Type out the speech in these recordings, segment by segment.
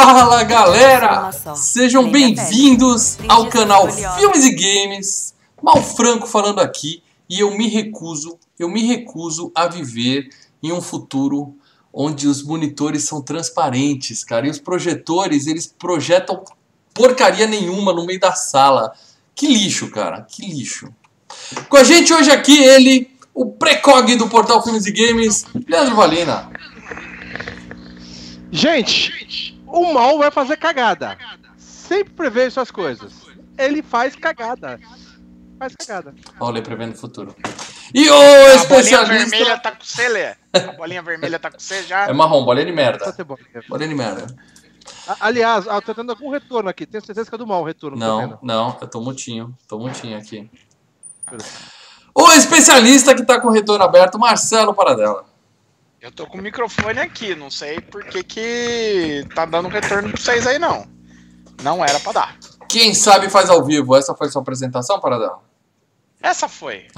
Fala galera! Sejam bem-vindos ao canal Filmes e Games. Mal Franco falando aqui e eu me recuso, eu me recuso a viver em um futuro onde os monitores são transparentes, cara, e os projetores, eles projetam porcaria nenhuma no meio da sala. Que lixo, cara, que lixo. Com a gente hoje aqui ele, o precog do portal Filmes e Games, Leandro Valina. Gente, o mal vai fazer cagada. Sempre prevejo essas coisas. Ele faz cagada. Faz cagada. Olha, prevendo o futuro. E o A especialista. bolinha vermelha tá com você, Lê? A bolinha vermelha tá com você já? É marrom, bolinha de merda. Bolinha de merda. A- Aliás, ah, tô tendo algum retorno aqui. Tenho certeza que é do mal o retorno. Não, não, eu tô mutinho. Tô mutinho aqui. O especialista que tá com o retorno aberto, Marcelo Paradela. Eu tô com o microfone aqui, não sei por que que tá dando retorno pra vocês aí, não. Não era pra dar. Quem sabe faz ao vivo. Essa foi sua apresentação, Paradela? Essa foi.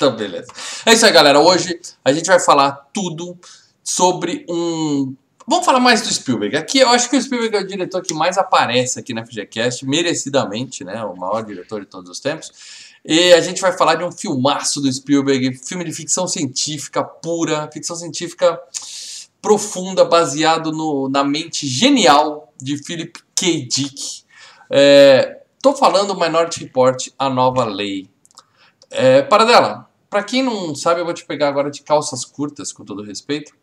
Então, beleza. É isso aí, galera. Hoje a gente vai falar tudo sobre um. Vamos falar mais do Spielberg. Aqui eu acho que o Spielberg é o diretor que mais aparece aqui na FGCast, merecidamente, né? O maior diretor de todos os tempos. E a gente vai falar de um filmaço do Spielberg, filme de ficção científica pura, ficção científica profunda, baseado no- na mente genial de Philip K. Dick. É, tô falando Minority Report, a nova lei. É, Paradela, pra quem não sabe, eu vou te pegar agora de calças curtas, com todo respeito.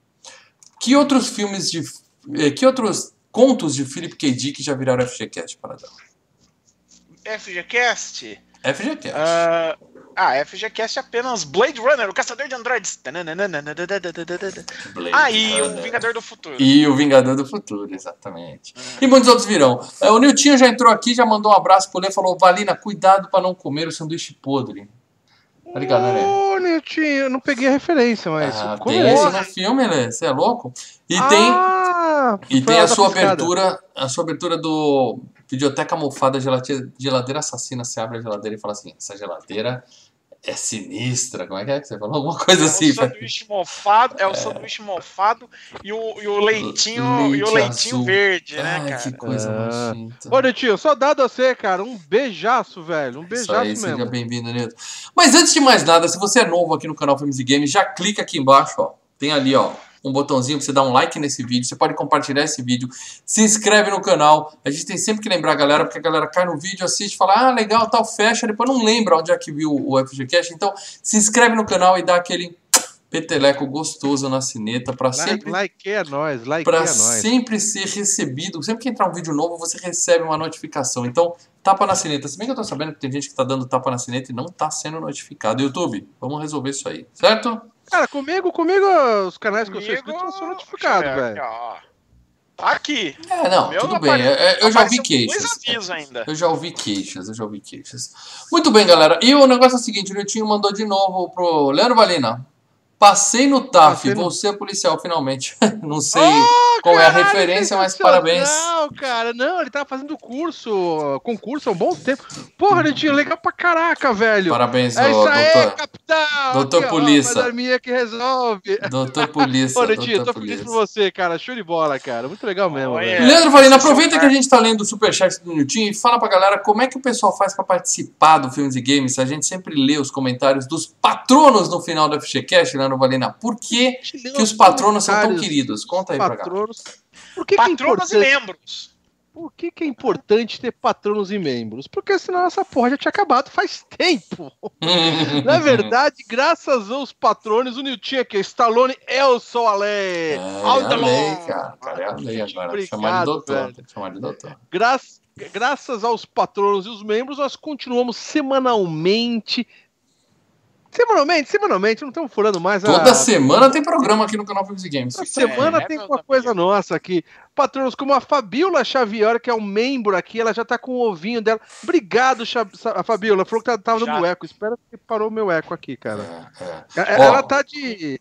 Que outros filmes de. eh, Que outros contos de Philip K. Dick já viraram FGCast, Paradela? FGCast? FGCast. Ah, ah, FGCast é apenas Blade Runner, o caçador de androides. Blade Ah, e o. Vingador do Futuro. E o Vingador do Futuro, exatamente. E muitos outros virão. É, o Niltinho já entrou aqui, já mandou um abraço pro Lê, falou: Valina, cuidado pra não comer o sanduíche podre. Tá ligado, né, Lê? Eu não peguei a referência, mas. Ah, tem é? isso no filme, Lê? Você é louco? E tem. Ah, E foi tem a sua piscada. abertura, a sua abertura do Videoteca Mofada Geladeira, geladeira Assassina. Você abre a geladeira e fala assim: essa geladeira é sinistra. Como é que é que você falou? Alguma coisa É assim. o sanduíche mofado, é o sanduíche mofado e o, e o leitinho e o Leite leitinho azul. verde, né, Ai, cara? que coisa Ah. nojenta. Ô, Niltinho, saudade de você, cara. Um beijaço, velho. Um Isso beijaço aí, seja mesmo. bem-vindo, Nilton. Mas antes de mais nada, se você é novo aqui no canal Filmes e Games, já clica aqui embaixo, ó. Tem ali, ó, um botãozinho pra você dar um like nesse vídeo. Você pode compartilhar esse vídeo. Se inscreve no canal. A gente tem sempre que lembrar a galera, porque a galera cai no vídeo, assiste, fala, ah, legal, tal, fecha, depois não lembra onde é que viu o FGCast. Então, se inscreve no canal e dá aquele peteleco gostoso na sineta pra Like, sempre like é nóis, like para é sempre ser recebido. Sempre que entrar um vídeo novo, você recebe uma notificação. Então, tapa na sineta. Se bem que eu tô sabendo que tem gente que tá dando tapa na sineta e não tá sendo notificado. YouTube, vamos resolver isso aí, certo? Cara, comigo, comigo, os canais que eu sou Comigo, inscrito, eu sou notificado, eu ver velho. Tá aqui. É, não, tudo não bem. apare- É, é, Eu já ouvi queixas. Eu já ouvi queixas, eu já ouvi queixas. Muito bem, galera. E o negócio é o seguinte, o Netinho mandou de novo pro Leandro Valina. Passei no TAF, Passei no- vou ser policial finalmente. Não sei Oh, qual é a caralho, referência, mas parabéns. cara. Não, ele tava fazendo curso, concurso há um bom tempo. Porra, Netinho, legal pra caraca, velho. Parabéns, É isso aí, doutor. capitão. Doutor Aqui, ó, Polícia. faz a arminha que resolve. Doutor Polícia. Ô, Netinho, doutor tô feliz por você, cara. Show de bola, cara. Muito legal mesmo, Olha. velho. Leandro Valina, aproveita que a gente tá lendo o superchat do Nilton e fala pra galera como é que o pessoal faz pra participar do Filmes e Games. A gente sempre lê os comentários dos patronos no final do FGCast, Leandro Valina. Por que, que os patronos são tão queridos? Conta aí pra galera. Patronos. Por que, que é Patronos e importante? membros. Por que, que é importante ter patronos e membros? Porque senão essa porra já tinha acabado faz tempo. Na verdade, graças aos patronos, o Nilton aqui, Stallone, eu sou a lei. É, é a lei, cara. cara. É a lei agora. Obrigado, chamar de doutor. velho. Tem que chamar de doutor. Gra- graças aos patronos e os membros, nós continuamos semanalmente. Semanalmente, semanalmente, não estamos furando mais a. Toda semana tem programa aqui no canal Filmes e Games. Toda semana É, tem uma coisa nossa aqui. Patronos como a Fabiola Xavier, que é um membro aqui, ela já tá com o ovinho dela. Obrigado, Xa- a Fabiola. Falou que tá- tava dando Já. eco. Espera que parou o meu eco aqui, cara. É, é. É- Ó. Ela tá de.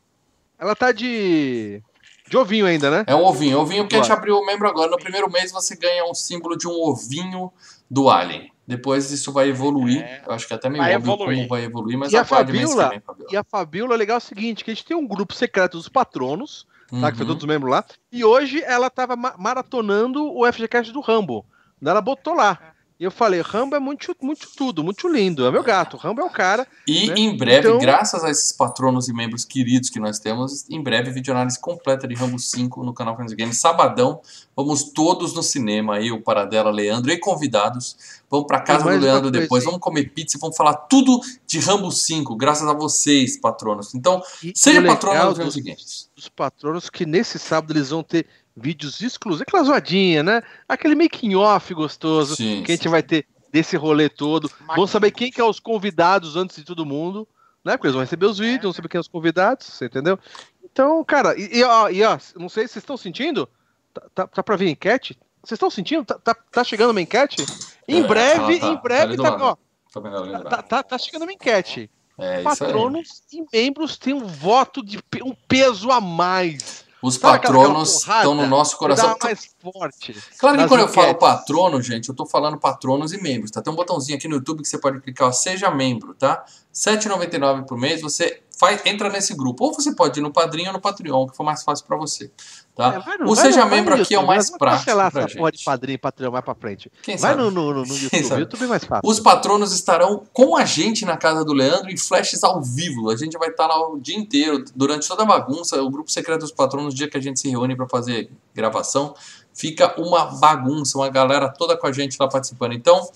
Ela tá de. De ovinho ainda, né? É um ovinho. Ovinho porque a gente abriu o membro agora. No primeiro mês você ganha um símbolo de um ovinho do Alien. Depois isso vai evoluir. É. Eu acho que é até meio Vai óbvio evoluir. como vai evoluir, mas E a Fabiola? vem, Fabiola. E a Fabiola, legal é o seguinte, que a gente tem um grupo secreto dos patronos, tá? Que foi Uhum. todos os membros lá. E hoje ela tava ma- maratonando o FGCast do Rambo. Daí Ela botou lá. E eu falei, Rambo é muito, muito tudo, muito lindo. É meu gato. Rambo é o cara. E né? em breve, Então- graças a esses patronos e membros queridos que nós temos, em breve, videoanálise completa de Rambo 5 no canal Friends Games. Sabadão, vamos todos no cinema aí, o Paradela, Leandro e convidados. Vamos pra casa do Leandro depois, vamos comer pizza e vamos falar tudo de Rambo 5, graças a vocês, patronos. Então, E, seja patrono dos, Friends Games. dos patronos que nesse sábado eles vão ter vídeos exclusivos. Aquela zoadinha, né? Aquele making off gostoso Sim, que a sim. gente vai ter desse rolê todo. Vão saber quem que é os convidados antes de todo mundo, né? Porque eles vão receber os vídeos, vão saber quem é os convidados, você entendeu? Então, cara, e, e, ó, e ó, não sei se vocês estão sentindo, tá, tá, tá pra vir enquete? Vocês estão sentindo? Tá, tá, tá chegando uma enquete? Em É, breve, tá, em tá breve, tá, ó, Tá tá, tá, tá chegando uma enquete. É isso aí. Patronos e membros têm um voto de um peso a mais. Os Sabe aquela- patronos estão no nosso Dá coração. mais forte. Claro que quando eu falo patrono, gente, eu tô falando patronos e membros, tá? Tem um botãozinho aqui no YouTube que você pode clicar, ó, seja membro, tá? R$ 7,99 por mês, você faz, entra nesse grupo. Ou você pode ir no Padrinho ou no Patreon, que for mais fácil pra você, tá? É, no- o Seja no- Membro aqui é o YouTube, mais prático cancelar pra gente. padrinho e patrão mais pra frente. Quem Vai sabe? no, no, no, YouTube? YouTube é mais fácil. Os patronos estarão com a gente na casa do Leandro em flashes ao vivo. A gente vai estar lá o dia inteiro, durante toda a bagunça. O grupo secreto dos patronos, no dia que a gente se reúne para fazer gravação, fica uma bagunça, uma galera toda com a gente lá participando. Então,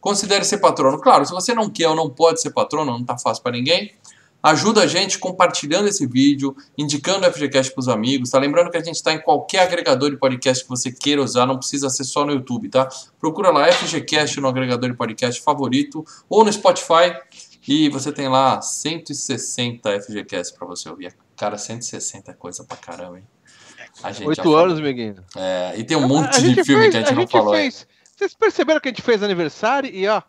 considere ser patrono. Claro, se você não quer ou não pode ser patrono, não tá fácil para ninguém. Ajuda a gente compartilhando esse vídeo, indicando o FGCast para os amigos, tá? Lembrando que a gente está em qualquer agregador de podcast que você queira usar, não precisa ser só no YouTube, tá? Procura lá FGCast no agregador de podcast favorito ou no Spotify e você tem lá 160 FGCast para você ouvir. Cara, 160 é coisa pra caramba, hein? A Oito anos, amiguinho. É, e tem um monte A de filme fez- que a gente não gente falou. fez- Vocês perceberam que a gente fez aniversário e ó.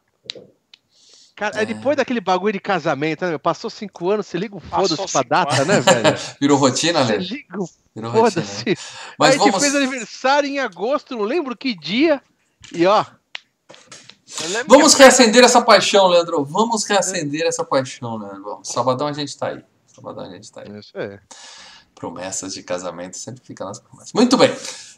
Cara, É. é depois daquele bagulho de casamento, né? Passou cinco anos, você liga o foda-se pra data, anos. né, velho? Virou rotina, né? liga o Virou rotina. foda-se. Mas a gente vamos, fez aniversário em agosto, não lembro que dia. E ó, vamos que- reacender essa paixão, Leandro. Vamos reacender essa paixão, Leandro. Sabadão a gente tá aí. Sabadão a gente tá aí. isso é. promessas de casamento sempre fica nas promessas. Muito bem.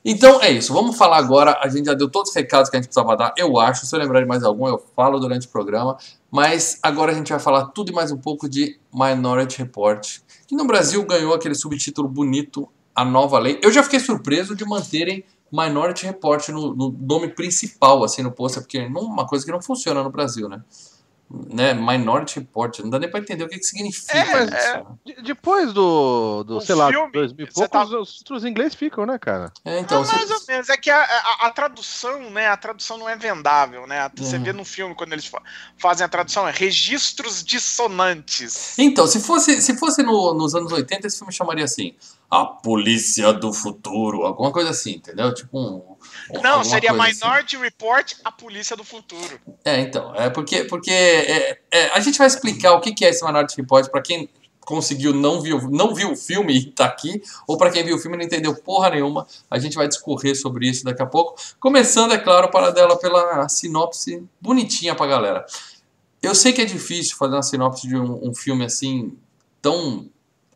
Então é isso. Vamos falar agora. A gente já deu todos os recados que a gente precisava dar, eu acho. Se eu lembrar de mais algum, eu falo durante o programa. Mas agora a gente vai falar tudo e mais um pouco de Minority Report, que no Brasil ganhou aquele subtítulo bonito, A Nova Lei. Eu já fiquei surpreso de manterem Minority Report no, no nome principal, assim, no pôster, porque é uma coisa que não funciona no Brasil, né? Né? Minority Report, não dá nem pra entender o que, que significa É, isso. é. né? De- Depois do, do O sei lá, filme, dois mil e você poucos, tá- os títulos em inglês ficam, né, cara? É, então, mais ou menos. É que a, a- a tradução, né? A tradução não é vendável, né? Você Uhum. vê no filme, quando eles fa- fazem a tradução, é registros dissonantes. Então, se fosse, se fosse no- nos anos 80, esse filme chamaria assim: A Polícia do Futuro, alguma coisa assim, entendeu? Tipo um. Não, seria assim. Minority Report, a polícia do futuro. É, então, é porque, porque é, é, a gente vai explicar o que que é esse Minority Report para quem conseguiu não viu, não viu o filme e tá aqui, ou para quem viu o filme e não entendeu porra nenhuma. A gente vai discorrer sobre isso daqui a pouco. Começando, é claro, para dela pela sinopse bonitinha pra galera. Eu sei que é difícil fazer uma sinopse de um, um filme assim, tão,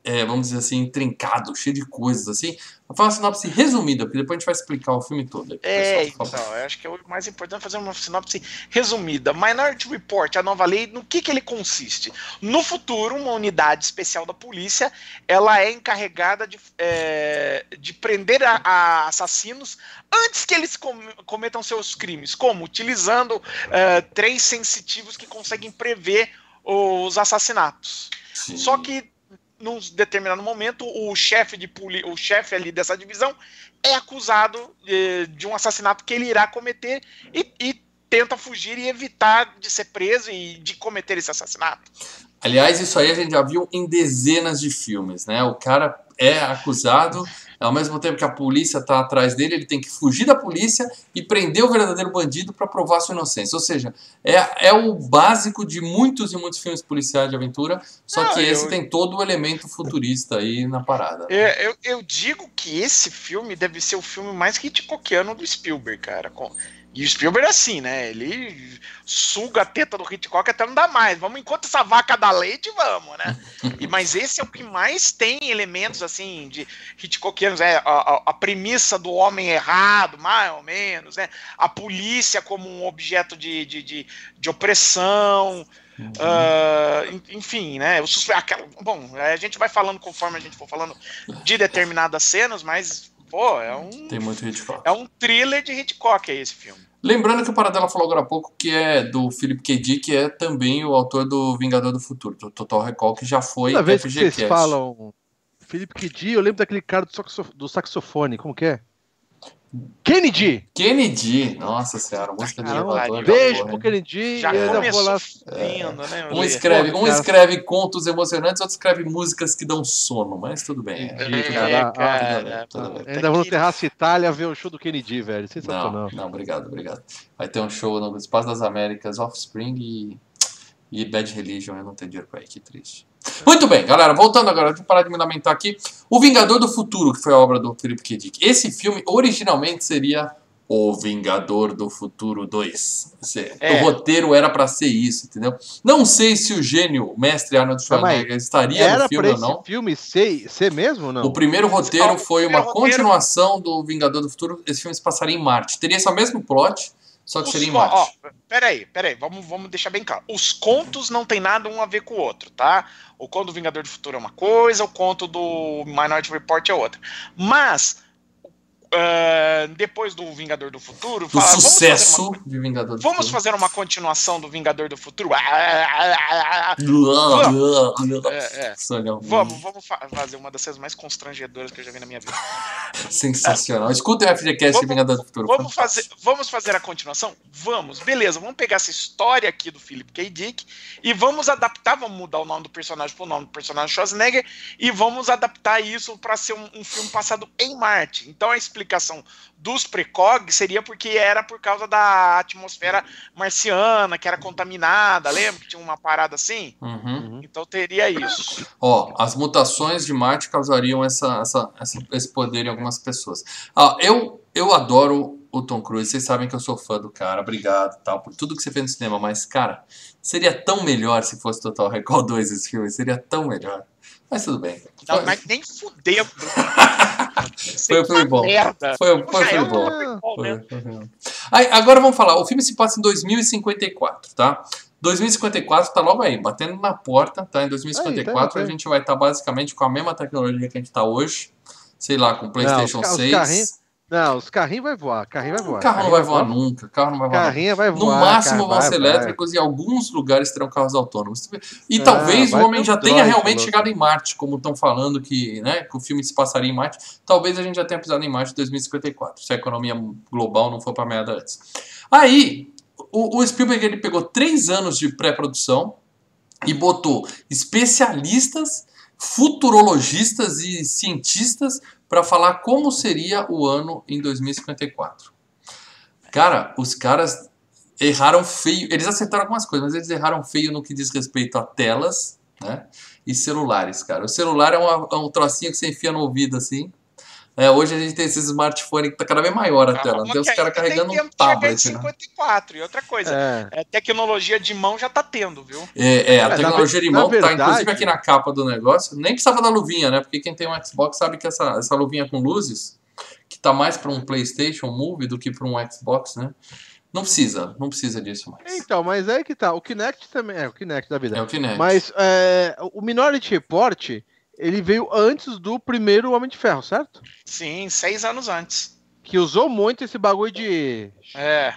é, vamos dizer assim, intrincado, cheio de coisas assim. Vou fazer uma sinopse resumida, porque depois a gente vai explicar o filme todo. É, então, eu acho que é o mais importante fazer uma sinopse resumida. Minority Report, a nova lei, no que, que ele consiste? No futuro, uma unidade especial da polícia, ela é encarregada de, é, de prender a, a assassinos antes que eles com- cometam seus crimes, como utilizando é, três sensitivos que conseguem prever os assassinatos. Sim. Só que num determinado momento o chefe de poli o chefe ali dessa divisão é acusado eh, de um assassinato que ele irá cometer e, e tenta fugir e evitar de ser preso e de cometer esse assassinato. Aliás, isso aí a gente já viu em dezenas de filmes, né? O cara é acusado, ao mesmo tempo que a polícia está atrás dele, ele tem que fugir da polícia e prender o verdadeiro bandido para provar sua inocência. Ou seja, é, é o básico de muitos e muitos filmes policiais de aventura, só Não, que esse eu- tem todo o elemento futurista aí na parada. É, Eu, eu digo que esse filme deve ser o filme mais Hitchcockiano do Spielberg, cara. Com- E o Spielberg é assim, né? Ele suga a teta do Hitchcock até não dá mais. Vamos enquanto essa vaca dá leite, vamos, né? E, mas esse é o que mais tem elementos assim de Hitchcockianos, é a, a, a, premissa do homem errado, mais ou menos, né? A polícia como um objeto de, de, de, de opressão. Uhum. Uh, enfim, né? O suspe... Aquela... Bom, a gente vai falando conforme a gente for falando de determinadas cenas, mas pô, é um. Tem muito Hitchcock. É um thriller de Hitchcock, é esse filme. Lembrando que o Paradela falou agora há pouco que é do Philip K. Dick, que é também o autor do Vingador do Futuro, do Total Recall, que já foi Toda vez que vocês falam Philip K. Dick, eu lembro daquele cara do saxofone, como que é? Kennedy! Kennedy! Nossa senhora, música de elevador. Beijo pro Kennedy. Já começou lá... Lindo, né, um escreve, um escreve contos emocionantes, outro escreve músicas que dão sono, mas tudo bem. É, cara, cara, tudo bem, Ainda vou no Terraço Itália ver o show do Kennedy, velho. Sensacional. Não, não, obrigado, obrigado. Vai ter um show no Espaço das Américas, Offspring e, e Bad Religion. Eu não tenho dinheiro pra ir, que triste. Muito bem, galera, voltando agora, deixa eu parar de me lamentar aqui. O Vingador do Futuro, que foi a obra do Philip K. Dick. Esse filme originalmente seria O Vingador do Futuro 2. É. O roteiro era para ser isso, entendeu? Não sei se o gênio mestre Arnold Schwarzenegger estaria era no filme ou não. filme ser, ser mesmo ou não? O primeiro roteiro foi uma continuação do Vingador do Futuro. Esse filme se passaria em Marte. Teria esse mesmo plot, só que Os, seria em Marte. Ó, peraí, peraí, vamos, vamos deixar bem claro. Os contos não tem nada um a ver com o outro, tá? O conto do Vingador do Futuro é uma coisa, o conto do Minority Report é outra. Mas Uh, depois do Vingador do Futuro. Do fala, sucesso uma, de Vingador do Vamos Futuro. fazer uma continuação do Vingador do Futuro? vamos, é, é. vamos, vamos fa fazer uma das coisas mais constrangedoras que eu já vi na minha vida. Sensacional. Escutem o FGCast vamos, Vingador do Futuro. Vamos fazer, vamos fazer a continuação? Vamos. Beleza, vamos pegar essa história aqui do Philip K. Dick e vamos adaptar, vamos mudar o nome do personagem para o nome do personagem Schwarzenegger e vamos adaptar isso para ser um, um filme passado em Marte. Então a explicação explicação dos precog seria porque era por causa da atmosfera marciana, que era contaminada, lembra que tinha uma parada assim? Uhum. Então teria isso. Ó, as mutações de Marte causariam essa, essa, essa esse poder em algumas pessoas. Ah, eu, eu adoro o Tom Cruise, vocês sabem que eu sou fã do cara, obrigado tal, por tudo que você fez no cinema, mas, cara, seria tão melhor se fosse Total Recall 2 esse filme, seria tão melhor. Mas tudo bem. Não, mas nem fudeu. foi um filme bom. Foi, foi, foi, foi bom. Foi, Aí, agora vamos falar. O filme se passa em 2054, tá? 2054 tá logo aí, batendo na porta, tá? Em 2054 aí, tá, tá. a gente vai estar tá basicamente com a mesma tecnologia que a gente tá hoje. Sei lá, com PlayStation Não, os, 6. Não, os carrinhos vai voar, carrinho vai voar. O carro não vai voar, voar nunca, carro não vai voar. Carrinho vai voar. No máximo vão ser elétricos vai. e alguns lugares terão carros autônomos. E ah, talvez o homem já tenha realmente chegado em Marte, como estão falando que, né, que o filme se passaria em Marte. Talvez a gente já tenha pisado em Marte em 2054, se a economia global não for para meada antes. Aí, o, o Spielberg ele pegou três anos de pré-produção e botou especialistas futurologistas e cientistas para falar como seria o ano em 2054. Cara, os caras erraram feio. Eles acertaram algumas coisas, mas eles erraram feio no que diz respeito a telas né, e celulares, cara. O celular é, uma, é um trocinho que você enfia no ouvido assim. É, hoje a gente tem esses smartphones que tá cada vez maior a tela. Tem os caras carregando um tablet. 54. Né? E outra coisa, é. é. tecnologia de mão já tá tendo, viu? É, é a tecnologia de mão verdade, tá, inclusive aqui na capa do negócio. Nem precisava da luvinha, né? Porque quem tem um Xbox sabe que essa, essa luvinha com luzes, que tá mais para um PlayStation Move do que para um Xbox, né? Não precisa, não precisa disso mais. Então, mas é que tá. O Kinect também. É o Kinect da vida. É o Kinect. Mas é, o Minority Report ele veio antes do primeiro Homem de Ferro, certo? Sim, seis anos antes. Que usou muito esse bagulho de. É.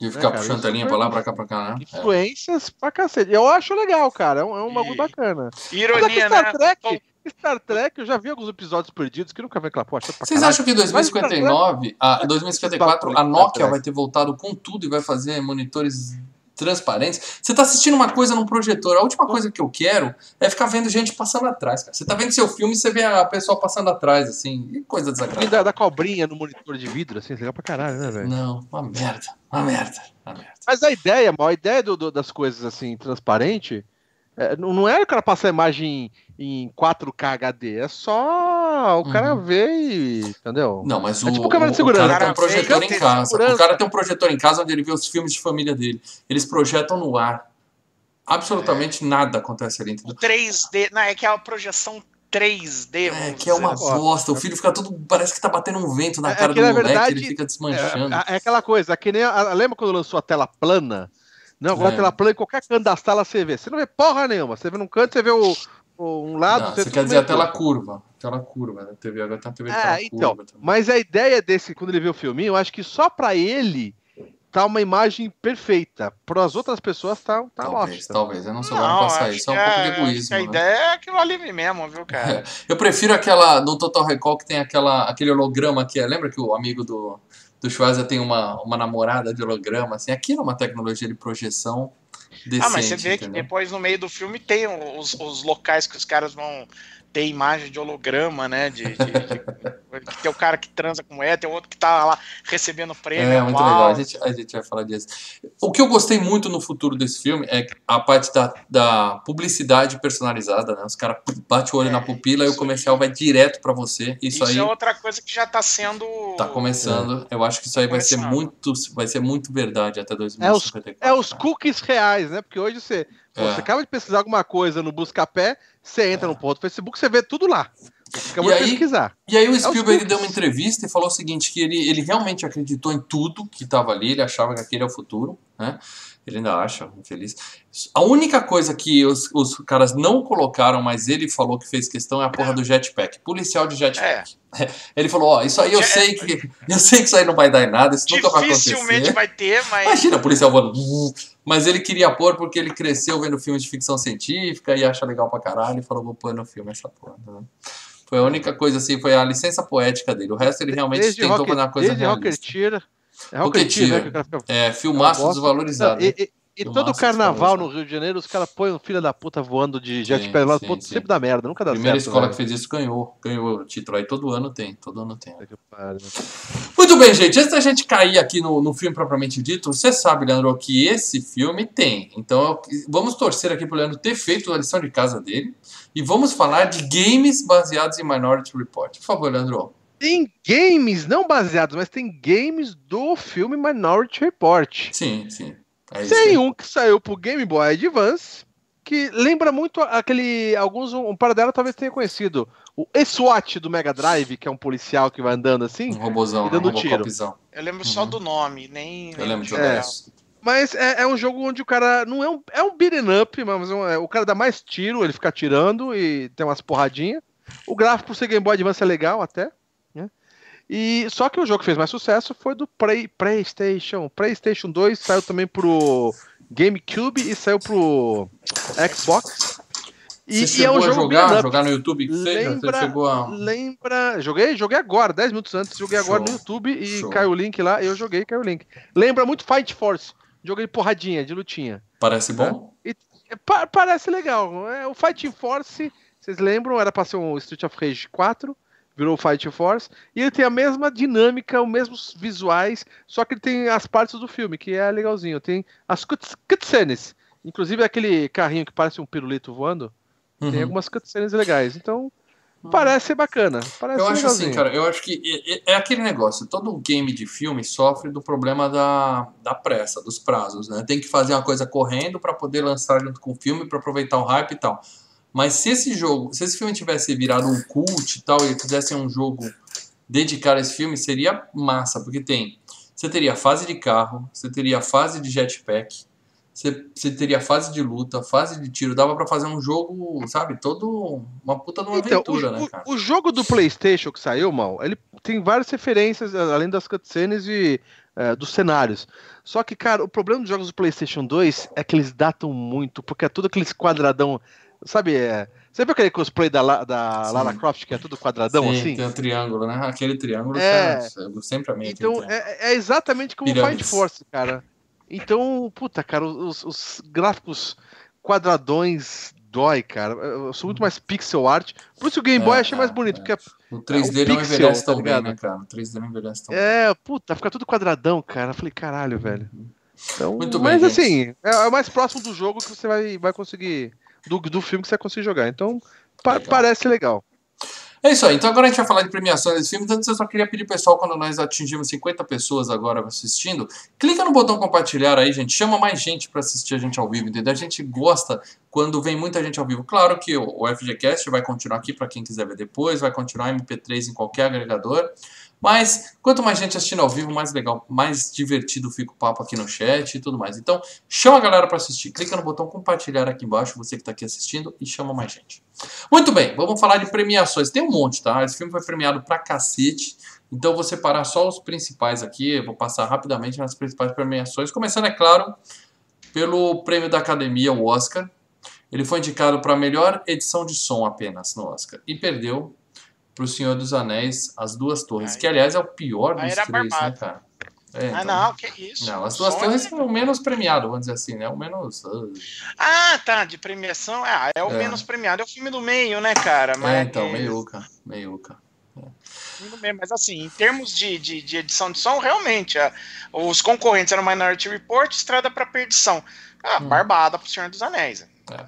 De ficar é, puxando a linha pra lá, pra cá, pra cá, né? Influências é. pra cacete. Eu acho legal, cara. É um, é um bagulho bacana. Ironia, Star né? Trek, Star Trek, eu já vi alguns episódios perdidos que nunca vai aquela porra. Vocês acham que em 2059, a, 2054, a Nokia vai ter voltado com tudo e vai fazer monitores transparentes. Você tá assistindo uma coisa num projetor. A última coisa que eu quero é ficar vendo gente passando atrás, cara. Você tá vendo seu filme e você vê a pessoa passando atrás, assim. Que coisa desagradável. Da, da cobrinha no monitor de vidro, assim, legal pra caralho, né, velho? Não, uma merda. Uma merda. Uma merda. Mas a ideia, a ideia do, do, das coisas, assim, transparente, É, não é o cara passar a imagem em 4K HD, é só o cara Uhum. ver e. Entendeu? Não, mas É o, tipo câmera de o- o cara segurança. tem um projetor em casa. segurança. O cara tem um projetor em casa onde ele vê os filmes de família dele. Eles projetam no ar. Absolutamente nada acontece ali, O entendeu? 3D, não, é que é a projeção 3D, É, que é uma dizer assim. bosta. O filho fica tudo. Parece que tá batendo um vento na É cara que, do na moleque, verdade, ele fica desmanchando. É, é aquela coisa, que nem. A, lembra quando lançou a tela plana? Não, agora É. a tela plana em qualquer canto da sala você vê. Você não vê porra nenhuma. Você vê num canto, você vê o, o- um lado. Não, você quer dizer a tela curva. Tela curva, né? TV, agora tá uma TV É, tela então. curva. também. Mas a ideia desse, quando ele vê o filminho, eu acho que só pra ele tá uma imagem perfeita. Para as outras pessoas tá, tá talvez, bosta. talvez. Eu não sou lá Não, pra passar isso. É um pouco de a- que egoísmo. A né? ideia é aquilo ali mesmo, viu, cara? Eu prefiro aquela no Total Recall que tem aquela, aquele holograma que é. Lembra que o amigo do, do Schwarzer tem uma, uma namorada de holograma? Assim, aquilo é uma tecnologia de projeção decente. ah, mas você vê que entendeu? depois no meio do filme tem os, os locais que os caras vão ter imagem de holograma, né? De, de- de- tem o cara que transa com mulher, tem outro que tá lá recebendo prêmio. É, muito aplauso. legal. A gente, a gente vai falar disso. O que eu gostei muito no futuro desse filme é a parte da, da publicidade personalizada, né? Os caras batem o olho É, na pupila e o comercial vai direto pra você. Isso, Isso, aí é outra coisa que já tá sendo. tá começando. Eu acho que isso aí vai ser muito, vai ser muito verdade até É os, 2054. é os cookies reais, né? Porque hoje você, pô, É. você acaba de pesquisar alguma coisa no Buscapé, você entra no ponto do Facebook, você vê tudo lá. Acabou E de aí- pesquisar. E aí o os Spielberg cookies. deu uma entrevista e falou o seguinte, que ele, ele realmente acreditou em tudo que estava ali, ele achava que aquele é o futuro, né? Ele ainda acha, infeliz. A única coisa que os, os caras não colocaram, mas ele falou que fez questão é a porra do jetpack. Policial de jetpack. Ele falou, ó, isso aí eu Jet- sei que eu sei que isso aí não vai dar em nada, isso nunca vai Dificilmente acontecer. vai ter, mas. Imagina o policial voando. Mas ele queria pôr porque ele cresceu vendo filmes de ficção científica e acha legal pra caralho e falou, vou pôr no filme essa porra. né? Foi a única coisa assim, foi a licença poética dele. O resto ele realmente Desde, tentou fazer uma coisa desde realista. Rocketeer. É Rocketeer. Rocketeer, né? É, filmaço Não, desvalorizado. E, hein? e- e Filmaço todo carnaval no desvalorizado. Rio de Janeiro, os caras põem um filho da puta voando de jetpack lá, sim, sempre dá merda, nunca dá Primeira certo. escola velho. que fez isso ganhou. Ganhou o título aí. Todo ano tem, todo ano tem. Muito bem, gente. Antes da gente cair aqui no, no filme propriamente dito, você sabe, Leandro, que esse filme tem. Então vamos torcer aqui pro Leandro ter feito a lição de casa dele. E vamos falar de games baseados em Minority Report. Por favor, Leandro. Tem games, não baseados, mas tem games do filme Minority Report. Sim, sim. É. Tem aí. um que saiu pro Game Boy Advance, que lembra muito aquele. Alguns, um par dela talvez tenha conhecido. O SWAT do Mega Drive, que é um policial que vai andando assim. Um robozão, E dando um tiro. robocopzão. Eu lembro só Uhum. do nome, nem. Eu lembro de do jogar É. isso. Mas é, é um jogo onde o cara. Não é um, é um beat'em up, mas é um- é- o cara dá mais tiro, ele fica atirando e tem umas porradinhas. O gráfico ser Game Boy Advance é legal até. E, só que o jogo que fez mais sucesso foi do Play, PlayStation. PlayStation 2 saiu também pro GameCube e saiu pro Xbox. E, Você e é um a jogo jogar, jogar no YouTube? que seja? Lembra- Você chegou a... Lembra. Joguei? Joguei agora, 10 minutos antes. Joguei agora Show. no YouTube e Show. caiu o link lá. Eu joguei, caiu o link. Lembra muito Fight Force. Joguei porradinha, de lutinha. Parece bom? É, pa- parece legal. É, o Fighting Force, vocês lembram? Era pra ser um Street of Rage 4. Virou o Fighting Force. E ele tem a mesma dinâmica, os mesmos visuais. Só que ele tem as partes do filme, que é legalzinho. Tem as cuts- cutscenes. Inclusive aquele carrinho que parece um pirulito voando. Tem Uhum. algumas cutscenes legais. Então, parece ser bacana. Parece Eu acho legalzinho. assim, cara, eu acho que é, é- é aquele negócio, todo game de filme sofre do problema da, da pressa, dos prazos, né? Tem que fazer uma coisa correndo pra poder lançar junto com o filme, pra aproveitar o hype e tal. Mas se esse jogo, se esse filme tivesse virado um cult e tal, e fizessem um jogo dedicado a esse filme, seria massa, porque tem, você teria fase de carro, você teria fase de jetpack, você, você teria fase de luta, fase de tiro, dava pra fazer um jogo, sabe, todo uma puta de uma Então, aventura, o, né, o- cara? o jogo do PlayStation que saiu, mal, ele tem várias referências, além das cutscenes e eh, dos cenários. Só que, cara, o problema dos jogos do PlayStation 2 é que eles datam muito, porque é tudo aqueles quadradão. Sabe, é, você viu aquele cosplay da, da Sim. Lara Croft, que é tudo quadradão Sim, assim? tem um triângulo, né? Aquele triângulo, É. cara, eu sempre amei Então, é, é exatamente como o Fight Pirâmides. Force, cara. Então, puta, cara, os, os gráficos quadradões dói, cara. Eu sou muito mais pixel art. Por isso o Game Boy É, eu achei mais é, bonito, é. porque O 3D o não pixel, envelhece tá tão bem, ligado? né, cara? O 3D não envelhece tão bem. É, puta, fica tudo quadradão, cara. Eu falei, caralho, velho. Então, Muito bem, mas assim, é, é o mais próximo do jogo que você vai, vai conseguir do, do filme que você conseguir jogar. Então, pa legal. parece legal. É isso aí. Então agora a gente vai falar de premiações desse filme. Então eu só queria pedir pessoal, quando nós atingimos 50 pessoas agora assistindo, clica no botão compartilhar aí, gente. Chama mais gente para assistir a gente ao vivo, entendeu? A gente gosta quando vem muita gente ao vivo. Claro que o FGCast vai continuar aqui para quem quiser ver depois, vai continuar MP3 em qualquer agregador. Mas quanto mais gente assistindo ao vivo, mais legal, mais divertido fica o papo aqui no chat e tudo mais. Então, chama a galera para assistir. Clica no botão compartilhar aqui embaixo, você que está aqui assistindo, e chama mais gente. Muito bem, vamos falar de premiações. Tem um monte, tá? Esse filme foi premiado pra cacete. Então, vou separar só os principais aqui. Eu vou passar rapidamente nas principais premiações. Começando, é claro, pelo prêmio da Academia, o Oscar. Ele foi indicado para melhor edição de som apenas no Oscar. E perdeu pro Senhor dos Anéis, As Duas Torres, que aliás é o pior dos três, né, barbado. né, cara? É, ah, então, não, que isso. Não, as duas torres são o menos premiado, vamos dizer assim, né? O menos. Uh... Ah, tá, de premiação. Ah, é o é. menos premiado. É o filme do meio, né, cara? Mas... É, então, meiuca. Meiuca. É. Mas assim, em termos de, de, de edição de som, realmente, a, os concorrentes eram Minority Report, Estrada para Perdição. Ah, hum. barbada pro Senhor dos Anéis. É.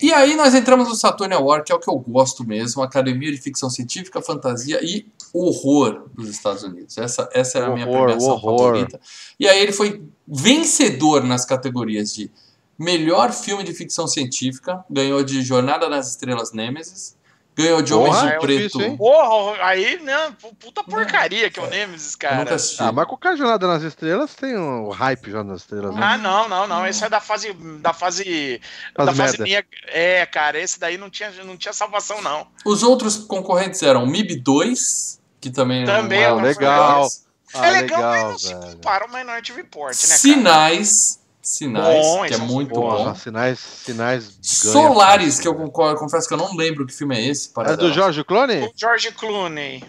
E aí nós entramos no Saturn Award, que é o que eu gosto mesmo, Academia de Ficção Científica, Fantasia e Horror dos Estados Unidos. Essa, essa era a minha premiação horror. favorita. E aí ele foi vencedor nas categorias de melhor filme de ficção científica, ganhou de Jornada nas Estrelas Nemesis, Ganhou de Homens de Preto. Isso, Porra, aí, né? Puta porcaria que é o Nemesis, cara. Ah, mas com o Jornada nas Estrelas tem o um hype já nas Estrelas. Né? Ah, não, não, não. Esse é da fase. Da fase. Faz da fase minha. É, cara, esse daí não tinha, não tinha salvação, não. Os outros concorrentes eram MIB 2, que também, também é legal. Ah, é legal, legal, mas não se compara o Minority Report, né? Sinais. Cara? Sinais, bom, que é muito bom. bom. Sinais, sinais Solares, que eu, confesso que eu não lembro que filme é esse. É do George Clooney? O George Clooney.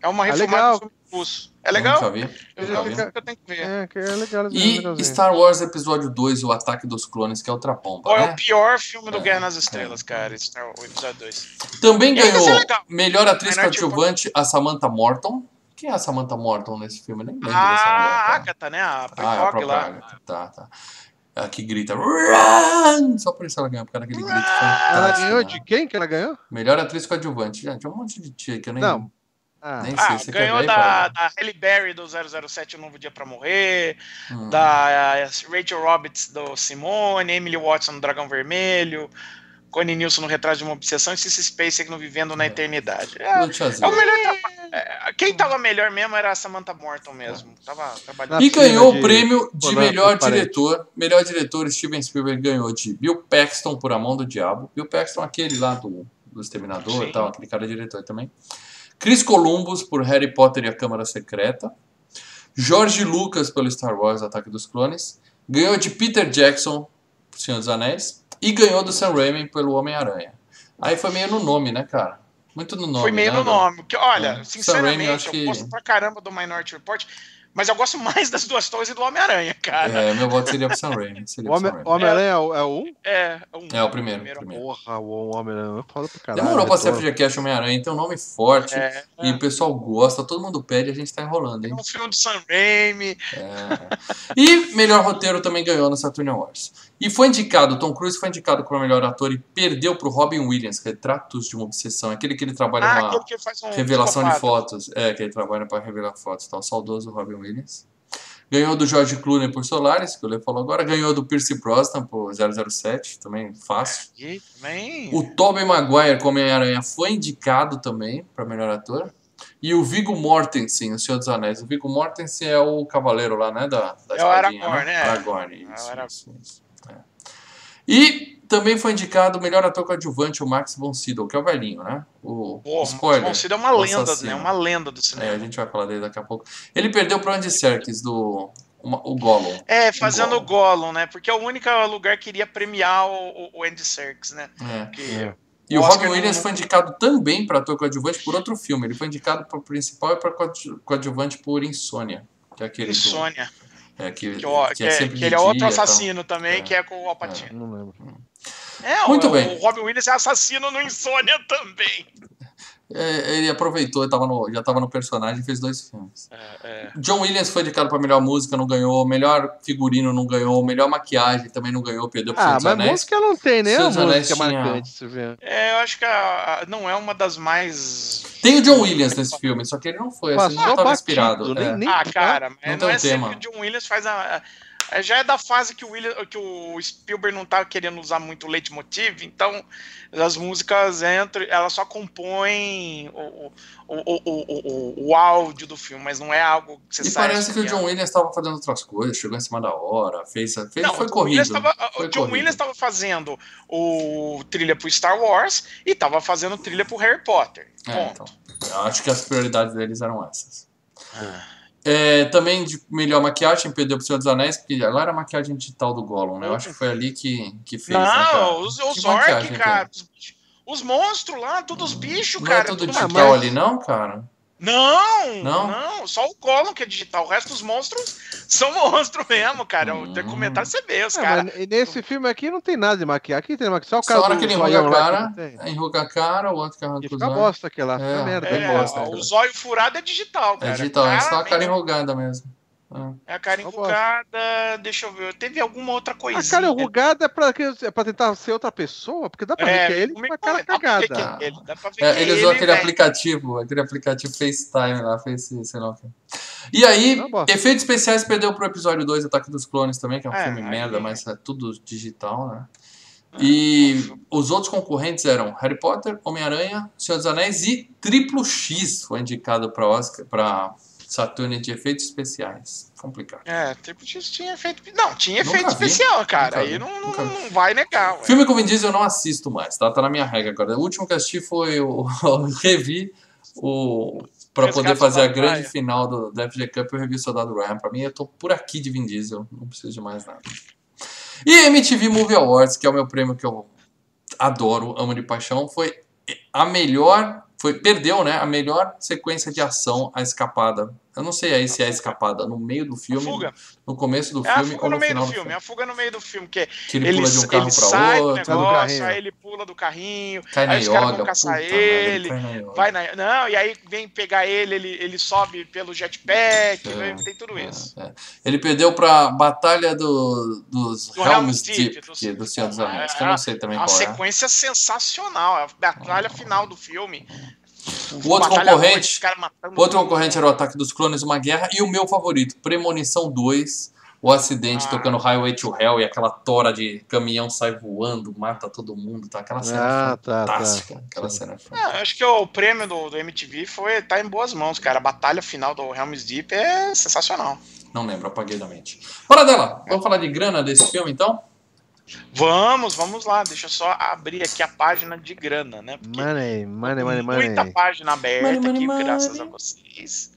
É uma refilmagem do russo. É legal? Nunca vi. Eu, já vi. eu tenho que ver. É, que é legal. E Star Wars Episódio 2, O Ataque dos Clones, que é outra bomba. Oh, né? É o pior filme do é, Guerra nas Estrelas, é. cara. Star Wars Episódio 2. Também ganhou melhor atriz coadjuvante a Samantha Morton. Quem é a Samantha Morton nesse filme? Nem lembro ah, dessa mulher. A Agatha, né? A ah, é a lá. Agatha. Tá, tá. A que grita Run! Só por isso ela ganhou, porque ela aquele grito Ela ganhou de quem que ela ganhou? Melhor atriz coadjuvante. Gente, um monte de tia que eu nem. Não. Ah, nem sei. Ah, ganhou da, da Halle Berry do 007 O Novo Dia pra Morrer, hum. da uh, Rachel Roberts do Simone, Emily Watson do Dragão Vermelho, Connie Nilson no Retrato de uma Obsessão e Cissy Spacek no Vivendo na é. Eternidade. É, é o melhor é, Quem tava melhor mesmo era a Samantha Morton mesmo. Tava trabalhando. E ganhou o prêmio de melhor diretor. Melhor diretor, Steven Spielberg ganhou de Bill Paxton por A Mão do Diabo. Bill Paxton, aquele lá do, do Exterminador e tal, aquele cara diretor também. Chris Columbus por Harry Potter e a Câmara Secreta. George Lucas pelo Star Wars Ataque dos Clones. Ganhou de Peter Jackson por Senhor dos Anéis. E ganhou do Sam Raimi pelo Homem-Aranha. Aí foi meio no nome, né, cara? Muito no nome. Foi meio né, no nome. Porque, olha, é. sinceramente, Raimi, eu, eu que... gosto pra caramba do Minority Report. Mas eu gosto mais das duas torres e do Homem-Aranha, cara. É, meu voto seria pro Sam Raimi. o Homem-Aranha é, o, é o 1? É, é, um, é o primeiro. primeiro. primeiro. Porra, o Homem-Aranha é foda pra caralho. Demorou pra ser FGCast Homem-Aranha, tem um nome forte é, e o pessoal gosta, todo mundo pede a gente tá enrolando, hein? É um filme do Sam Raimi. É. E melhor roteiro também ganhou no Saturn Awards. E foi indicado, Tom Cruise foi indicado como melhor ator e perdeu pro Robin Williams, Retratos de uma Obsessão. Aquele que ele trabalha ah, na um revelação de fotos. É, que ele trabalha para revelar fotos. Então, saudoso Robin Williams. Ganhou do George Clooney por Solaris, que o Lê falou agora. Ganhou do Pierce Brosnan por 007, também fácil. E também... O Tobey Maguire como Homem-Aranha foi indicado também para melhor ator. E o Viggo Mortensen, o Senhor dos Anéis. O Viggo Mortensen é o cavaleiro lá, né? Da, da é o Aragorn, né? Aragorn, isso, é isso, isso. E também foi indicado o melhor ator coadjuvante, o Max von Sydow, que é o velhinho, né? O Porra, spoiler. Max von Sydow é uma lenda, né? Uma lenda do cinema. É, a gente vai falar dele daqui a pouco. Ele perdeu para Andy Serkis do o Gollum. É, fazendo o Gollum. Gollum, né? Porque é o único lugar que iria premiar o, o Andy Serkis, né? É. Que... é. E o, o Robin Williams não... foi indicado também para ator coadjuvante por outro filme. Ele foi indicado para principal e para coadjuvante por Insônia. Que é aquele Insônia. Do... É, que, que, que, é, que, que ele é outro assassino também, é. que é com o Alpatino. É, não lembro. É, Muito o, bem. o Robin Williams é assassino no Insônia também. É, ele aproveitou, tava no, já tava no personagem e fez dois filmes. É, é. John Williams foi indicado pra melhor música, não ganhou. Melhor figurino, não ganhou. Melhor maquiagem também não ganhou, perdeu pro Ah, Senhor dos mas Anéis. música não tem, né? Dos Anéis música tinha- marcante, você vê. É, eu acho que a- a- não é uma das mais. Tem o John Williams nesse filme, só que ele não foi, assim, Passou não tava batido, inspirado. nem- é. nem- Ah, cara, mas Não não, um é sempre tema. que o John Williams faz a. a- já é da fase que o, William, que o Spielberg não tá querendo usar muito o leitmotiv, então as músicas entram, elas só compõem o, o, o, o, o, o áudio do filme, mas não é algo que você E sai parece que o assobiando. John Williams estava fazendo outras coisas, chegou em cima da hora, fez, fez Não, foi o John corrido. Williams tava- foi o John corrido. Williams estava fazendo o trilha pro Star Wars e estava fazendo trilha pro Harry Potter. É, então, eu acho que as prioridades deles eram essas. Ah. É, também de melhor maquiagem, perdeu pro Senhor dos Anéis, porque agora era a maquiagem digital do Gollum, né? Eu acho que foi ali que, que fez. né, cara? Não, os, os maquiagem, orcs, cara. Os, os monstros lá, todos os bichos, Não cara. é tudo tudo digital maquiagem. ali, não, cara? Não, Não? não, só o Gollum que é digital. O resto dos monstros são monstros mesmo, cara. O Hum. documentário você vê, os Ah, caras. nesse filme aqui não tem nada de maquiagem. Aqui tem maquiagem. Só o cara Só hora que ele enruga a cara, tem. enruga a cara, o outro os fica bosta aquela, fica É, merda. É, bosta, o cara. zóio furado é digital, cara. É digital, é só a cara enrugada mesmo. É. É a cara enrugada, deixa eu ver. Teve alguma outra coisinha. A cara enrugada é pra, é pra tentar ser outra pessoa? Porque dá pra ver que é ele com a cara dá pra ver que cagada. é ele, dá pra ver É, que ele é usou ele, aquele velho. aplicativo, aquele aplicativo FaceTime lá, Face, sei lá o que. E aí, Não, bosta. efeitos especiais perdeu pro episódio 2, Ataque dos Clones também, que é um É, filme aí- merda, mas é tudo digital, né? E os outros concorrentes eram Harry Potter, Homem-Aranha, Senhor dos Anéis e Triplo X foi indicado para Oscar, para Saturno de efeitos especiais. Complicado. É, Triple X tinha efeito. Não, tinha Nunca efeito vi, especial, cara. nunca Aí vi, não, não, nunca vi. não vai negar, ué. Filme com Vin Diesel eu não assisto mais, tá? Tá na minha regra agora. O último que assisti foi o. revi o. Pra Resgate poder fazer a grande Ryan. final do, do FG Cup, eu revi o Soldado Ryan. Pra mim, eu tô por aqui de Vin Diesel, não preciso de mais nada. E MTV Movie Awards, que é o meu prêmio que eu adoro, amo de paixão, foi a melhor. Foi, perdeu, né? A melhor sequência de ação, a escapada. Eu não sei aí se é a escapada no meio do filme, fuga. no começo do É a filme fuga ou no no meio final do filme. filme. É a fuga no meio do filme, que Que ele, ele, pula de um carro ele pra sai do outro, do negócio, aí ele pula do carrinho, cai na aí os caras yoga, vão caçar puta ele, na vai na. Não, e aí vem pegar ele, ele, ele sobe pelo jetpack, É, vem- tem tudo isso. É, é. Ele perdeu pra Batalha do, dos Do Helm's Deep, Deep, do- que é do Senhor dos É, Anéis, que eu não sei também É uma qual é. sequência sensacional. A batalha final do filme. O outro concorrente- matando Outro concorrente era o Ataque dos Clones, Uma Guerra, e o meu favorito, Premonição 2, o acidente Ah. tocando Highway to Hell e aquela tora de caminhão sai voando, mata todo mundo, tá? Aquela cena Ah, tá, tá. fantástica. Aquela Sim. cena Ah, acho que o prêmio do, do MTV foi tá em boas mãos, cara. A batalha final do Helm's Deep é sensacional. Não lembro, apaguei da mente. Bora dela! Vamos falar de grana desse filme, então? Vamos, vamos lá. Deixa eu só abrir aqui a página de grana, né? Porque Money, money, money, muita money. página aberta Money, money, aqui, money. graças a vocês.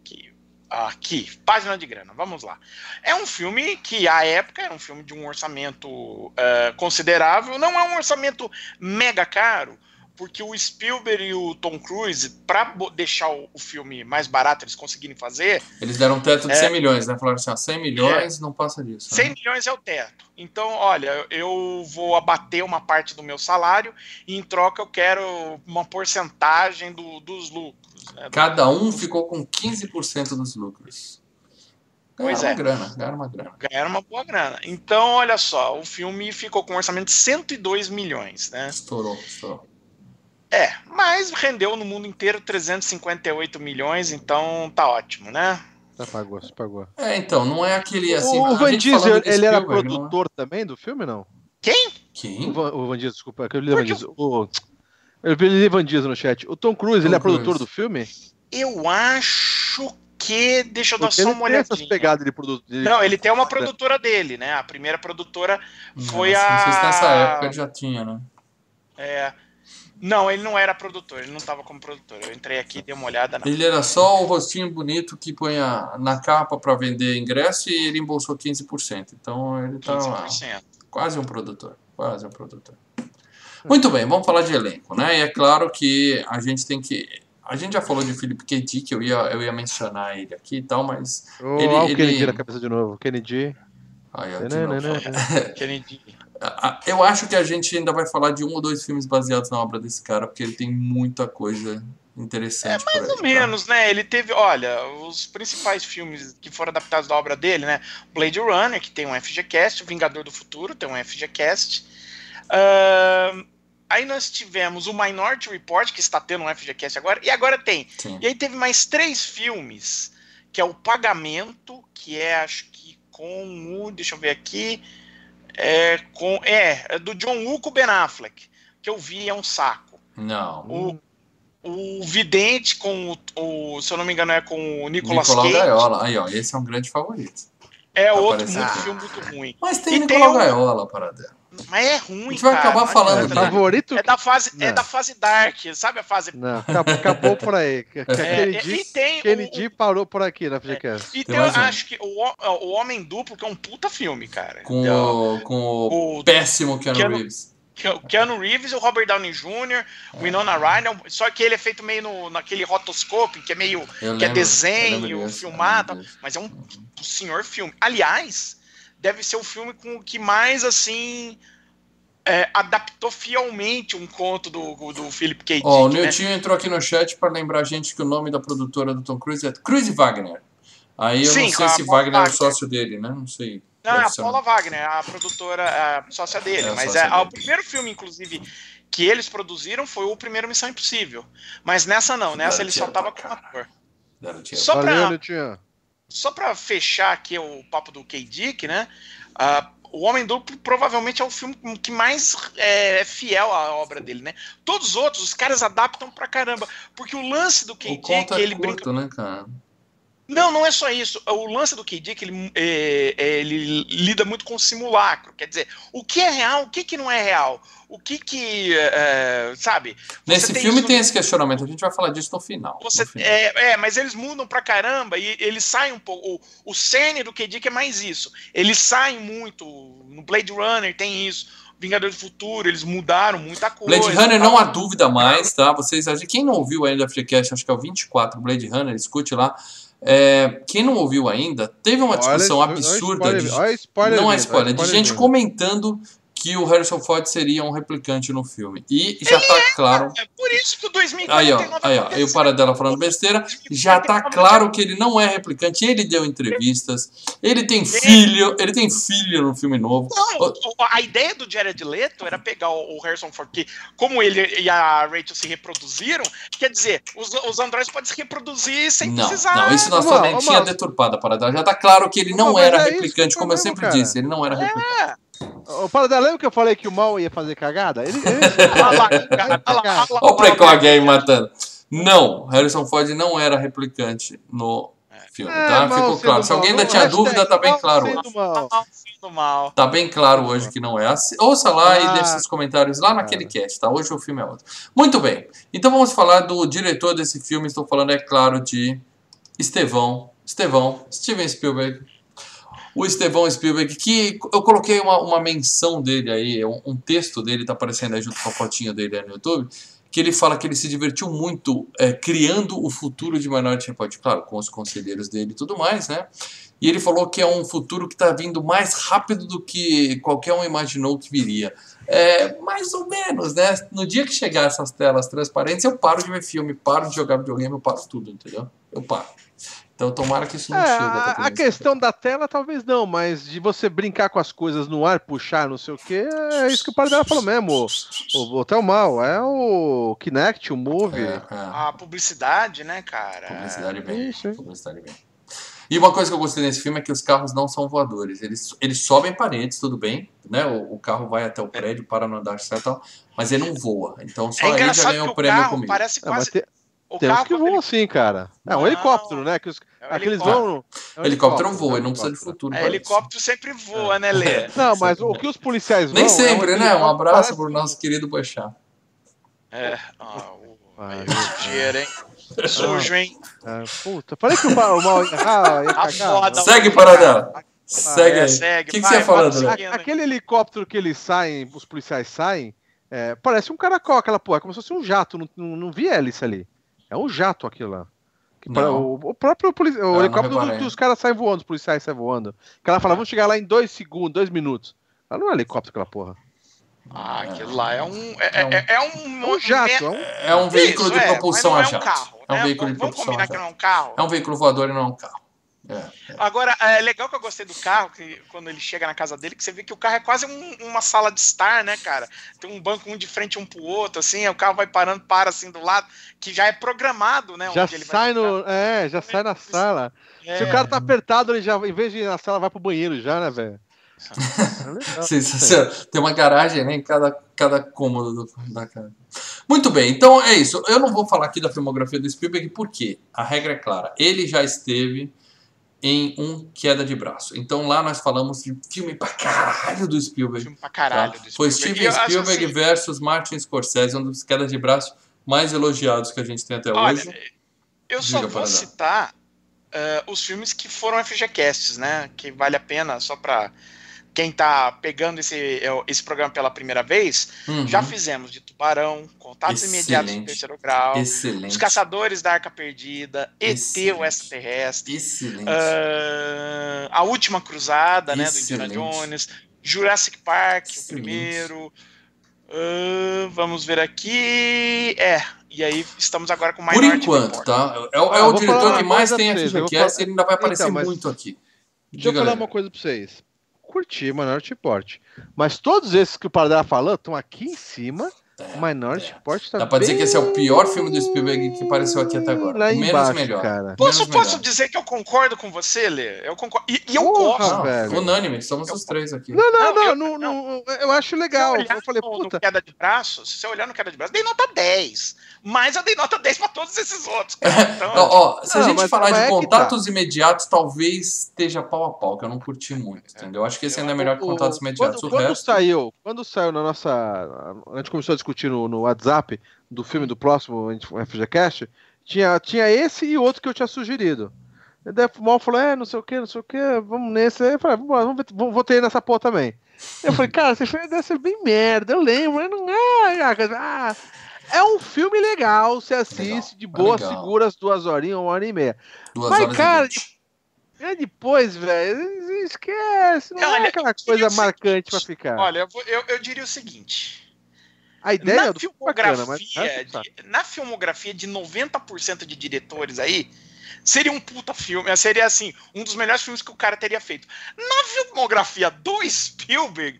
Aqui, aqui, página de grana, vamos lá. É um filme que, à época, era um filme de um orçamento eh, considerável. Não é um orçamento mega caro, porque o Spielberg e o Tom Cruise, para deixar o, o filme mais barato, eles conseguirem fazer, Eles deram um teto de É. 100 milhões, né? Falaram assim, ó, 100 milhões não passa disso. 100 Né? milhões é o teto. Então, olha, eu vou abater uma parte do meu salário e, em troca, eu quero uma porcentagem do- dos lucros. né? Cada um ficou com 15% dos lucros. Ganharam Pois uma é. grana, ganharam uma grana. ganharam uma boa grana. Então, olha só, o filme ficou com um orçamento de 102 milhões, né? Estourou, estourou. É, mas rendeu no mundo inteiro 358 milhões, então tá ótimo, né? Tá, pagou, se pagou. É, então, não é aquele assim. o Van Diesel, de ele era é? produtor também do filme, não? Quem? O Van, o Van Diesel, desculpa, eu li Van Diesel. O, eu li Van Diesel no chat. O Tom Cruise, Tom ele é Cruise. produtor do filme? Eu acho que. Deixa eu dar Porque só ele uma tem essas olhadinha. pegadas de produtor. Não, ele tem uma produtora dele, né? A primeira produtora foi Nossa, a. Não sei se nessa época ele já tinha, né? É. Não, ele não era produtor, ele não tava como produtor. Eu entrei aqui, dei uma olhada. Não. Ele era só o rostinho bonito que põe a- na capa para vender ingresso e ele embolsou 15%. Então ele tá 15%. quase um produtor. Quase um produtor. Muito bem, vamos falar de elenco, né? E é claro que a gente tem que. A gente já falou de Philip K. Dick, que eu ia, eu ia mencionar ele aqui e tal, mas. Oh, Ele- olha o ele- Kennedy na cabeça de novo. Kennedy. Ai, ó, de novo. Kennedy. Eu acho que a gente ainda vai falar de um ou dois filmes baseados na obra desse cara, porque ele tem muita coisa interessante. É mais ou tá? menos, né? Ele teve, olha, os principais filmes que foram adaptados da obra dele, né? Blade Runner, que tem um FGCast, o Vingador do Futuro tem um FGCast. Uh, aí nós tivemos o Minority Report, que está tendo um FGCast agora, e agora tem. Sim. E aí teve mais três filmes, que é o Pagamento, que é, acho que com o. Deixa eu ver aqui. É, com, é, é do John Woo com o Ben Affleck, que eu vi, é um saco. Não. O, o Vidente com o, o, se eu não me engano, é com o Nicolas Nicolau Cage. Gaiola. Aí, ó, esse é um grande favorito. É Tá outro muito filme muito ruim. Mas tem E tem Nicolau o- Gaiola, parada. Mas é ruim, A gente vai cara, acabar falando né? Favorito? É da fase, é da fase Dark, sabe a fase. Não, acabou, acabou por aí. Que, que É, Kennedy, e tem o- Kennedy parou por aqui na FGCast. E Tem tem, eu um. acho que o, o Homem Duplo, que é um puta filme, cara. Com, Então, o, com o o péssimo Keanu, Keanu- Reeves. Ke- Keanu Reeves, o Robert Downey Jr., o Winona Ryder, só que ele é feito meio no, naquele rotoscope, que é meio Eu que é lembro, eu desenho, filmado, mas é um senhor filme. Aliás, deve ser o filme com o que mais assim é, adaptou fielmente um conto do, do Philip K. Ó, o Dick, né? Niltinho entrou aqui no chat para lembrar a gente que o nome da produtora do Tom Cruise é Cruise Wagner. Aí eu Sim, não sei se Paula Wagner é o Wagner. sócio dele, né? Não sei. Não, é a ser, Paula Wagner, a produtora, a sócia dele. É, a mas sócia é, dele. o primeiro filme, inclusive, que eles produziram foi o primeiro Missão Impossível. Mas nessa não, nessa Deram ele só tava com o ator. Só Valeu, pra, Niltinho. Só pra fechar aqui o papo do K-Dick, né? ah, o Homem Duplo provavelmente é o filme que mais é, é fiel à obra dele, né? Todos os outros, os caras adaptam pra caramba. Porque o lance do O K-Dick, é ele brinca curto, né, cara? Não, não é só isso. O lance do K. Dick, ele, é, é, ele lida muito com o simulacro. Quer dizer, o que é real, o que, que não é real? O que que, é, sabe? Você Nesse filme isso- tem esse questionamento, a gente vai falar disso no final. Você, no final. é, é, mas eles mudam pra caramba e eles saem um pouco. O, o do K. Dick é mais isso. Eles saem muito. No Blade Runner tem isso. Vingador do Futuro, eles mudaram muita coisa. Blade Runner tal. não há dúvida mais, tá? Vocês, quem não ouviu ainda a FreeCast, acho que é o 24, Blade Runner, escute lá. É, quem não ouviu ainda, teve uma discussão Olha- absurda olha de, olha spoiler não é spoiler, olha de gente comentando que o Harrison Ford seria um replicante no filme. E já tá claro. É por isso que o Aí, ó, 2049 aí, ó, aí o Paradela falando besteira. Já tá claro que ele não é replicante. Ele deu entrevistas. Ele tem filho. Ele tem filho no filme novo. Não, a ideia do Jared Leto era pegar o Harrison Ford, que como ele e a Rachel se reproduziram, quer dizer, os, os androides podem se reproduzir sem Não, precisar. não, isso mente ô, tinha Mal. deturpado a Paradela. Já tá claro que ele não era é isso replicante, é como eu sempre cara. disse. Ele não era replicante. Ô, Paradela, lembra que eu falei que o mal ia fazer cagada? Ele, ele... Olha o Precog aí matando. Não, Harrison Ford não era replicante no filme, É, tá? Ficou claro. Se alguém ainda tinha Hashtag dúvida, tá bem claro hoje. mal. Mal, sendo mal. Tá bem claro hoje que não é. Assi- Ouça lá Ah. e deixe seus comentários lá naquele cast, tá? Hoje o filme é outro. Muito bem. Então vamos falar do diretor desse filme. Estou falando, é claro, de Estevão. Estevão, Steven Spielberg. O Estevão Spielberg, que eu coloquei uma, uma menção dele aí, um, um texto dele, tá aparecendo aí junto com a fotinha dele aí no YouTube, que ele fala que ele se divertiu muito é, criando o futuro de Minority Report, claro, com os conselheiros dele e tudo mais, né? E ele falou que é um futuro que está vindo mais rápido do que qualquer um imaginou que viria. É, mais ou menos, né? No dia que chegar essas telas transparentes, eu paro de ver filme, paro de jogar videogame, eu paro tudo, entendeu? Eu paro. Então tomara que isso não É, chegue. a, a questão da tela talvez não, mas de você brincar com as coisas no ar, puxar, não sei o que, é isso que o Paradela falou mesmo. O, o, o Thelmal, é o Kinect, o Move. É, é. A publicidade, né, cara? Publicidade bem. Isso? Publicidade bem. E uma coisa que eu gostei nesse filme é que os carros não são voadores. Eles, eles sobem paredes, tudo bem, né? O, o carro vai até o prédio, para no andar certo, e tal, mas ele não voa. Então só É ele já ganhou o prêmio carro comigo. parece É, quase. tem, o tem uns carro, que voam ele- assim, cara. É um Não. helicóptero, né? Que os, é um aqueles helicóptero. vão. É um helicóptero voa, é ele não precisa de futuro. É, helicóptero sempre voa, né, Lê? Não, mas o que os policiais vão. Nem é sempre, né? Um abraço pro nosso querido Boechat. É. Ah, o... Ah, aí, o dinheiro, hein? Sujo, hein? é, puta, falei que o ma- o mal ia, ah, cagar. foda, Segue, mano. Paradela. Segue É, aí. segue. O que, que vai, você ia falando, aquele helicóptero que eles saem, os policiais saem, é, parece um caracol, aquela porra, é como se fosse um jato, não, não, não vi hélice ali. É um jato aquilo lá. Não. o, o próprio polici- o helicóptero do- reparei. dos caras saem voando, os policiais saem voando. Que ela fala, vamos chegar lá em dois segundos, dois minutos. Ela não é helicóptero aquela porra. Ah, aquilo lá é um. É, é, é um, É um jato, é um... É um veículo Isso, de é, propulsão mas a é um jato. carro, É um né? veículo de Vamos propulsão a combinar que jato. não é um carro. É um veículo voador e não é um carro. É, é. Agora, é legal que eu gostei do carro, que quando ele chega na casa dele, que você vê que o carro é quase um- uma sala de estar, né, cara? Tem um banco um de frente um pro outro, assim, o carro vai parando, para assim do lado, que já é programado, né? Já onde ele vai sai no. É, já sai na sala. Se o É. cara tá apertado, ele já, em vez de ir na sala, vai pro banheiro já, né, velho? É. Sensacional. Tem uma garagem né, em cada, cada cômodo do- da casa. Muito bem, então é isso. Eu não vou falar aqui da filmografia do Spielberg porque a regra é clara. Ele já esteve em um Queda de Braço. Então lá nós falamos de filme pra caralho do Spielberg. Filme pra tá? caralho. do Foi E Steven Spielberg assim, versus Martin Scorsese, um dos Quedas de Braço mais elogiados que a gente tem até Olha, hoje. eu só Diga, vou Paradão. citar eh, os filmes que foram FGCasts, né? Que vale a pena só pra quem tá pegando esse, eh, esse programa pela primeira vez. Uhum. Já fizemos de Tubarão, Contatos Imediatos do Excelente. Terceiro Grau, Excelente. Os Caçadores da Arca Perdida, ET, o Excelente. Extraterrestre, Excelente. ah, A Última Cruzada, né, do Indiana Excelente. Jones, Jurassic Park, o Excelente. primeiro. ah, vamos ver aqui. É, e aí estamos agora com Por Minority enquanto, Report. tá? É, o- é Ah, o diretor que mais tem vou FGCast falar- ele ainda vai aparecer Então, mas- muito aqui. Deixa eu falar Leandro. uma coisa pra vocês. Curti Minority Report. Mas todos esses que o Paradela falou estão aqui em cima. Minority Report tá Dá pra dizer bem que esse é o pior filme do Spielberg que apareceu aqui até agora. Lá Menos embaixo, melhor. cara. Posso, Menos posso melhor. dizer que eu concordo com você, Lê? Eu concordo. E, e eu Porra, gosto. Não, velho. unânime, somos os três aqui. Não, não, Não, não, eu- não, não. não, eu acho Se legal. olhar Eu falei, no, no puta, queda de braços, se você olhar no queda de braços, dei nota 10. Mas eu dei nota 10 pra todos esses outros, cara. Então, Ó, ó, se a Não, gente mas- falar mas de é que contatos imediatos, talvez esteja pau a pau, que eu não curti muito, entendeu? Acho que esse ainda é melhor que contatos imediatos. Quando, o quando resto. saiu, quando saiu na nossa. A gente começou a discutir no, no WhatsApp do filme do próximo FGCast, tinha, tinha esse e outro que eu tinha sugerido. E daí o Mal falou, é, não sei o que, não sei o que, vamos nesse. Aí eu falei, vamos, vamos, ver- votei nessa porra também. Eu falei, cara, esse filme deve ser bem merda, eu lembro, mas não é. Ah, é um filme legal, você assiste Legal, de é boa, legal. segura as duas horinhas, uma hora e meia. Duas Mas, horas cara, e. E depois, velho, esquece, não é Olha, aquela eu diria coisa marcante pra seguinte, ficar. Olha, eu, vou- eu- eu diria o seguinte. A ideia na filme é bacana, mas filmografia, de, na filmografia de 90% de diretores aí, seria um puta filme. Seria assim, um dos melhores filmes que o cara teria feito. Na filmografia do Spielberg,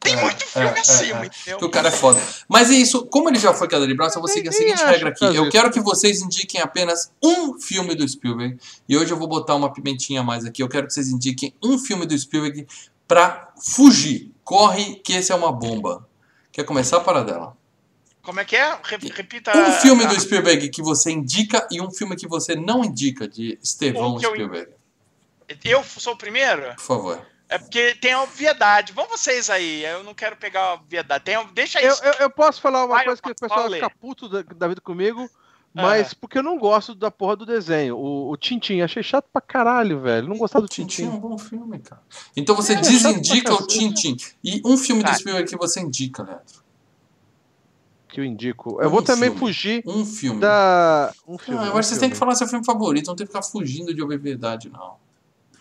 tem É, muito filme é, é, acima, é. entendeu? Que o cara é foda. Mas é isso, como ele já foi queda de braço, eu vou seguir a seguinte regra aqui. Eu quero que vocês indiquem apenas um filme do Spielberg. E hoje eu vou botar uma pimentinha a mais aqui. Eu quero que vocês indiquem um filme do Spielberg pra fugir. Corre, que esse é uma bomba. Quer começar a paradela? Como é que é? Re- Repita. Um filme a- do Spielberg que você indica e um filme que você não indica, de Estevão eu- Spielberg. Eu sou o primeiro? Por favor. É porque tem a obviedade. Vão vocês aí. Eu não quero pegar a obviedade. Tem, deixa Eu, isso. eu, eu posso falar uma Vai, coisa que o pessoal ficar puto da, da vida comigo, mas porque eu não gosto da porra do desenho. O, o Tintin, achei chato pra caralho, velho. Não gostava do Tintin é Tintin. um bom filme, cara. Então você É, desindica o Tintin. E um filme do Tá. Spielberg que você indica, Leandro. Que eu indico. Eu Um vou também filme. fugir Um filme. da. Um filme. Não, eu um acho que vocês têm filme. que falar seu filme favorito, não tem que ficar fugindo de obviedade, não.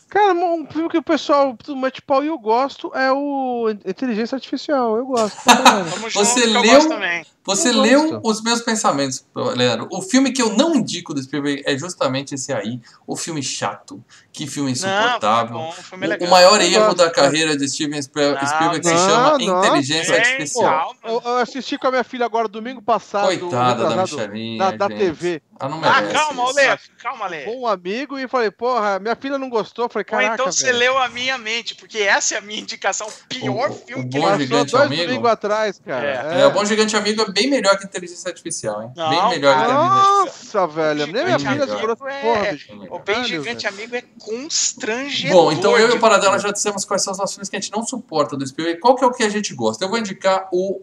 Cara, um filme que o pessoal mete pau e eu gosto é o Inteligência Artificial. Eu gosto. Você junto, que eu leu- gosto também. Você Eu leu gosto. os meus pensamentos, Leandro. O filme que eu não indico do Spielberg é justamente esse aí. O filme chato. Que filme Não, insuportável. foi bom, O- legal. o maior erro gosto, da carreira de Steven Não, Spielberg se não, chama não, Inteligência tem, Artificial. calma. Eu, eu assisti com a minha filha agora domingo passado. Coitada da Michelinha. da, da gente. TV. Ela não Ah, calma, isso. Olê. Calma, Lê. Com um amigo e falei, porra, minha filha não gostou. Falei, Ou caraca, então você velho. leu a minha mente, porque essa é a minha indicação. O pior O- filme o que bom Gigante Amigo? domingos atrás, cara. É, o Bom Gigante Amigo é bem melhor que Inteligência Artificial, hein? Não, bem melhor que cara. Inteligência Artificial. Nossa, velho. Nem minha filha segurou é-. O Bem Gigante. Amigo é constrangedor. Bom, então eu e o de- Paradela já dissemos quais são os nossos filmes que a gente não suporta do Spielberg. Qual que é o que a gente gosta? Eu vou indicar o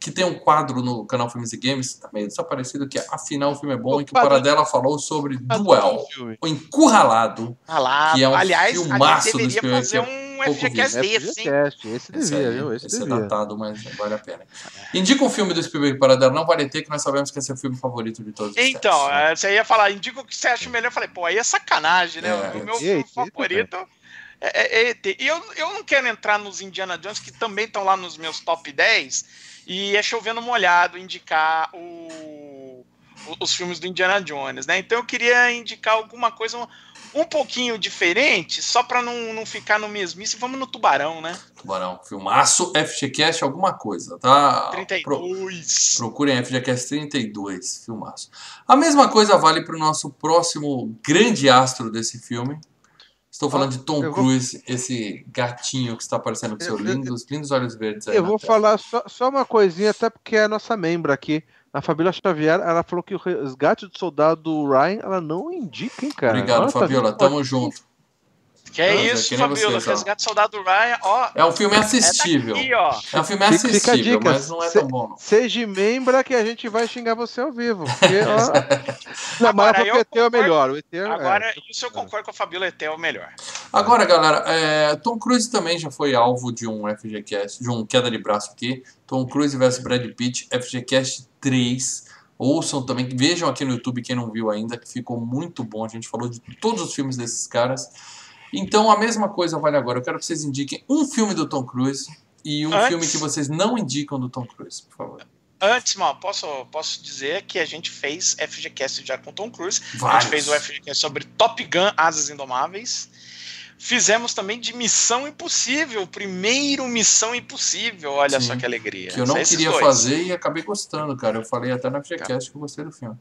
que tem um quadro no canal Filmes e Games, tá meio desaparecido, que é Afinal o filme é bom, O em que o Paradela falou sobre Duel, o Encurralado. Ah lá, que é um aliás, filmaço do deveria Spielberg, fazer que é um pouco FGCast É desse, hein? FGCast, esse Esse, devia, aí, viu? Esse esse é datado, mas vale a pena. Indica um filme do Spielberg Paradela, não vale ter, que nós sabemos que é o filme favorito de todos os Então, tempos, né? é, você ia falar, indica o que você acha melhor. Eu falei, pô, aí é sacanagem, né? É. o meu Eita, filme eita, favorito É, é, ET. E eu, eu não quero entrar nos Indiana Jones, que também estão lá nos meus top 10, e é chovendo molhado indicar o, os filmes do Indiana Jones, né? Então eu queria indicar alguma coisa um, pouquinho diferente, só para não, não ficar no mesmice. Vamos no Tubarão, né? Tubarão, filmaço, FGCast, alguma coisa, tá? 32. Pro, procurem FGCast 32, filmaço. A mesma coisa vale para o nosso próximo grande astro desse filme. Estou falando de Tom vou- Cruise, esse gatinho que está aparecendo com Eu- seus eu- lindos, lindos olhos verdes aí Eu vou tela. falar só, só uma coisinha, até porque é a nossa membra aqui, a Fabíola Xavier, ela falou que o resgate do soldado Ryan, ela não indica, hein, cara. Obrigado, Ela Fabiola, tamo junto. Que é isso, que Fabiola. vocês. Resgate Soldado Ryan, ó. É um filme É assistível. daqui, ó. É um filme Fica- fica a assistível, mas não é se- tão bom. Seja membra que a gente vai xingar você ao vivo. Porque, ó... Não, mas que o ET é o melhor. O ET é, Agora, isso eu concordo com a Fabiola ET é o melhor. Agora, galera, é, Tom Cruise também já foi alvo de um FGCast, de um queda de braço aqui. Tom Cruise vs Brad Pitt, FGCast 3. Ouçam também, vejam aqui no YouTube quem não viu ainda, que ficou muito bom. A gente falou de todos os filmes desses caras. Então a mesma coisa vale agora. Eu quero que vocês indiquem um filme do Tom Cruise e um Antes- filme que vocês não indicam do Tom Cruise, por favor. Antes, mal, posso, posso dizer que a gente fez FGCast já com Tom Cruise. A Vários. gente fez o FGCast sobre Top Gun Asas Indomáveis. Fizemos também de Missão Impossível, primeiro Missão Impossível. Olha Sim. só que alegria. Que eu não queria fazer e acabei gostando, cara. Eu falei até na FGCast que eu gostei do filme.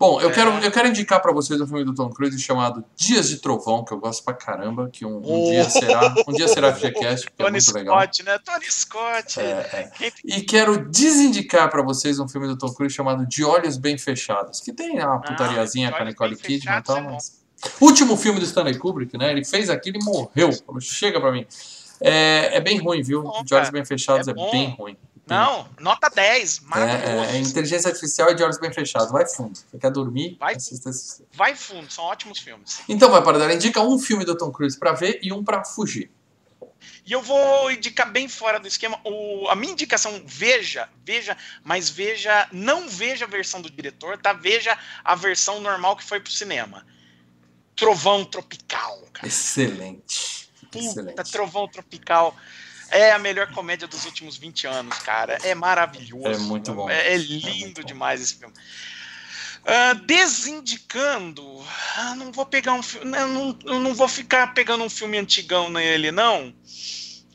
Bom, eu, É. quero, eu quero indicar pra vocês um filme do Tom Cruise chamado Dias de Trovão, que eu gosto pra caramba, que um, um Oh. dia será, um dia será FGCast, porque é Tony muito legal. Scott, né? Tony Scott. É, é. E quero desindicar pra vocês um filme do Tom Cruise chamado De Olhos Bem Fechados, que tem uma putariazinha Ah, com a Nicole Kidman e tal, é mas... Último filme do Stanley Kubrick, né? Ele fez aquilo e morreu. Chega pra mim. É, é bem ruim, viu? Bom, De Olhos. Bem Fechados É é, bem ruim. Não, nota 10. É, Maravilhoso. é, é inteligência artificial e de olhos bem fechados. Vai fundo. Você quer dormir? Vai. assista esse- Vai fundo, são ótimos filmes. Então, vai para dar. Indica um filme do Tom Cruise pra ver e um pra fugir. E eu vou indicar bem fora do esquema. O, a minha indicação, veja, veja, mas veja, não veja a versão do diretor, tá? Veja a versão normal que foi pro cinema. Trovão Tropical, cara. Excelente. Puta, Excelente. Trovão Tropical. É a melhor comédia dos últimos 20 anos, cara. É maravilhoso. É muito bom. É, é muito lindo bom. demais esse filme. Ah, desindicando, ah, não vou pegar um filme, não, não, eu não vou ficar pegando um filme antigão nele, não.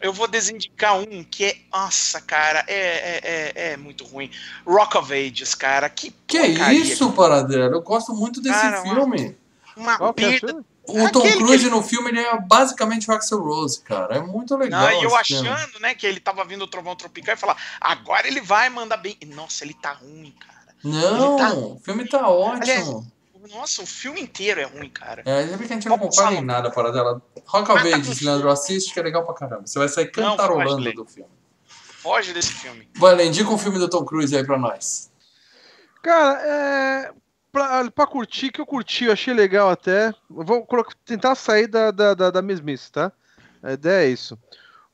Eu vou desindicar um que é, nossa, cara, é, é, é, é muito ruim. Rock of Ages, cara, que Que porcaria. isso, Paradelo? Eu gosto muito desse Cara, filme. Uma que é perda. O Tom Aquele Cruise que- no filme ele é basicamente o Axel Rose, cara. É muito legal. Não, e eu esse filme. achando, né, que ele tava vindo o Trovão Tropical e falar, agora ele vai mandar bem. Nossa, ele tá ruim, cara. Não, tá- o filme tá ótimo. Nossa, o filme inteiro é ruim, cara. É, ainda bem que a gente não concorda em nada, Paradela. Rock of Mas tá Ages, com- Leandro, assiste que é legal pra caramba. Você vai sair Não, cantarolando ler. do filme. Foge desse filme. Vai, indica um filme do Tom Cruise aí pra nós. Cara, é. Pra, pra curtir, que eu curti, eu achei legal até. Eu vou colocar- tentar sair da, da, da, da mesmice, tá? A ideia é isso.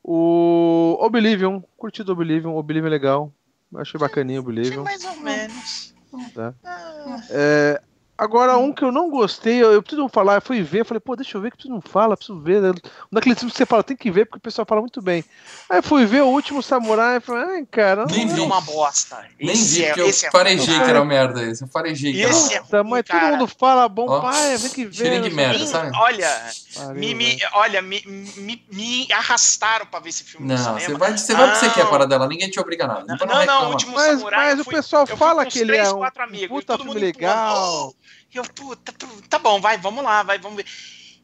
O Oblivion, curti do Oblivion, Oblivion é legal. Achei bacaninha o Achei Oblivion. mais ou menos. Tá. Ah, É, agora, um que eu não gostei, eu, eu preciso falar, eu fui ver, eu falei, pô, deixa eu ver que preciso não fala, preciso ver. né? Um daqueles filmes que você fala, tem que ver, porque o pessoal fala muito bem. Aí eu fui ver o último samurai e falei, ai, cara, Nem não vi. é uma bosta. Nem vi, é- porque eu é farejei que era merda esse. Eu farejei que era Esse é mas todo mundo fala, bom Ó, pai, vem que ver. de não merda, sabe? Olha, me, me- olha me, me, me arrastaram pra ver esse filme no Não, você cinema. vai, você vai porque você Não. quer, Paradela. Ninguém te obriga nada. Não, não, reclama. não, o último Mas, samurai. mas o pessoal fala que ele é um puta todo filme legal. Oh, eu, puta, tá bom, vai, vamos lá, vai, vamos ver.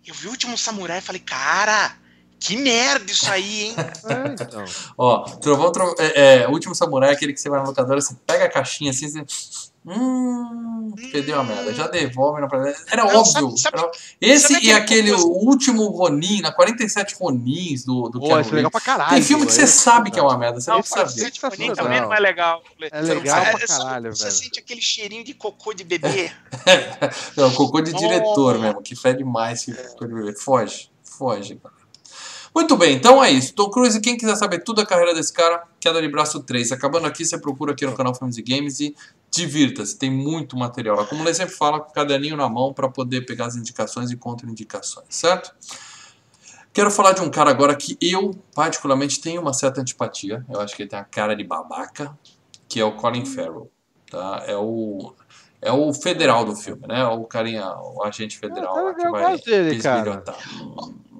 Eu vi o último samurai e falei, cara, que merda isso aí, hein? Ó, Trovão, Trovão é, é, Último Samurai é aquele que você vai na locadora, você pega a caixinha assim, você... Hum, perdeu a merda. Já devolve na praia. Era Não, óbvio. sabe- sabe- era- Esse sabe e aquele último Ronin, na 47 Ronins do, do Pô, Keanu é legal pra caralho. Tem filme que você esse sabe que é uma merda, você Não, ver. é sensacional. também não é legal. É legal É, pra é caralho, Você velho. sente aquele cheirinho de cocô de bebê. Não, cocô de diretor Oh. mesmo, que fede mais que cocô de bebê. Foge, foge, cara. Muito bem, então é isso. Tom Cruise, quem quiser saber tudo da carreira desse cara, queda de braço 3. Acabando aqui, você procura aqui no canal Filmes e Games e divirta-se. Tem muito material lá. Como eu sempre falo, com o caderninho na mão para poder pegar as indicações e contraindicações, certo? Quero falar de um cara agora que eu, particularmente, tenho uma certa antipatia. Eu acho que ele tem a cara de babaca, que é o Colin Farrell. Tá? É o. É o federal do filme, né? O carinha, o agente federal Ah, tá lá que vai dele, cara.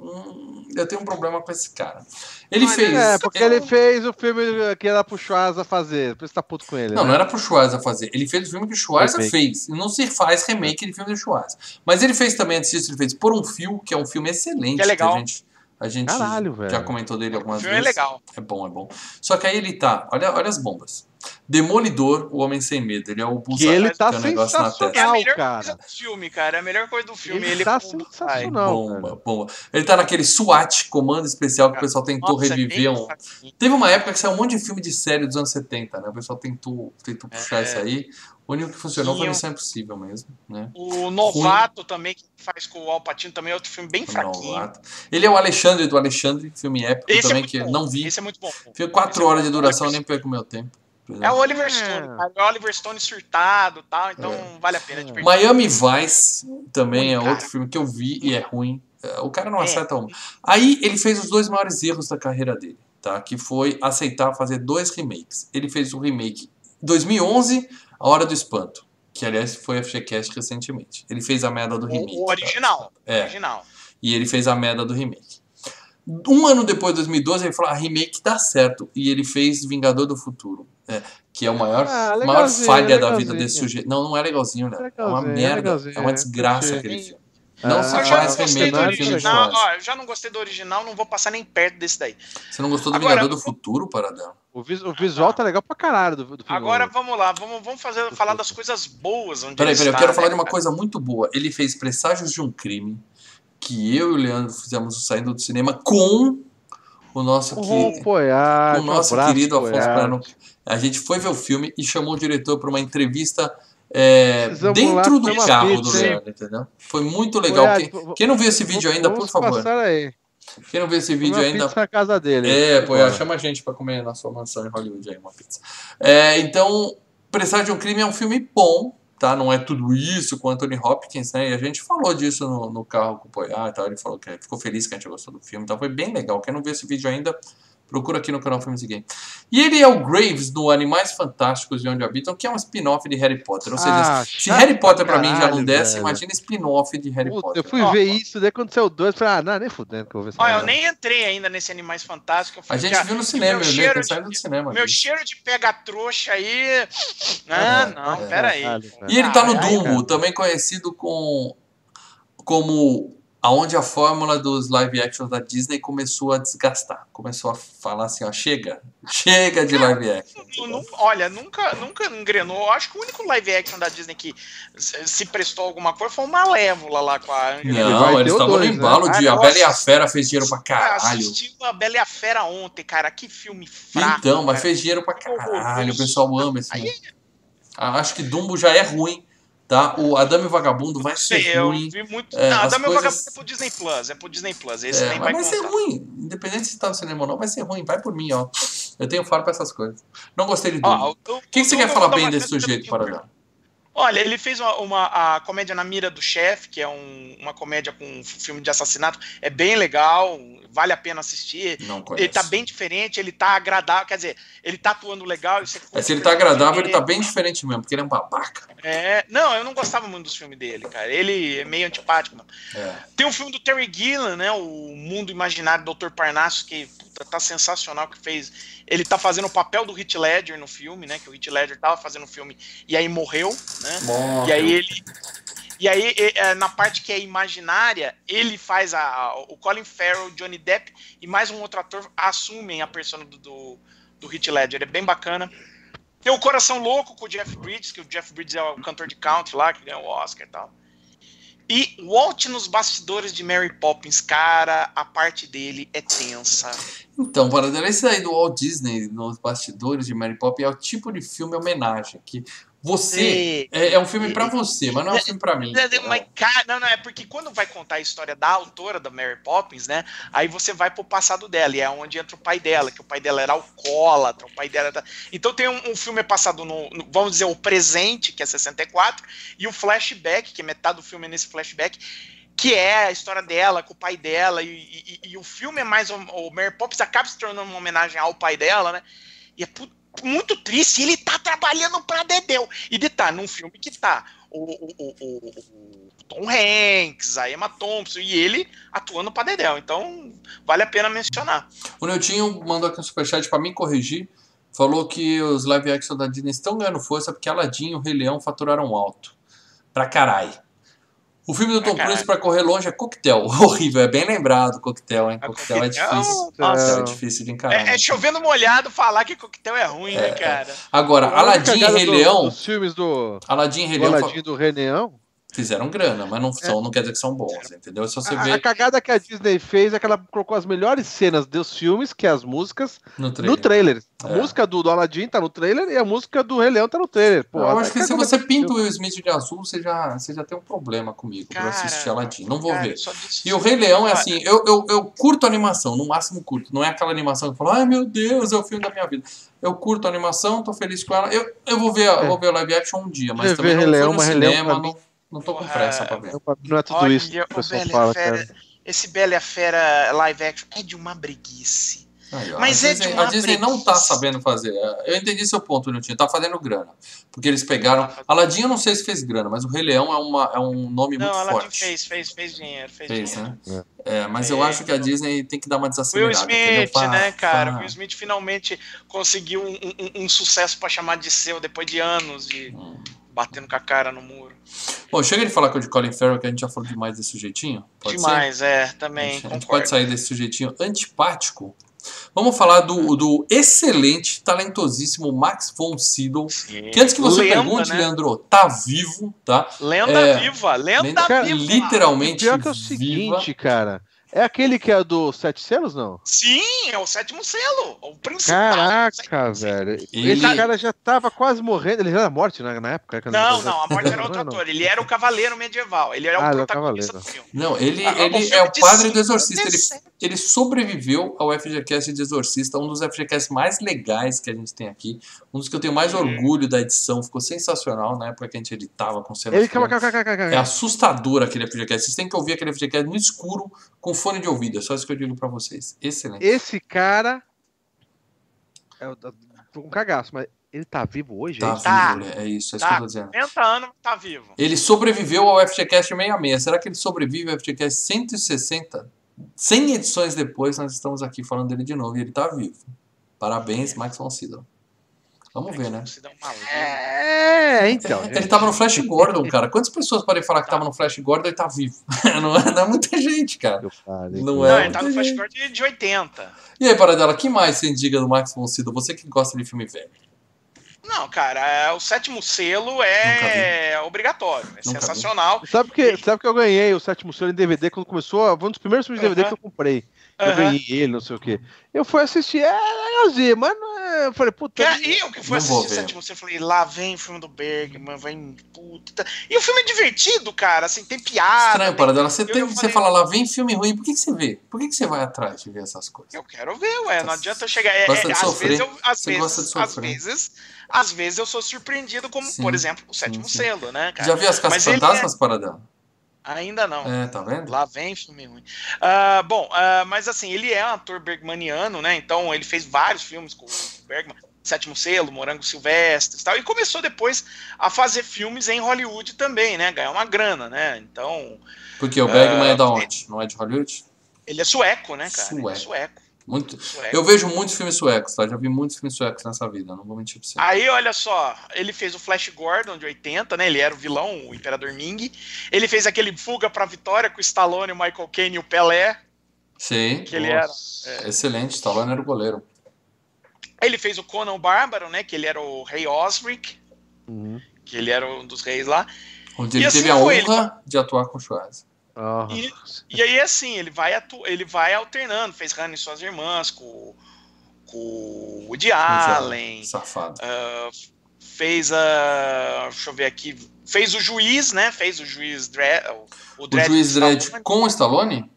Hum, Eu tenho um problema com esse cara. Ele fez. É, porque ele fez o filme que era pro Schwarza fazer. Por isso tá puto com ele. Não, né? não era pro Schwarza fazer. Ele fez o filme que o Schwarza Remake. fez. E não se faz remake de filme do Schwarza. Mas ele fez também, antes disso, ele fez Por um Fio, que é um filme excelente. Que é legal. a gente, a gente Caralho, já velho. comentou dele O algumas filme é vezes. legal. É bom, é bom. Só que aí ele tá. Olha, olha as bombas. Demolidor, o Homem Sem Medo. Ele é o Que Bullseye, ele tá tem um negócio na É sensacional. melhor cara. coisa do filme, cara. É a melhor coisa do filme. Ele Ele, tá com o sensacional. Bomba, cara. bomba. Ele tá naquele SWAT, comando especial que o pessoal tentou Nossa, é reviver. bem um... Teve uma época que saiu um monte de filme de série dos anos 70, né? O pessoal tentou, tentou puxar É. isso aí. O único que funcionou foi Missão Impossível mesmo, né? O Novato também, que faz com o Alpatino, também é outro filme bem O fraquinho. Novato. Ele é o Alexandre do Alexandre, filme épico Esse é também muito que bom. não vi. Esse é muito bom. Filme quatro Esse é horas de duração, nem perco meu tempo. É o Oliver É. Stone, cara. É o Oliver Stone surtado e tal, então É. vale a pena de perder. Miami Vice também é outro cara. filme que eu vi e é ruim. É, O cara não É. acerta um. Aí ele fez os dois maiores erros da carreira dele, tá? Que foi aceitar fazer dois remakes. Ele fez o remake 2011, A Hora do Espanto, que aliás foi a FGCast recentemente. Ele fez a merda do remake. O, tá? original. O É. original. E ele fez a merda do remake. Um ano depois, 2012, ele falou: a remake dá certo. E ele fez Vingador do Futuro. É, que é o maior, Ah, maior falha da vida desse sujeito. Não, não é legalzinho, Léo. É uma Legalzinho, merda. É uma é, desgraça curti. aquele filme. Ah, Não se já não faz gostei remake do original. Ó, eu já não gostei do original, não vou passar nem perto desse daí. Você não gostou do Agora, Vingador do Futuro, Paradão? O, vis- o visual tá legal pra caralho do, do filme. Agora vamos lá, vamos, vamos fazer, falar das coisas boas. Onde Peraí, peraí, eu quero né, falar de uma cara? coisa muito boa. Ele fez Presságios de um Crime, que eu e o Leandro fizemos saindo do cinema com o nosso, O que, o nosso um abraço, querido Afonso Poiar. A gente foi ver o filme e chamou o diretor para uma entrevista é, dentro do carro pizza, do? Leandro, entendeu? Foi muito legal. Poiar, Quem, quem não viu esse vídeo ainda, por favor. passar aí. Quem não viu esse vídeo uma ainda, pizza na casa dele. É, pô, Bora. chama a gente pra comer na sua mansão em Hollywood aí, uma pizza. É, então, Presságio de um Crime é um filme bom, tá? Não é tudo isso com Anthony Hopkins, né? E a gente falou disso no, no carro com o Poiar e tal. Ele falou que ficou feliz que a gente gostou do filme, então foi bem legal. Quem não viu esse vídeo ainda, procura aqui no canal Filmes e Game. E ele é o Graves no Animais Fantásticos de Onde Habitam, que é um spin-off de Harry Potter. Ou seja, Ah, se Harry Potter pra pra mim já não caralho, desce, velho. imagina spin-off de Harry Puta, Potter. eu fui ver isso, daí aconteceu o dois, falei, ah, não, nem fudendo que eu vou ver essa Olha, eu nem entrei ainda nesse Animais Fantásticos. A gente já- viu no cinema, meu eu cheiro de- do cinema. Meu gente. cheiro de pega-trouxa aí. Ah, É, não, é. pera aí. Caralho, velho. E ele tá no Dumbo, também conhecido com como aonde a fórmula dos live action da Disney começou a desgastar. Começou a falar assim, ó, chega, chega de live action. Olha, nunca, nunca engrenou. Eu acho que o único live action da Disney que se prestou alguma coisa foi o Malévola lá com a Angelina. vai Não, eles estavam no né? embalo de Ah, A Bela e a. Fera fez dinheiro pra caralho. assisti a Bela e a Fera ontem, cara. Que filme fraco. Então, mas cara. fez dinheiro pra caralho. O pessoal ama esse Aí filme. Ah, Acho que Dumbo já é ruim, tá? O Adame o Vagabundo vai ser Sei, eu ruim. vi muito. É, não, as da meu coisas- vagabundo é pro Disney Plus. É pro Disney Plus. Esse É, nem vai vai ser ruim. Independente se tá no cinema ou não, vai ser ruim. Vai por mim, ó. Eu tenho faro pra essas coisas. Não gostei de. Ó, O que, que você quer falar bem desse sujeito, Paradão? Olha, ele fez uma, uma- a comédia Na Mira do Chefe, que é um- uma comédia com um filme de assassinato. É bem legal, vale a pena assistir. Não conheço. Ele tá bem diferente, ele tá agradável, quer dizer, ele tá atuando legal. você É, se ele tá agradável, ele tá bem diferente mesmo, porque ele é um babaca. É, não, eu não gostava muito dos filmes dele, cara. Ele é meio antipático. Mano. É. Tem um filme do Terry Gilliam, né? O Mundo Imaginário do Dr. Parnasso, que puta, tá sensacional, que fez. Ele tá fazendo o papel do Heath Ledger no filme, né? Que o Heath Ledger tava fazendo o filme e aí morreu, né? E aí ele. E aí, é, na parte que é imaginária, ele faz a, o Colin Farrell, Johnny Depp e mais um outro ator assumem a persona do, do, do Heath Ledger. É bem bacana. Tem o Coração Louco com o Jeff Bridges, que o Jeff Bridges é o cantor de country lá, que ganhou o Oscar e tal. E Walt nos bastidores de Mary Poppins, cara, a parte dele é tensa. Então, Paradão, esse aí do Walt Disney nos bastidores de Mary Poppins é o tipo de filme homenagem que você. É, é um filme pra você, mas não é um filme pra mim. Não, não, é porque quando vai contar a história da autora da Mary Poppins, né? Aí você vai pro passado dela, e é onde entra o pai dela, que o pai dela era alcoólatra, o pai dela. Era... Então tem um, um filme passado no, no, vamos dizer, o presente, que é 64, e o flashback, que é metade do filme é nesse flashback. que é a história dela, com o pai dela, e, e, e o filme é mais. O Mary Poppins acaba se tornando uma homenagem ao pai dela, né? E é muito triste. Ele tá trabalhando pra Dedeu. E de tá num filme que tá o, o, o, o, Tom Hanks, a Emma Thompson e ele atuando pra Dedel. Então, vale a pena mencionar. O Neutinho mandou aqui um superchat pra me corrigir. Falou que os live action da Disney estão ganhando força porque Aladdin e o Rei Leão faturaram alto. Pra caralho. O filme do Tom Cruise pra correr longe é coquetel. Horrível, é bem lembrado coquetel, hein? Coquetel, é difícil. Nossa. É difícil de encarar. É, é chovendo molhado falar que coquetel é ruim, né, é, né, cara? Agora, Aladdin e Rei do, Leão. Os filmes do. Aladdin e Rei Leão. Aladdin do Rei Leão fizeram grana, mas não, são, é. não quer dizer que são bons, entendeu? Se você a, vê... a cagada que a Disney fez é que ela colocou as melhores cenas dos filmes, que é as músicas, no trailer. No trailer. A é. música do, do Aladdin tá no trailer e a música do Rei Leão tá no trailer. Pô, eu acho que se você pinta o Will Smith de azul, você já, você já tem um problema comigo cara, pra assistir Aladdin. Não vou cara, ver. E o Rei Leão é assim, eu, eu, eu curto a animação, no máximo curto. Não é aquela animação que fala, ai meu Deus, é o filme da minha vida. Eu curto a animação, tô feliz com ela. Eu, eu vou ver, é. vou ver o live action um dia, mas também não Rei Leão, no cinema, não, não tô com pressa pra ver. Não é tudo Olha, isso que o pessoal fala, Fera, cara. Esse Bela e a Fera live action é de uma breguice. Aí, Mas a é Disney, de uma A Disney não tá sabendo fazer. Eu entendi seu ponto, Nilton. Tá fazendo grana. Porque eles pegaram. Aladdin eu não sei se fez grana, mas o Rei Leão é, uma, é um nome não, muito Aladdin forte. fez, fez, fez dinheiro. Fez, fez dinheiro. né? É, mas eu acho que a Disney tem que dar uma desacelerada. Will Smith, pá, né, cara? Pá. Will Smith finalmente conseguiu um, um, um sucesso para chamar de seu depois de anos de. Hum batendo com a cara no muro. Bom, chega de falar com o de Colin Farrell, que a gente já falou demais desse sujeitinho. Pode demais, ser? é, também. A gente, a gente pode sair desse sujeitinho antipático. Vamos falar do, do excelente, talentosíssimo Max von Sydow. Sim. Que antes que você lenda, pergunte, né? Leandro, tá vivo, tá? Lenda é, viva, lenda, lenda viva. Literalmente. Pior que é o seguinte, viva. cara. É aquele que é do Sete Selos, não? Sim, é o sétimo selo. O principal. Caraca, velho. Ele... Esse cara já tava quase morrendo. Ele já era morte na, na época? Não, não, a morte era outro ator. Ele era o cavaleiro medieval. Ele era ah, o protagonista do filme. Não, ele, ah, ele é o padre do Exorcista. Ele, ele sobreviveu ao FGCast de Exorcista, um dos FGCasts mais legais que a gente tem aqui. Um dos que eu tenho mais orgulho da edição. Ficou sensacional na época que a gente editava com cenas. Ele... É assustador aquele FGCast. Vocês têm que ouvir aquele FGCast no escuro com fone de ouvido. É só isso que eu digo para vocês. Excelente. Esse cara. É, tô com cagaço, mas ele tá vivo hoje? Tá é vivo, tá. é isso, é isso tá. que eu tô dizendo. 40 anos tá vivo. Ele sobreviveu ao FGCast 66. Será que ele sobrevive ao FGCast 160? 100 edições depois, nós estamos aqui falando dele de novo e ele tá vivo. Parabéns, Max von Sydow. Vamos ver, né? É, então. Ele tava no Flash Gordon, cara. Quantas pessoas podem falar que tava no Flash Gordon e tá vivo? Não é, não é muita gente, cara. Não, é não ele tá no Flash Gordon de 80. E aí, Paradela, que mais você indica do Max von Sydow? Você que gosta de filme velho. Não, cara, é, o sétimo selo é obrigatório, é Nunca sensacional. Vi. Sabe que, sabe que eu ganhei o sétimo selo em DVD quando começou? Foi um dos primeiros filmes de DVD que eu comprei. Eu ganhei ele, não sei o quê. Eu fui assistir, é legalzinho, mas não é. Eu falei, puta. É, e eu que fui assistir o sétimo selo, falei, lá vem o filme do Bergman, vem. Puta. E o filme é divertido, cara, assim, tem piada. Estranho, tem... dela. Você, tem, você fala lá, vem filme ruim, por que, que você vê? Por que, que você vai atrás de ver essas coisas? Eu quero ver, ué, não adianta eu chegar. É, gosta é, de sofrer. Vezes eu, às, vezes, às vezes às vezes eu sou surpreendido, como, sim, por exemplo, o sétimo sim, sim. selo, né, cara? Já viu as Caças Fantasmas, é... Paradão? Ainda não. É, tá vendo? Lá vem filme ruim. Uh, bom, uh, mas assim, ele é um ator bergmaniano, né? Então ele fez vários filmes com o Bergman. Sétimo Selo, Morango Silvestre e tal. E começou depois a fazer filmes em Hollywood também, né? Ganhar uma grana, né? Então. Porque o Bergman uh, é da onde? Não é de Hollywood? Ele é sueco, né, cara? Sueco. Ele é sueco. Muito... Eu vejo muitos filmes suecos, tá? Já vi muitos filmes suecos nessa vida, não vou mentir pra você. Aí, olha só, ele fez o Flash Gordon de 80, né? Ele era o vilão, o Imperador Ming. Ele fez aquele Fuga pra Vitória com o Stallone, o Michael Caine e o Pelé. Sim. Que ele era. É... Excelente, Stallone era o goleiro. Ele fez o Conan o Bárbaro, né? Que ele era o rei Osric. Uhum. Que ele era um dos reis lá. Onde ele assim teve a honra ele... de atuar com o Schwarzenegger. Oh. E, e, aí, assim, ele vai, atu ele vai alternando. Fez Rani e suas irmãs com, com o Woody Allen. Safado. Uh, fez a. deixa eu ver aqui. Fez o juiz, né? Fez o juiz Dredd. O, o, o juiz Dredd com o Stallone?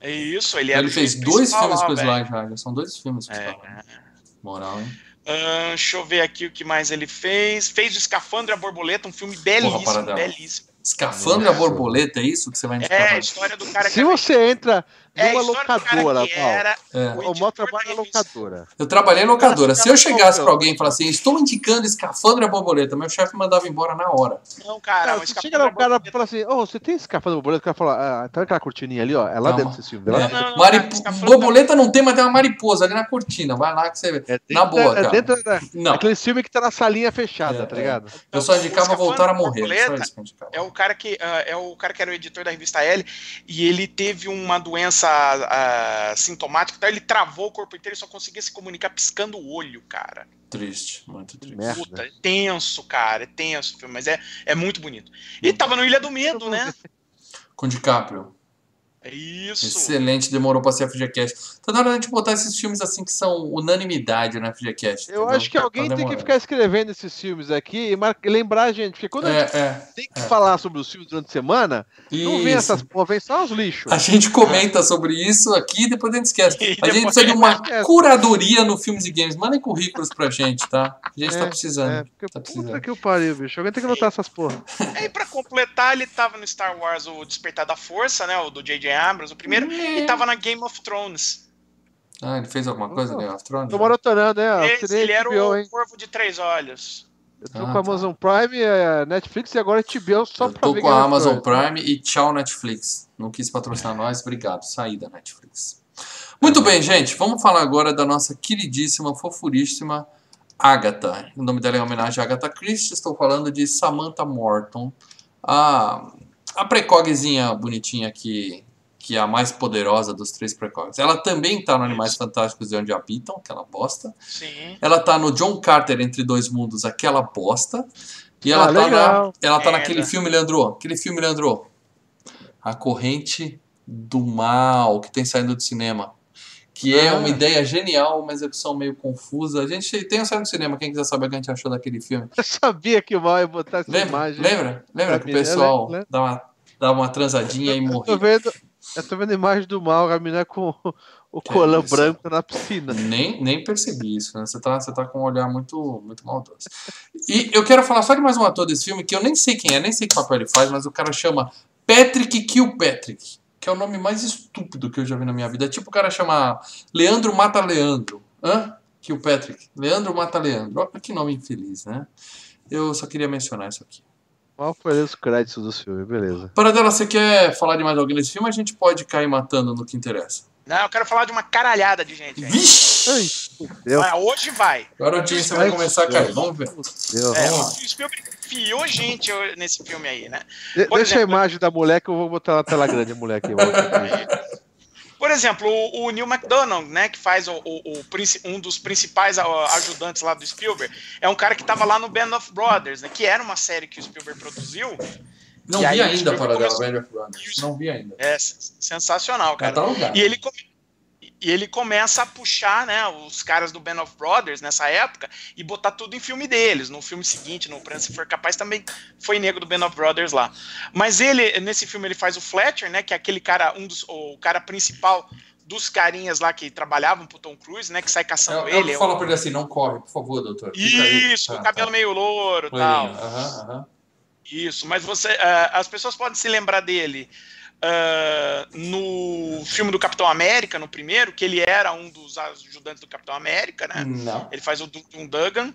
É isso, ele era Ele fez dois filmes com o Sly já. São dois filmes com o é. Stallone. Moral, hein? Uh, deixa eu ver aqui o que mais ele fez. Fez o Escafandra Borboleta, um filme belíssimo, belíssimo. Escafandra Nossa. borboleta, é isso que você vai indicar? É, a história do cara que Se você entra é numa locadora, era É. o o editor Mó da trabalha na revista. locadora. Eu trabalhei em locadora. Se eu chegasse pra alguém e falasse assim, estou indicando escafandra borboleta, meu chefe mandava embora na hora. Não, cara, Cara, você chega lá, o cara fala assim, ô, você tem escafandra borboleta? O cara fala, ah, tá aquela cortininha ali, ó, é lá Não, dentro desse filme. É. não, não, escafandra- Borboleta não tem, mas tem uma mariposa ali na cortina. Vai lá que você vê. É Na boa, é cara. dentro da, Não, aquele filme que tá na salinha fechada, É, tá é. ligado? eu só indicava Escafandra voltar a morrer. indicava. É o cara que ah, é o cara que era o editor da revista L e ele teve uma doença ah, sintomática, então ele travou o corpo inteiro e só conseguia se comunicar piscando o olho, cara. Triste, muito triste. Merda. Puta, é tenso, cara, é tenso o filme, mas é, é muito bonito. E tava no Ilha do Medo, né? Com DiCaprio. É isso. Excelente, demorou pra ser a FGCast. Tá na hora da gente botar esses filmes assim que são unanimidade na FGCast. Eu entendeu? acho que Tá- alguém tá tem que ficar escrevendo esses filmes aqui e mar- lembrar a gente, porque quando a gente É, é. tem que falar sobre os filmes durante a semana, não vem Isso. essas porra, vem só os lixos. A gente comenta sobre isso aqui e depois a gente esquece. E A gente precisa de uma esquece. curadoria no Filmes e Games. Mandem currículos pra gente, tá? A gente tá É, precisando. É, porque Tá puta precisando. que o pariu, bicho. Alguém tem que anotar essas porra. Aí pra completar, ele tava no Star Wars o Despertar da Força, né, o do J.J. Abrams, o primeiro, e tava na Game of Thrones. Ah, ele fez alguma coisa, Game of Thrones? Tô maratonando, né? Esse, Assinei ele era HBO, o hein? Corvo de Três Olhos. Eu tô Ah, com a tá. Amazon Prime, a Netflix e agora HBO só Eu pra tô ver com a Amazon. Prime e tchau Netflix. Não quis patrocinar nós, obrigado. Saí da Netflix. Muito bem, gente. Vamos falar agora da nossa queridíssima, fofuríssima Agatha. O nome dela é em homenagem a Agatha Christie. Estou falando de Samantha Morton. A, a precogzinha bonitinha que, que é a mais poderosa dos três precogs. Ela também tá no Animais Fantásticos e Onde Habitam, aquela bosta. Sim. Ela tá no John Carter Entre Dois Mundos, aquela bosta. E ela Ah, tá, na, ela tá Merda. naquele filme, Leandro. Aquele filme, Leandro. A Corrente do Mal, que tem saindo do cinema. Que é Ah. uma ideia genial, uma execução meio confusa. A gente tem saindo do cinema, quem quiser saber o que a gente achou daquele filme. Eu sabia que o mal ia botar essa Lembra? imagem. Lembra? Lembra que o Sabia, pessoal lembro, dá uma, dá uma transadinha e Eu tô morria? vendo, eu tô vendo a imagem do mal, a menina com o colã isso? branco na piscina. Nem, nem percebi isso, né? Você tá, você tá com um olhar muito, muito maldoso. E eu quero falar só de mais um ator desse filme, que eu nem sei quem é, nem sei que papel ele faz, mas o cara chama Patrick Kilpatrick, que é o nome mais estúpido que eu já vi na minha vida. É tipo o cara chama Leandro Mata Leandro. Hã? Kilpatrick. Leandro Mata Leandro. Olha que nome infeliz, né? Eu só queria mencionar isso aqui. Mal foi os créditos do filme, beleza. Paradela, você quer falar de mais alguém nesse filme? A gente pode cair matando no que interessa. Não, eu quero falar de uma caralhada de gente. aí. Vixe! Ai, hoje vai. Agora a audiência vai começar a cair. Vamos ver. fudeu. É, Vamos o Spielberg enfiou gente nesse filme aí, né? De- por deixa a exemplo- imagem da mulher que eu vou botar na tela grande, a mulher aqui. Por exemplo, o, o Neil McDonough, né, que faz o, o- o um dos principais ó, ajudantes lá do Spielberg, é um cara que estava lá no Band of Brothers, né, que era uma série que o Spielberg produziu. Não vi ainda, Paradela, começou- Band of Brothers. Não vi ainda. É sensacional, cara. Tá. E ele, come- e ele começa a puxar, né, os caras do Band of Brothers nessa época e botar tudo em filme deles. No filme seguinte, no Prança Se For Capaz, também foi nego do Band of Brothers lá. Mas ele, nesse filme, ele faz o Fletcher, né, que é aquele cara, um dos, o cara principal dos carinhas lá que trabalhavam pro Tom Cruise, né, que sai caçando Eu, ele. falo o- pra ele assim, não corre, por favor, doutor. Isso, Tá, o cabelo tá. meio louro e tal. aham, aham. Isso, mas você, ah, as pessoas podem se lembrar dele no filme do Capitão América, no primeiro, que ele era um dos ajudantes do Capitão América, né? Não. Ele faz o Dum Duggan.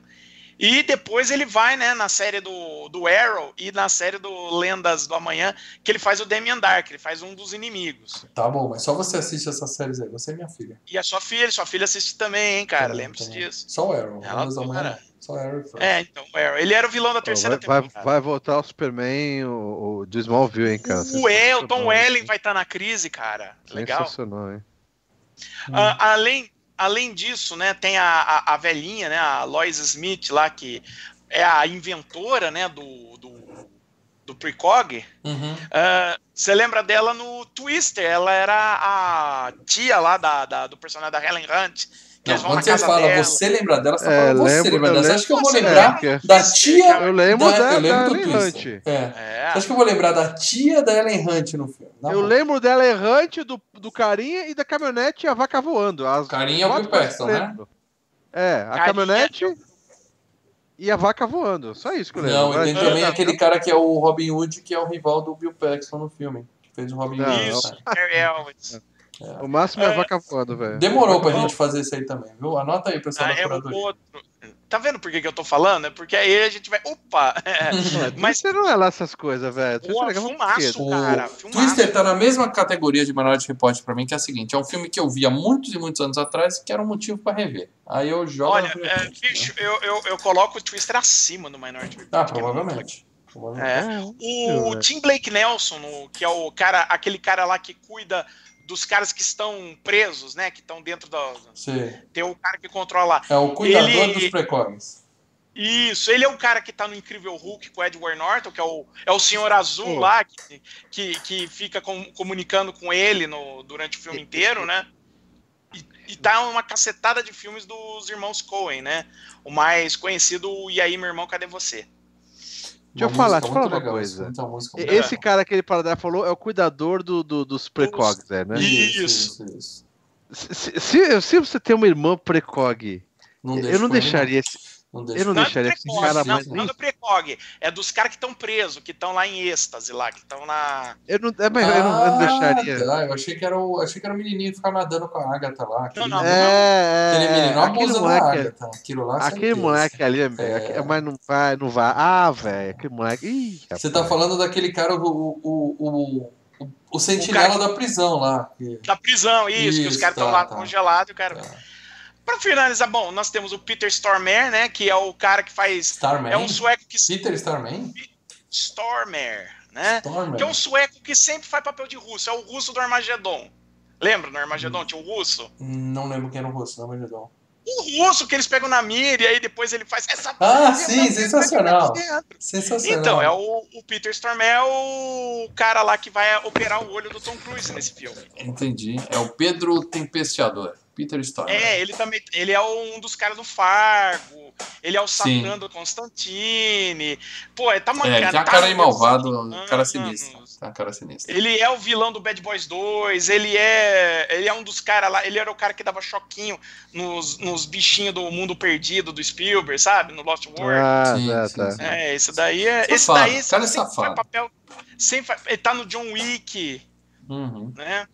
E depois ele vai, né, na série do, do Arrow e na série do Lendas do Amanhã, que ele faz o Damian Dark, ele faz um dos inimigos. Tá bom, mas só você assiste essas séries aí. Você é minha filha. E a sua filha, sua filha assiste também, hein, cara, lembre-se disso. Só o Arrow. Ela Mas amanhã adora. não. Só o Arrow. foi. É, então, o Arrow. Ele era o vilão da terceira vai, vai, temporada. vai voltar o Superman, o, o do Smallville, hein, cara. O El, Tom Sensacional, Ellen hein? vai estar na crise, cara. Legal. Sensacional, hein? Ah, além, além disso, né, tem a, a, a velhinha, né, a Lois Smith lá, que é a inventora, né, do, do, do Precog. Uhum. Ah, Você lembra dela no Twister? Ela era a tia lá da, da- do personagem da Helen Hunt. Não, eles vão na quando você casa fala dela. você lembra dela, você tá É, falando você lembro, lembra dela. Acha que eu vou Você lembrar lembra? da tia... Eu lembro da, da, eu lembro da do Ellen. Hunt. É. É. Você acha que eu vou lembrar da tia da Ellen Hunt no filme? Tá Eu lembro dela errante, do, do carinha e da caminhonete e a vaca voando. As Carinha é o Bill Paxton, né? É, a Carinha- caminhonete. e a vaca voando. Só isso que eu lembro. Não, e tem Não, também não, aquele cara que é o Robin Hood, que é o rival do Bill Paxton no filme. Que fez o Robin Não, Hood. Isso? Harry O máximo é a É. vaca voando, velho. Demorou pra gente fazer isso aí também, viu? Anota aí, pessoal Ah, da é o curadoria. outro. Tá vendo por que, que eu tô falando? É porque aí a gente vai. Opa! Mas Mas você não é lá essas coisas, velho. É filmaço. O cara, filmaço. Twister tá na mesma categoria de Minority Report pra mim, que é a seguinte: é um filme que eu vi há muitos e muitos anos atrás que era um motivo pra rever. Aí eu jogo. Olha, é, frente. bicho, eu, eu, eu coloco o Twister acima do Minority Report. Ah, é provavelmente. provavelmente. É. O É. Tim Blake Nelson, no- que é o cara, aquele cara lá que cuida dos caras que estão presos, né? Que estão dentro da. Sim. Tem o cara que controla lá. É o cuidador Ele- dos precogs. Isso, ele é o cara que tá no Incrível Hulk com o Edward Norton, que é o, é o Senhor Azul Sim. lá, que, que, que fica com- comunicando com ele no, durante o filme inteiro, né? E, e tá uma cacetada de filmes dos irmãos Coen, né? O mais conhecido, E aí, meu irmão, cadê você? Deixa eu falar, deixa eu falar uma legal, coisa. muito Esse legal. cara que ele paradar falou é o cuidador do, do- dos precogs, é, né? Isso. Isso, isso. Se, se, se você tem uma irmã precog, Não eu não deixaria esse. Não eu deixa não com ele. deixaria é esse Precog, cara não, mais não nem. do Precog, é dos caras que estão presos, que estão lá em êxtase lá, que estão na. Eu não, é, mas eu não, eu não deixaria. Ah, tá, eu achei que era o, achei que era o menininho que ficava nadando com a Agatha lá. Aquele, Não, não. É, aquele menino aquele abusa da moleque, Agatha. Aquilo lá, aquele certeza. moleque ali, é, É. mas não vai, não vai. Ah, velho, aquele moleque. Ih, Você tá falando daquele cara, o, o, o, o, o sentinela da prisão lá. que- Da prisão, isso, que os Isso, caras estão tá, lá tá. congelados, e o cara. Tá. Pra finalizar, bom, nós temos o Peter Stormare, né? Que é o cara que faz. Starman? É um sueco que. Peter Starman? Stormare, né? Storman. Que é um sueco que sempre faz papel de russo. É o russo do Armagedon. Lembra no Armagedon? Tinha o russo? Não lembro quem era o não, mas não. O russo que eles pegam na mira e aí depois ele faz essa. Ah, sim, sensacional. Sensacional. Então, é o, o Peter Stormare é o cara lá que vai operar o olho do Tom Cruise nesse filme. Entendi. É o Pedro Tempesteador. Peter Storman. É, ele também. Ele é um dos caras do Fargo. Ele é o Sim. Satã do Constantine. Pô, ele tá É, mancando. ele tem uma tá cara aí malvado, cara sinistra. Tem uma cara sinistra. Ele é o vilão do Bad Boys 2, ele é. Ele é um dos caras lá. Ele era o cara que dava choquinho nos, nos bichinhos do mundo perdido do Spielberg, sabe? No Lost World. Ah, Sim, tá, sim, tá. sim. É, esse daí é. Esse Safado, daí cara é sempre safado. faz papel. Sempre faz- ele tá no John Wick, Uhum. né?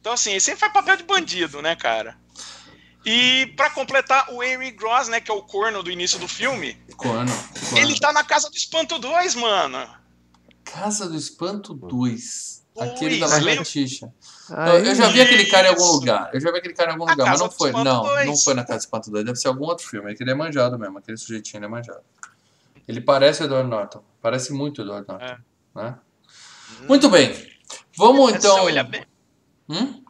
Então, assim, ele sempre faz papel de bandido, né, cara? E pra completar, o Henry Gross, né, que é o corno do início do filme, Corno. corno. ele tá na Casa do Espanto 2, mano. Casa do Espanto 2. Dois, Aquele da lagartixa. Eu, eu já vi aquele cara em algum lugar. Eu já vi aquele cara em algum A lugar, mas não foi. Não, 2. não foi na Casa do Espanto 2. Deve ser algum outro filme. É que ele é manjado mesmo. Aquele sujeitinho ele é manjado. Ele parece o Edward Norton. Parece muito o Edward Norton. É. Né? Muito bem. Vamos É, então. Se olhar bem- Hum?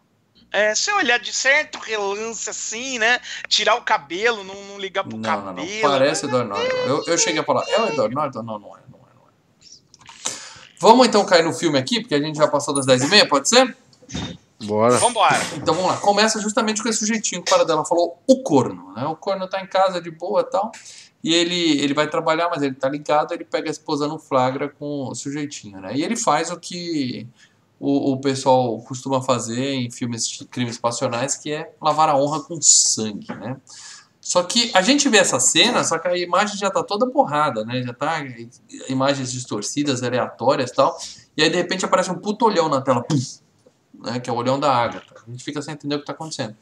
É, se olhar de certo relance assim, né? Tirar o cabelo, não, não ligar pro Não, não, cabelo. não. Parece o Edward Norton. Eu, eu cheguei a falar, é o Edward Norton? Não, não é, não é, não é. Vamos então cair no filme aqui, porque a gente já passou das 10h30, pode ser? Bora. Vambora. Então vamos lá. Começa justamente com esse sujeitinho que o dela falou, o corno. Né? O corno tá em casa de boa e tal. E ele, ele vai trabalhar, mas ele tá ligado, ele pega a esposa no flagra com o sujeitinho, né? E ele faz o que o, o pessoal costuma fazer em filmes de crimes passionais, que é lavar a honra com sangue, né? Só que a gente vê essa cena, só que a imagem já tá toda borrada, né? Já tá imagens distorcidas, aleatórias e tal. E aí de repente aparece um puto olhão na tela, pum, né? Que é o olhão da Agatha. A gente fica sem entender o que tá acontecendo.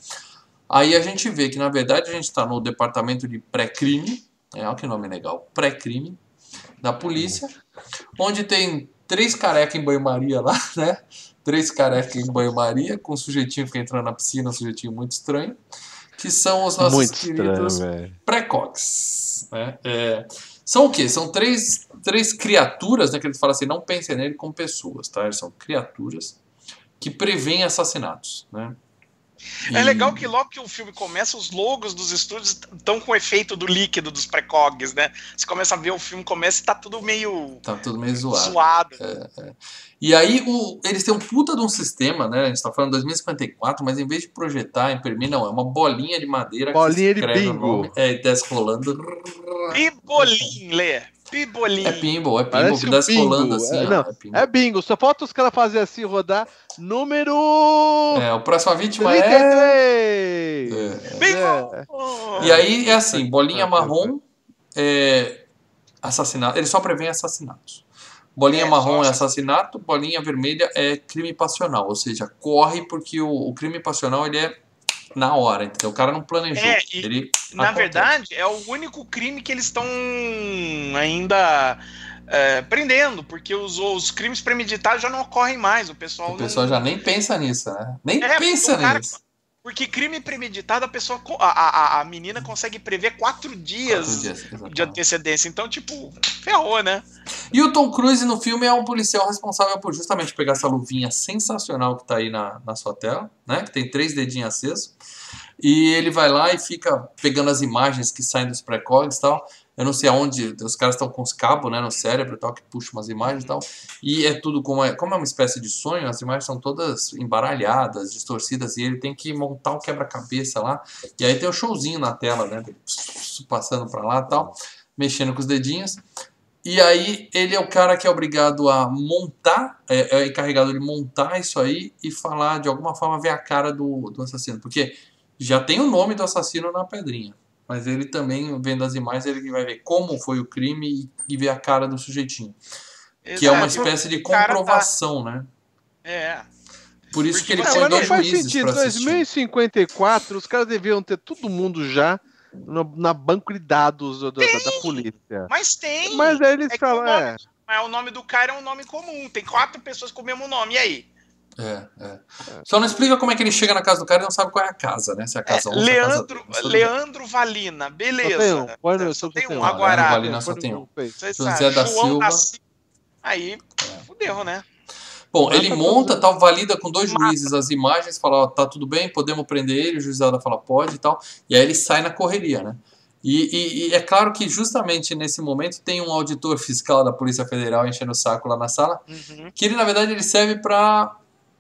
Aí a gente vê que na verdade a gente está no departamento de pré-crime, é, olha que nome legal, pré-crime da polícia, onde tem três carecas em banho-maria lá, né? Três carecas em banho-maria, com um sujeitinho que entrando na piscina, um sujeitinho muito estranho, que são os nossos Muito queridos precogs. Né? É, são o quê? São três, três criaturas, né? Que ele fala assim, não pensem nele como pessoas, tá? Eles são criaturas que prevêem assassinatos, né? É E- legal que logo que o filme começa, os logos dos estúdios estão com o efeito do líquido dos precogs, né? Você começa a ver o filme começa e tá tudo meio Tá tudo meio zoado. zoado. E aí o, eles têm um puta de um sistema, né? A gente tá falando 2054, mas em vez de projetar, imprimir, não, é uma bolinha de madeira Bolinha de bingo. nome, é, e desce rolando. Pibolim, Lê. Pibolim. É pinball, é pinball Parece que bingo. rolando assim, É, ó, não, é. É bingo, só falta os caras fazerem assim, rodar. Número É, o próximo vítima é... 33! é. Bingo! É. Oh. E aí é assim, bolinha marrom, é assassinato. Ele só prevê assassinatos. Bolinha É, marrom é assassinato, bolinha vermelha é crime passional, ou seja, corre porque o, o crime passional ele é na hora, entendeu? O cara não planejou. É, e, ele Na acontece. verdade, é o único crime que eles estão ainda é, prendendo, porque os, os crimes premeditados já não ocorrem mais. O pessoal, o pessoal não... já nem pensa nisso, né? Nem É, pensa nisso. Porque crime premeditado, a pessoa. A, a, a menina consegue prever quatro dias, Quatro dias, de antecedência. Então, tipo, ferrou, né? E o Tom Cruise no filme é um policial responsável por justamente pegar essa luvinha sensacional que tá aí na, na sua tela, né? Que tem três dedinhos acesos. E ele vai lá e fica pegando as imagens que saem dos precogs e tal. Eu não sei aonde, os caras estão com os cabos né, no cérebro e tal, que puxam umas imagens e tal. E é tudo como é, como é uma espécie de sonho, as imagens são todas embaralhadas, distorcidas, e ele tem que montar o quebra-cabeça lá. E aí tem o showzinho na tela, né? Passando pra lá e tal, mexendo com os dedinhos. E aí ele é o cara que é obrigado a montar, é, é encarregado de montar isso aí e falar, de alguma forma, ver a cara do, do assassino. Porque já tem o nome do assassino na pedrinha. Mas ele também, vendo as imagens, ele vai ver como foi o crime e, e ver a cara do sujeitinho. Que é uma Exato. espécie de tá- comprovação, né? É. Por isso Porque que ele você- põe mas não dois faz juízes sentido. pra assistir. 2054, os caras deviam ter todo mundo já no- na banco de dados do- do- da, da polícia. Mas tem. Mas aí eles É falam, o nome- é, Mas o nome do cara é um nome comum. Tem quatro pessoas com o mesmo nome. E aí? É, é. Só não explica como é que ele chega na casa do cara e não sabe qual é a casa, né? Se é a É, casa 1, se é a casa Leandro. Leandro Valina, só beleza. tem um. No- Só só tem um. um. Agora, Leandro Valina só tem um. José da João Silva. Aí, fudeu, né? Bom, ele monta, tal, valida com dois juízes as imagens, fala, ó, tá tudo bem, podemos prender ele, o juizado fala, pode e tal, e aí ele sai na correria, né? E, e- e é claro que justamente nesse momento tem um auditor fiscal da Polícia Federal enchendo o saco lá na sala, Uhum. que ele na verdade ele serve para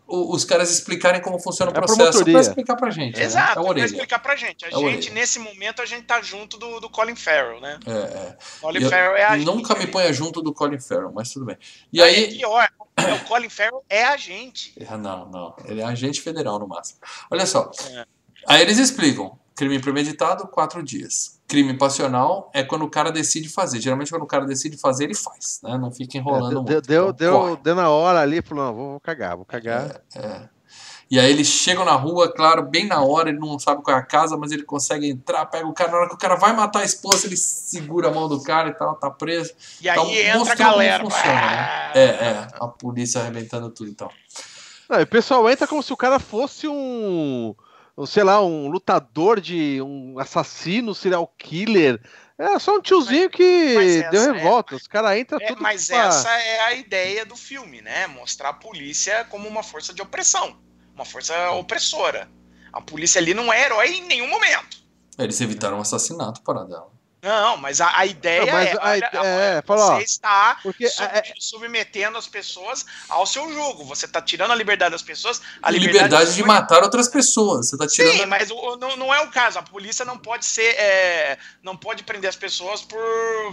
os caras explicarem como funciona o É processo, para explicar pra gente, né? Exato, É a vai orelha. explicar pra gente. A É gente, nesse momento, a gente tá junto do, do Colin Farrell, né? É, é. Colin Eu Farrell é a nunca gente. me ponha junto do Colin Farrell, mas tudo bem. E aí, aí, pior, é, o Colin Farrell é a gente. Não, não. Ele é agente federal no máximo. Olha só. É. Aí eles explicam. Crime premeditado, quatro dias. Crime passional é quando o cara decide fazer. Geralmente quando o cara decide fazer, ele faz, né? Não fica É, enrolando deu, muito. deu, Então, deu, corre. deu na hora ali, falou, não, vou, vou cagar, vou cagar. É. E aí eles chegam na rua, claro, bem na hora, ele não sabe qual é a casa, mas ele consegue entrar, pega o cara, na hora que o cara vai matar a esposa, ele segura a mão do cara e tal, tá preso. E aí Então, entra a galera. funciona, né? É, é, a polícia arrebentando tudo e tal. Não, e o pessoal entra como se o cara fosse um, sei lá, um lutador de um assassino, serial killer. É só um tiozinho que mas essa deu é- revolta. Os caras entram É, tudo mas pra- essa é a ideia do filme, né? Mostrar a polícia como uma força de opressão, uma força opressora. A polícia ali não é herói em nenhum momento. Eles evitaram um assassinato, paradela. Não, mas a, a ideia Não, mas é, a olha, é, fala, você está Porque sub- é- é- submetendo as pessoas ao seu jugo. Você está tirando a liberdade das pessoas, a liberdade, liberdade, de matar outras pessoas. Você tá tirando. Sim, mas o- não, não é o caso. A polícia não pode ser, é, não pode prender as pessoas por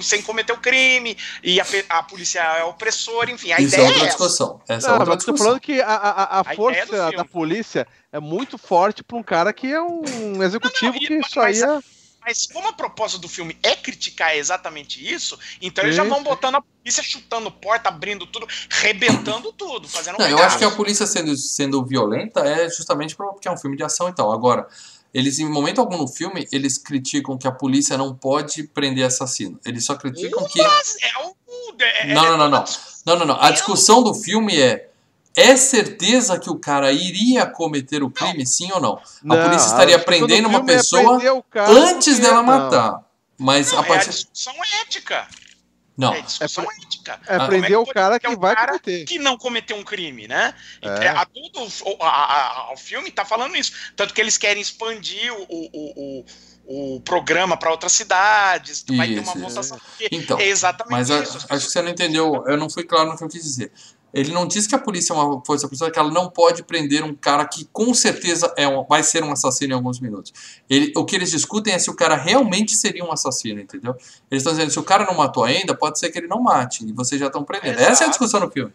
sem cometer o crime e a, a polícia é opressora, enfim. A Isso é ideia outra é essa. discussão. Essa é Não, outra eu tô discussão. falando que a, a, a- a A força da polícia é muito forte pra um cara que é um executivo Não, não, e- que mas- isso aí é. Mas como a proposta do filme é criticar exatamente isso, então eles já vão botando a polícia chutando porta, abrindo tudo, rebentando tudo, fazendo um Não, eu regaço. acho que a polícia sendo, sendo violenta é justamente porque é um filme de ação e tal. Agora, eles em momento algum no filme, eles criticam que a polícia não pode prender assassino. Eles só criticam que. Mas é o. é- Não, não, não, é- não. Não, não, não. A discussão do filme é. É certeza que o cara iria cometer o crime, sim ou não? Não, a polícia estaria prendendo uma é pessoa antes dela não. matar. Mas Não, a é a partir. discussão ética. Não. É discussão ética. É Ah. prender é o que cara que um vai cara cometer. que não cometeu um crime, né? É. é, a, tudo, o, a- a- a- o filme tá falando isso. Tanto que eles querem expandir o, o, o, o programa para outras cidades, vai ter uma Isso, votação. porque Então, é exatamente Mas a- isso. as acho que você não entendeu, eu não fui claro no que eu quis dizer. Ele não diz que a polícia é uma força opressora, que ela não pode prender um cara que com certeza é um- vai ser um assassino em alguns minutos. Ele- o que eles discutem é se o cara realmente seria um assassino, entendeu? Eles estão dizendo se o cara não matou ainda, pode ser que ele não mate, e vocês já estão prendendo. Essa é a Exato. discussão no filme.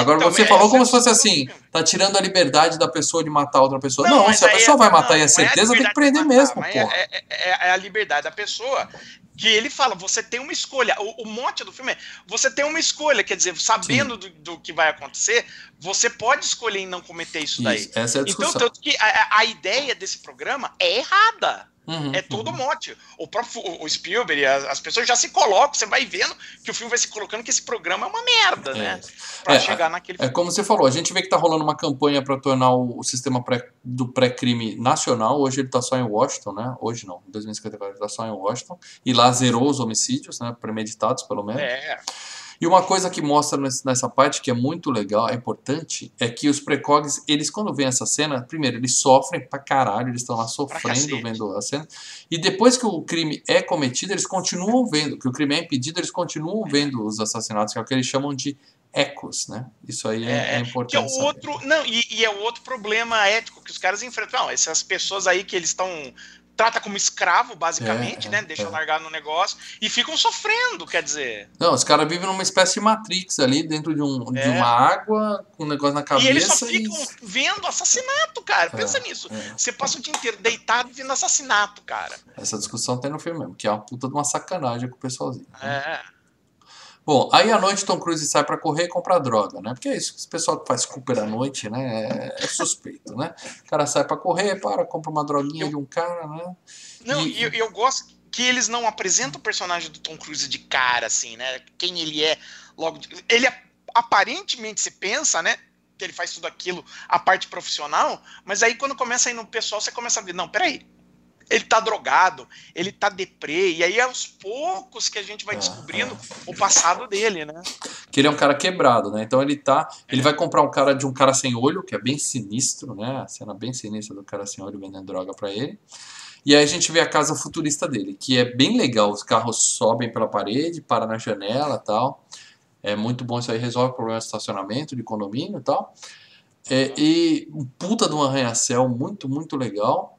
Agora Então, você é- falou como essa se fosse é assim, tá tirando a liberdade da pessoa de matar outra pessoa. Não, mas se a aí pessoa é- vai matar não, e é não a certeza, tem que prender de matar, mesmo, porra. É, é- é a liberdade da pessoa que ele fala, você tem uma escolha. O, o mote do filme é, você tem uma escolha, quer dizer, sabendo do, do que vai acontecer, você pode escolher em não cometer isso daí. Isso, essa é a Então, discussão. tanto que a- a ideia desse programa é errada. Uhum, É todo uhum. mote. O próprio o- Spielberg, as, as pessoas já se colocam, você vai vendo que o filme vai se colocando que esse programa é uma merda, né? Pra É, chegar naquele É como você falou, a gente vê que tá rolando uma campanha para tornar o, o sistema pré- do pré-crime nacional. Hoje ele tá só em Washington, né? Hoje não, em 2054 ele tá só em Washington. E lá zerou os homicídios, né? Premeditados, pelo menos. É, E uma coisa que mostra nessa parte que é muito legal, é importante, é que os precogs, eles quando vêem essa cena, primeiro, eles sofrem pra caralho, eles estão lá sofrendo vendo a cena. E depois que o crime é cometido, eles continuam vendo, que o crime é impedido, eles continuam vendo os assassinatos, que é o que eles chamam de ecos, né? Isso aí é, é que é importante. o saber. outro. Não, e, e é o outro problema ético que os caras enfrentam. Não, essas pessoas aí que eles estão. Trata como escravo, basicamente, É, né? é, Deixa é. largar no negócio e ficam sofrendo, quer dizer. Não, os caras vivem numa espécie de Matrix ali, dentro de, um, de É. uma água, com um negócio na cabeça. e eles só e- ficam vendo assassinato, cara. Pensa É, nisso. é. Você passa o dia inteiro deitado vendo assassinato, cara. Essa discussão tem no filme mesmo, que é uma puta de uma sacanagem com o pessoalzinho. né? É. Bom, aí à noite Tom Cruise sai pra correr e comprar droga, né? Porque é isso, esse pessoal que faz Cooper à noite, né? É, é suspeito, né? O cara sai pra correr, para, compra uma droguinha de um cara, né? Não, E- eu, eu gosto que eles não apresentam o personagem do Tom Cruise de cara, assim, né? Quem ele é logo. de- Ele ap- aparentemente se pensa, né? Que ele faz tudo aquilo, a parte profissional, mas aí quando começa a ir no pessoal, você começa a ver, não, peraí. Ele tá drogado, ele tá deprê, e aí é aos poucos que a gente vai Ah, descobrindo o passado dele, né? Que ele é um cara quebrado, né? Então ele tá. Ele vai comprar um cara de um cara sem olho, que é bem sinistro, né? A cena bem sinistra do cara sem olho vendendo droga pra ele. E aí a gente vê a casa futurista dele, que é bem legal. Os carros sobem pela parede, param na janela e tal. É muito bom isso aí, resolve o problema de estacionamento, de condomínio e tal. É, e um puta de um arranha-céu muito, muito legal.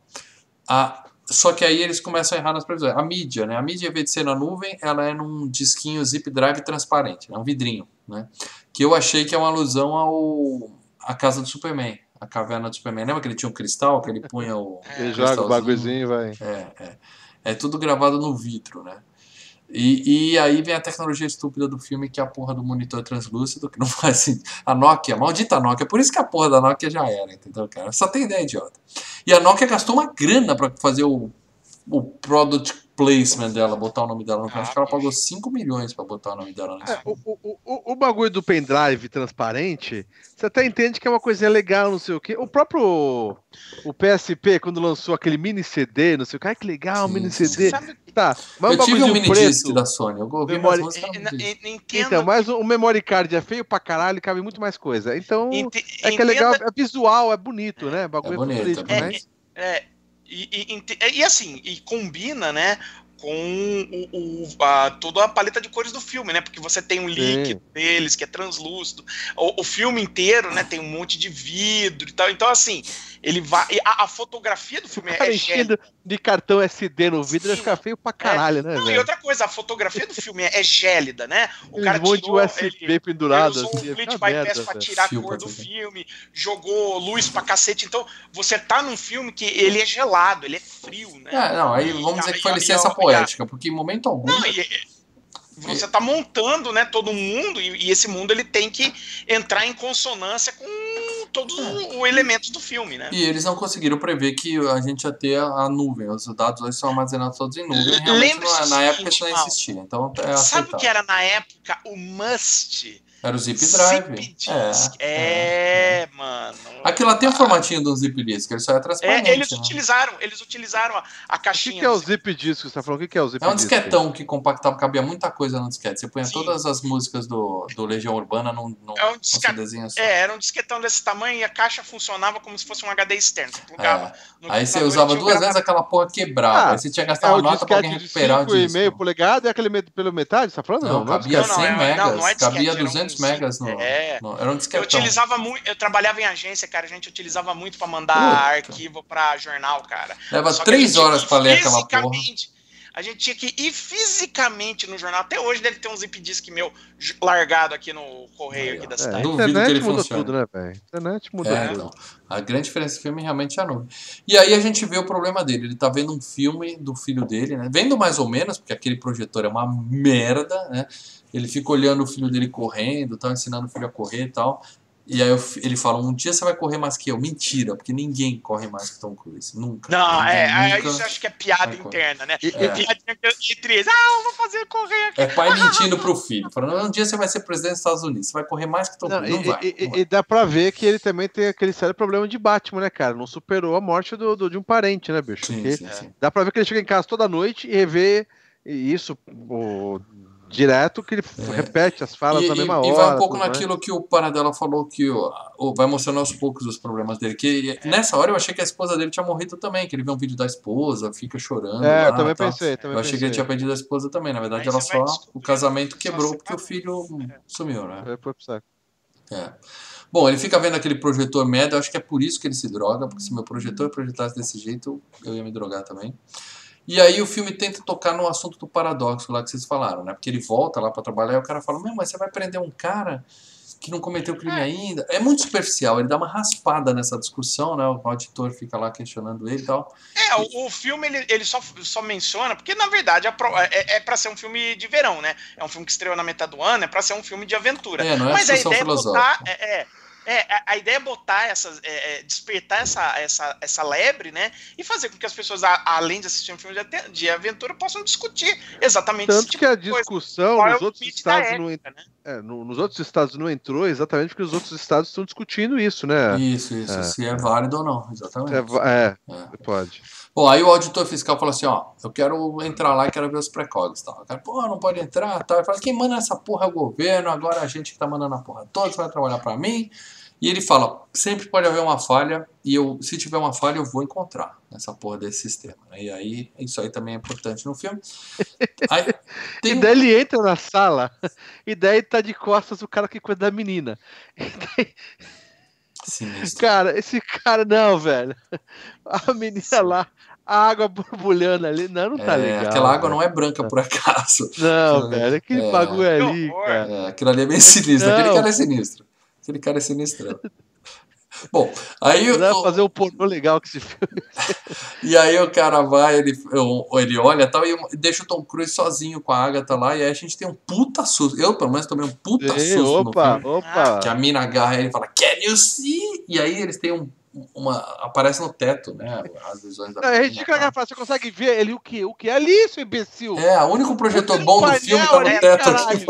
A, só que aí eles começam a errar nas previsões. A mídia, né? A mídia, em vez de ser na nuvem, ela é num disquinho zip drive transparente, né? um vidrinho, né? Que eu achei que é uma alusão ao a casa do Superman, a caverna do Superman. Lembra que ele tinha um cristal, que ele punha o Ele É, joga o bagulhozinho e vai. É, é. É tudo gravado no vidro, né? E, e aí vem a tecnologia estúpida do filme, que é a porra do monitor translúcido, que não faz sentido. A Nokia, maldita Nokia, por isso que a porra da Nokia já era, entendeu, cara? Só tem ideia idiota. E a Nokia gastou uma grana pra fazer o, o product placement dela, botar o nome dela no filme. Acho que ela pagou 5 milhões pra botar o nome dela no É, filme. o, o, o, o bagulho do pendrive transparente, você até entende que é uma coisinha legal, não sei o quê. O próprio o PSP, quando lançou aquele mini CD, não sei o que, ai que legal, Sim, mini sim, CD. Sabe, Tá, mas Eu tive um bagulhozinho mini disc da Sony, eu ouvi entendo, Então, mas o, memory card é feio pra caralho e cabe muito mais coisa. Então, ente- é que é legal, é visual, é bonito, né? O bagulho É é, bonito, futurístico, é né? bonito. É, e, e- e assim, e combina, né, com o, o- a- toda a paleta de cores do filme, né? Porque você tem um líquido deles que é translúcido. O, o filme inteiro, né, tem um monte de vidro e tal. Então, assim, ele vai. e A, a fotografia do filme Cara, é gélida. enchendo de cartão SD no vidro Sim. ficar feio pra caralho, né, Não, e velho? outra coisa, a fotografia do filme é, é gélida, né? O Um cara monte de tirou, USB ele- Ele pendurado usou assim, um fica merda, bypass pra tirar a cor do filme, jogou luz pra cacete. Então, você tá num filme que ele é gelado, ele é frio, né? É, não, aí E vamos a- dizer que e foi a- licença e a- poética, porque em momento algum. Não, e- você tá montando, né, todo mundo, e, e esse mundo ele tem que entrar em consonância com todos É. os elementos do filme, né? E eles não conseguiram prever que a gente ia ter a, a nuvem. Os dados hoje são armazenados todos em nuvem. Realmente, não- na época seguinte, isso não existia. Então é Sabe o que era na época o must? Era o Zip Drive. Zip disk. É, É, mano. Aquilo lá tem o formatinho do Zip Disk, ele só é transparente. É, eles né? utilizaram, eles utilizaram a, a O que, caixinha. que é o zip disco que você tá falando? O que, que é o zip É um disquetão que compactava, cabia muita coisa no disquete. Você punha Sim. todas as músicas do, do Legião Urbana num, num, É um num disca- só. É, era um disquetão desse tamanho e a caixa funcionava como se fosse um HD externo. Você plugava É. Aí você usava duas vezes gravador. aquela porra quebrava. Ah, aí você tinha que É gastar o uma nota pra alguém disquete de recuperar o disco. 5,5 polegadas e aquele pelo metade, você tá falando? Não, Não, é cabia Não, não, 100 é- não, megas, é cabia era um 200 zip. megas no, É. no- Era um Eu disquetão. utilizava muito, eu trabalhava em agência, cara. A gente utilizava muito pra mandar Puta. arquivo pra jornal, cara. Leva Só três horas pra ler aquela porra. fisicamente- a gente tinha que ir fisicamente no jornal. Até hoje deve ter um zip disk meu largado aqui no correio aqui da É, cidade. a Duvido que internet ele mudou funcione. tudo, né, velho? A internet mudou É, tudo. então. A grande diferença desse filme realmente é a nuvem. E aí a gente vê o problema dele. Ele tá vendo um filme do filho dele, né? Vendo mais ou menos, porque aquele projetor é uma merda, né? Ele fica olhando o filho dele correndo, tá ensinando o filho a correr e tal. E aí fi- ele fala: um dia você vai correr mais que eu. Mentira, porque ninguém corre mais que Tom Cruise. Nunca. Não, Ninguém é, é, nunca. isso eu acho que é piada interna, né? E- É. Piadinha que- entre eles. Ah, eu vou fazer correr aqui. É pai mentindo pro filho. Falando, um dia você vai ser presidente dos Estados Unidos. Você vai correr mais que Tom Cruise. Não, e, vai. e- não vai. e dá pra ver que ele também tem aquele sério problema de Batman, né, cara? Não superou a morte do, do- de um parente, né, bicho? Sim, sim, sim. Dá pra ver que ele chega em casa toda noite e revê isso o, direto, que ele É. repete as falas E, na e- mesma e hora. vai um pouco tudo mais. naquilo que o Paradela falou, que o, o- vai mostrando aos poucos os problemas dele. Que nessa hora eu achei que a esposa dele tinha morrido também, que ele vê um vídeo da esposa, fica chorando. É, lá, eu também tal. pensei. Também Eu achei que ele pensei. tinha perdido a esposa também. Na verdade, Aí ela só. O casamento quebrou porque o filho sumiu, né? Foi pro saco. É. Bom, ele fica vendo aquele projetor merda, eu acho que é por isso que ele se droga, porque se meu projetor projetasse desse jeito, eu ia me drogar também. E aí o filme tenta tocar no assunto do paradoxo lá que vocês falaram, né? Porque ele volta lá pra trabalhar e o cara fala, meu, mas você vai prender um cara que não cometeu crime ainda. É muito superficial, ele dá uma raspada nessa discussão, né? O auditor fica lá questionando ele e tal. É, o, o filme ele, ele só, só menciona, porque na verdade a pro- é, é para ser um filme de verão, né? É um filme que estreou na metade do ano, é pra ser um filme de aventura. É, não é Mas a discussão ideia é botar. filosófica. É, é, é, a- a ideia é botar essas. é, é, despertar essa, essa, essa lebre, né? E fazer com que as pessoas, a- além de assistir um filme de, de aventura, possam discutir exatamente Tanto esse tipo que a coisa. discussão Qual é nos outros estados não, en- ética, né? é, no- nos outros estados não entrou exatamente porque os outros estados estão discutindo isso, né? Isso, isso, É, se é válido ou não, exatamente. É, é, É. pode. Bom, aí o auditor fiscal falou assim, ó, eu quero entrar lá e quero ver os precogs tal. O cara, pô, não pode entrar tal. Ele fala, quem manda essa porra é o governo, agora a gente que tá mandando a porra toda, você vai trabalhar pra mim. E ele fala, sempre pode haver uma falha, e eu, se tiver uma falha, eu vou encontrar nessa porra desse sistema. E aí, isso aí também é importante no filme. Aí, tem E daí ele entra na sala, e daí tá de costas o cara que cuida da menina. E daí, Sinistro. cara, esse cara, não, velho. A menina lá, a água borbulhando ali, não, não tá É, legal. aquela água velho. não é branca por acaso. Não, velho, aquele É. bagulho ali, cara. É, aquilo ali é bem sinistro. Aquele Não. cara é sinistro. Aquele cara é sinistro. Bom, aí o- pra fazer um pornô legal com esse filme. E aí o cara vai, ele, eu- ele olha e tal, e deixa o Tom Cruise sozinho com a Agatha lá, e aí a gente tem um puta susto. Eu, pelo menos, tomei um puta Ei, susto opa, filme. opa. Que a mina agarra ele e fala, Can you see? E aí eles têm um, uma. Aparece no teto, né? As visões da Não, fala, você consegue ver ele o que? O que? Ali, seu imbecil. É, o único projetor bom do filme tá no teto aqui.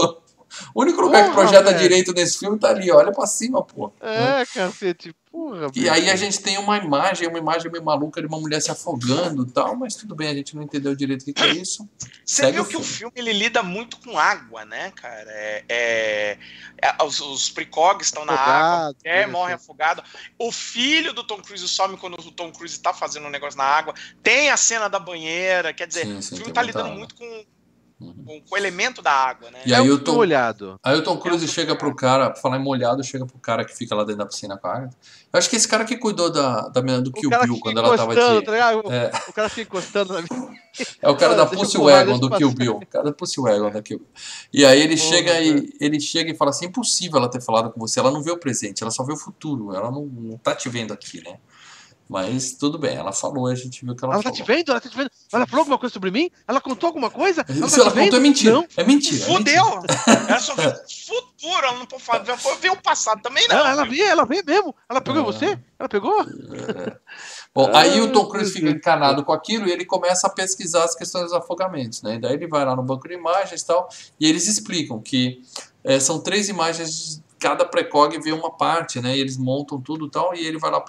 O único lugar que Porra, projeta velho. direito nesse filme tá ali, olha pra cima, pô. É, cacete, porra. E bicho. aí a gente tem uma imagem, uma imagem meio maluca de uma mulher se afogando e tal, mas tudo bem, a gente não entendeu direito o que, que é isso. Você Segue viu o que o filme. ele lida muito com água, né, cara? É, é- é- os, os precogs estão na água, é, né, morre afogado. O filho do Tom Cruise some quando o Tom Cruise tá fazendo um negócio na água. Tem a cena da banheira, quer dizer, Sim, sim, o filme tá lidando água. muito com. Com, com o elemento da água, né? E É aí o Tom, olhado. aí o Tom Cruise É chega pro cara, pra falar em molhado, chega pro cara que fica lá dentro da piscina com a Agatha. Eu acho que esse cara que cuidou da, da menina do Kill Bill quando ela tava de. tá É. O cara fica encostando na minha. É o cara da Pussy Wagon do Kill. Bill. O cara da Pussy Wagon da Kill Bill. E aí ele Porra, chega e ele chega e fala assim: impossível ela ter falado com você. Ela não vê o presente, ela só vê o futuro. Ela não, não tá te vendo aqui, né? Mas tudo bem, ela falou, a gente viu que ela, Ela tá falou. te vendo? Ela tá te vendo? Ela falou alguma coisa sobre mim? Ela contou alguma coisa? Ela Se tá ela contou é mentira. Não. É mentira. é mentira. Fudeu! Ela só vê o futuro, ela não pode falar, ver o passado também, não. Ela vê, ela vê mesmo. Ela pegou É. você? Ela pegou? Bom, Ah, aí o Tom Cruise meu fica encanado com aquilo e ele começa a pesquisar as questões dos afogamentos, né? E daí ele vai lá no banco de imagens e tal, e eles explicam que eh, são três imagens, cada precog vê uma parte, né? E eles montam tudo e tal, e ele vai lá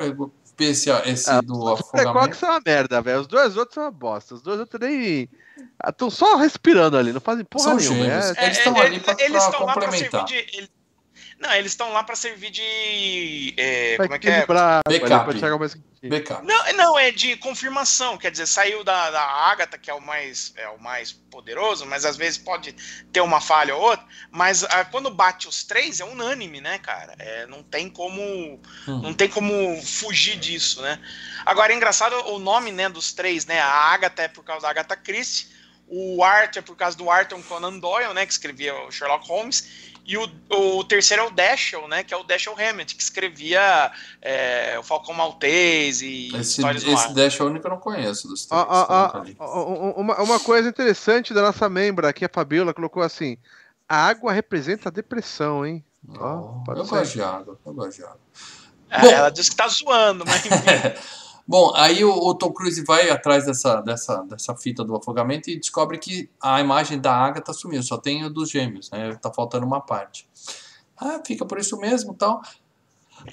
esse, esse Ah, do Os afogamento. precogs são uma merda, velho. Os dois outros são uma bosta. Os dois outros nem. Estão só respirando ali, não fazem porra São nenhuma. gênios. É- Eles estão ali pra- eles pra estão lá pra complementar. servir de. Não, eles estão lá pra servir de. é, como é que é? Backup. pra chegar mais quentinho. Backup. Não, não, é de confirmação, quer dizer, saiu da, da Agatha, que é o mais é o mais poderoso, mas às vezes pode ter uma falha ou outra, mas ah, quando bate os três é unânime, né, cara? É, não tem como Hum. não tem como fugir disso, né? Agora é engraçado o nome, né, dos três, né? A Agatha é por causa da Agatha Christie, O Arthur é por causa do Arthur Conan Doyle, né? Que escrevia o Sherlock Holmes. E o, o terceiro é o Dashiell, né? Que é o Dashiell Hammett, que escrevia é, o Falcão Maltese e Esse, histórias esse ar. Dash é o único que eu não conheço dos três. ó, li. ó, ó, uma, uma coisa interessante da nossa membra aqui, a Fabiola, colocou assim: a água representa a depressão, hein? Oh, pode eu gosto de água, eu gosto de água. É, Bom. ela disse que tá zoando, mas enfim. Bom, aí o, o Tom Cruise vai atrás dessa, dessa, dessa fita do afogamento e descobre que a imagem da Agatha sumiu, só tem o dos gêmeos, né? Tá faltando uma parte. Ah, fica por isso mesmo tal.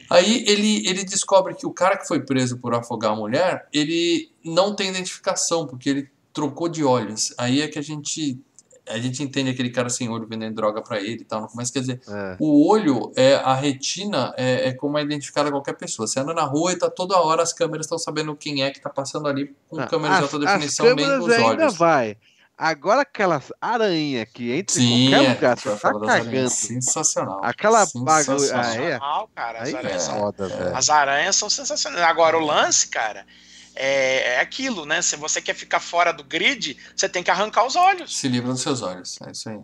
Aí ele, ele descobre que o cara que foi preso por afogar a mulher, ele não tem identificação, porque ele trocou de olhos. Aí é que a gente, a gente entende aquele cara sem olho vendendo droga pra ele e tal. Começo, quer dizer, É. o olho, é a retina, é, é como é identificada qualquer pessoa. Você anda na rua e tá toda hora as câmeras estão sabendo quem é que tá passando ali com Ah, câmeras de as- alta as definição nem câmeras nos ainda olhos. vai. Agora aquelas aranha que entra Sim, em qualquer é, lugar, você tá cagando. Sensacional. Aquela bagulho. Sensacional. Ah, é? Sensacional, cara. As Aí aranhas, é são, foda, velho. as aranhas são sensacionais. Agora, o lance, cara, é, é aquilo, né? Se você quer ficar fora do grid, você tem que arrancar os olhos. Se livra dos seus olhos. É isso aí.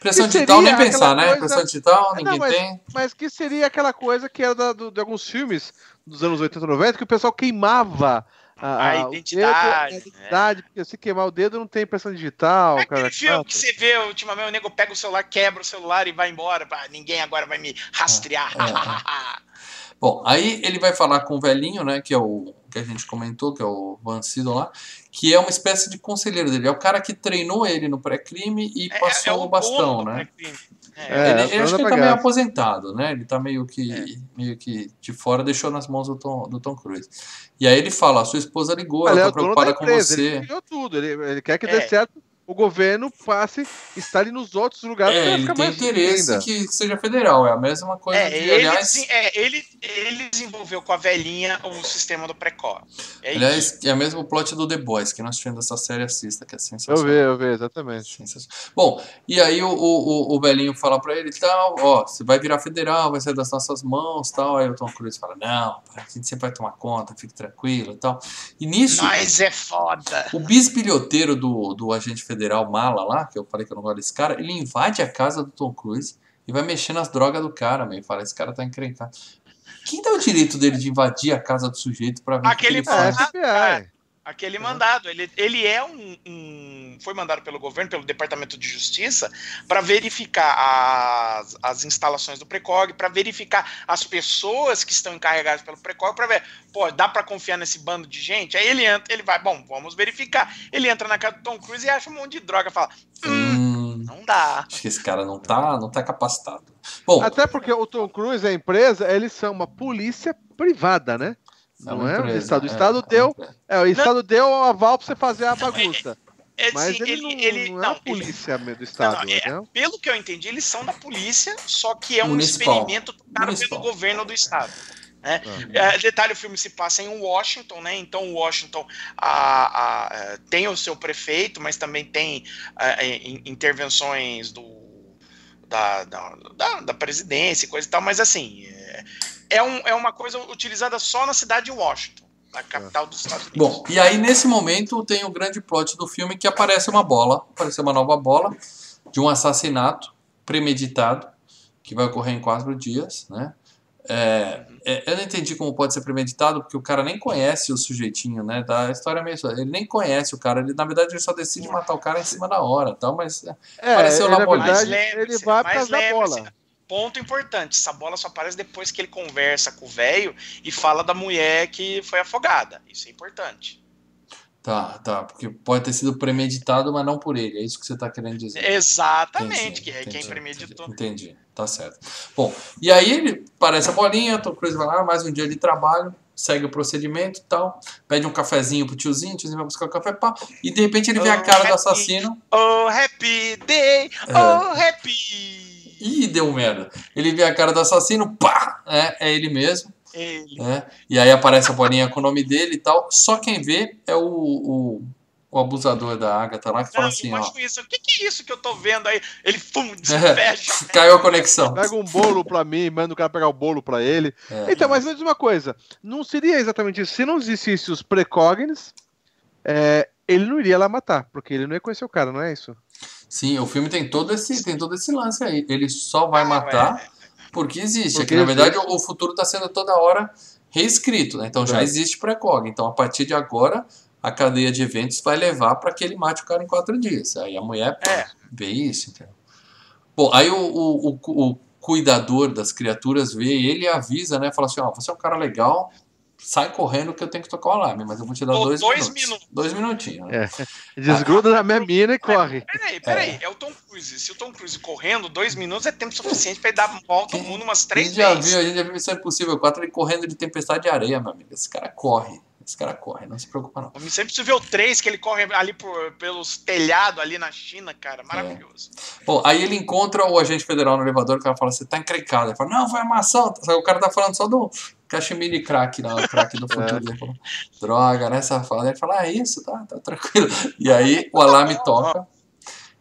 Pressão Que digital, nem pensar, né? coisa- Pressão digital, É, ninguém não, mas- tem. Mas que seria aquela coisa que era da- do- de alguns filmes dos anos 80 e 90 que o pessoal queimava a, A identidade, dedo, a identidade, porque se queimar o dedo não tem impressão digital. É cara, aquele filme chato. que você vê ultimamente, o nego pega o celular, quebra o celular e vai embora. pá, ninguém agora vai me rastrear. É, Bom, aí ele vai falar com o velhinho, né? Que é o que a gente comentou, que é o Van Sidon lá, que é uma espécie de conselheiro dele. É o cara que treinou ele no pré-crime e É- passou é o bastão, né? É, É, ele, eu acho que ele tá meio aposentado, né? Ele tá meio que, meio que de fora, deixou nas mãos do Tom, do Tom Cruise. E aí ele fala, sua esposa ligou, Ele é ela o tá da preocupada com empresa, ele você. criou tudo. Ele, ele quer que É. dê certo, o governo passe, instale nos outros lugares É, ele tem mais interesse ainda. que seja federal, é a mesma coisa É, de, ele, aliás, é, ele, ele desenvolveu com a velhinha o sistema do pré-cor. É isso. aliás, é o mesmo plot do The Boys, que nós tivemos essa série assista, que é Eu sensacional. vi, eu vi, exatamente. Bom, e aí o, o, o- o velhinho fala pra ele, tal, ó, você vai virar federal, vai sair das nossas mãos, tal. Aí o Tom Cruise fala, não, a gente sempre vai tomar conta, fique tranquilo e tal. E nisso, Mas é foda. o bisbilhoteiro do, do agente federal Mala lá, que eu falei que eu não gosto desse cara, ele invade a casa do Tom Cruise e vai mexer nas drogas do cara, meio. Fala, esse cara tá encrencado. Quem dá o direito dele de invadir a casa do sujeito pra ver Aquele o que ele faz? FBI. Aquele mandado, ele, ele é um, um- Foi mandado pelo governo, pelo Departamento de Justiça, para verificar as, as instalações do Precog, para verificar as pessoas que estão encarregadas pelo Precog, para ver, pô, dá para confiar nesse bando de gente? Aí ele entra, ele vai, bom, vamos verificar. Ele entra na casa do Tom Cruise e acha um monte de droga, fala, Hum, não dá. acho que esse cara não tá, não tá capacitado. Bom, Até porque o Tom Cruise e a empresa, eles são uma polícia privada, né? Não uma é? O Estado, o é, Estado é deu, é, o Estado deu o aval pra você fazer a Não, é- bagunça. É, Mas assim, ele, não, ele- não é não, a ele- polícia do Não, Estado, não, é, né? pelo que eu entendi, eles são da polícia, só que é um Municipal. experimento tocado pelo governo do estado. né? Ah. É, detalhe, o filme se passa em Washington, né? Então, Washington a- a- tem o seu prefeito, mas também tem in- intervenções do, da, da, da- da presidência e coisa e tal, mas assim, é, é, um- é uma coisa utilizada só na cidade de Washington, na capital dos Estados Unidos. Bom, e aí nesse momento tem o grande plot do filme que aparece uma bola, aparece uma nova bola de um assassinato premeditado que vai ocorrer em quatro dias, né? É, é, eu não entendi como pode ser premeditado, porque o cara nem conhece o sujeitinho, né? Da história é meio só. Ele nem conhece o cara. Ele, na verdade, ele só decide matar o cara em cima da hora, tal. Mas é, Apareceu ele, lá na a bolinha. verdade, Mas lembre-se, ele vai por mas causa da bola. Ponto importante, essa bola só aparece depois que ele conversa com o velho e fala da mulher que foi afogada. Isso é importante. tá, tá, porque pode ter sido premeditado, mas não por ele. É isso que você tá querendo dizer. Exatamente, Entendi, que é quem entendi, premeditou. Entendi, entendi. tá certo. Bom, e aí ele parece a bolinha, Tom Cruise vai lá, mais um dia de trabalho, segue o procedimento e tal, pede um cafezinho pro tiozinho, o tiozinho vai buscar o café, pá, e de repente ele vê a Oh, cara do happy. assassino Oh, happy day! É. Oh, happy! E deu merda. Ele vê a cara do assassino, pá, é, é ele mesmo, Ele. né? E aí aparece a bolinha com o nome dele e tal. Só quem vê é o, o, o abusador da Agatha lá, que fala Não, assim, eu ó. acho isso. O que, que é isso que eu tô vendo aí? Ele fum, desfecha. Caiu a conexão. Pega um bolo pra mim, manda o cara pegar o bolo pra ele. É. Então, mas diz uma coisa: não seria exatamente isso. Se não existisse os precognes, é, ele não iria lá matar, porque ele não ia conhecer o cara, não é isso? Sim, o filme tem todo esse, tem todo esse lance aí. Ele só vai Ah, matar porque existe. Porque é que, na verdade, existe. o futuro está sendo toda hora reescrito, né? Então já É. existe pré-cog. Então, a partir de agora, a cadeia de eventos vai levar para que ele mate o cara em quatro dias. Aí a mulher É. vê isso, entendeu? Bom, aí o, o, o, o cuidador das criaturas vê ele e avisa, né? Fala assim, ó, você é um cara legal, sai correndo que eu tenho que tocar o alarme, mas eu vou te dar dois, dois minutos. minutos. Dois minutinhos. né? É. Desgruda da minha mina e corre. Peraí, peraí. É. o Tom Cruise. Se o Tom Cruise correndo, dois minutos é tempo suficiente pra ele dar volta ao mundo umas A três gente já vezes. viu, a gente já viu Missão Impossível 4 ele correndo de tempestade de areia, meu amigo. Esse cara corre. Esse cara corre, não se preocupa não. Eu sempre preciso ver o 3, que ele corre ali por, pelos telhados ali na China, cara. Maravilhoso. Bom, aí ele encontra o agente federal no elevador, o cara fala, você tá encrencado. Ele fala, não, foi armação. O cara tá falando só do cachemire crack, lá, o crack do futuro. Ele fala, Droga, né, safado? Ele fala, ah, isso, tá, tá tranquilo. E aí o alarme toca,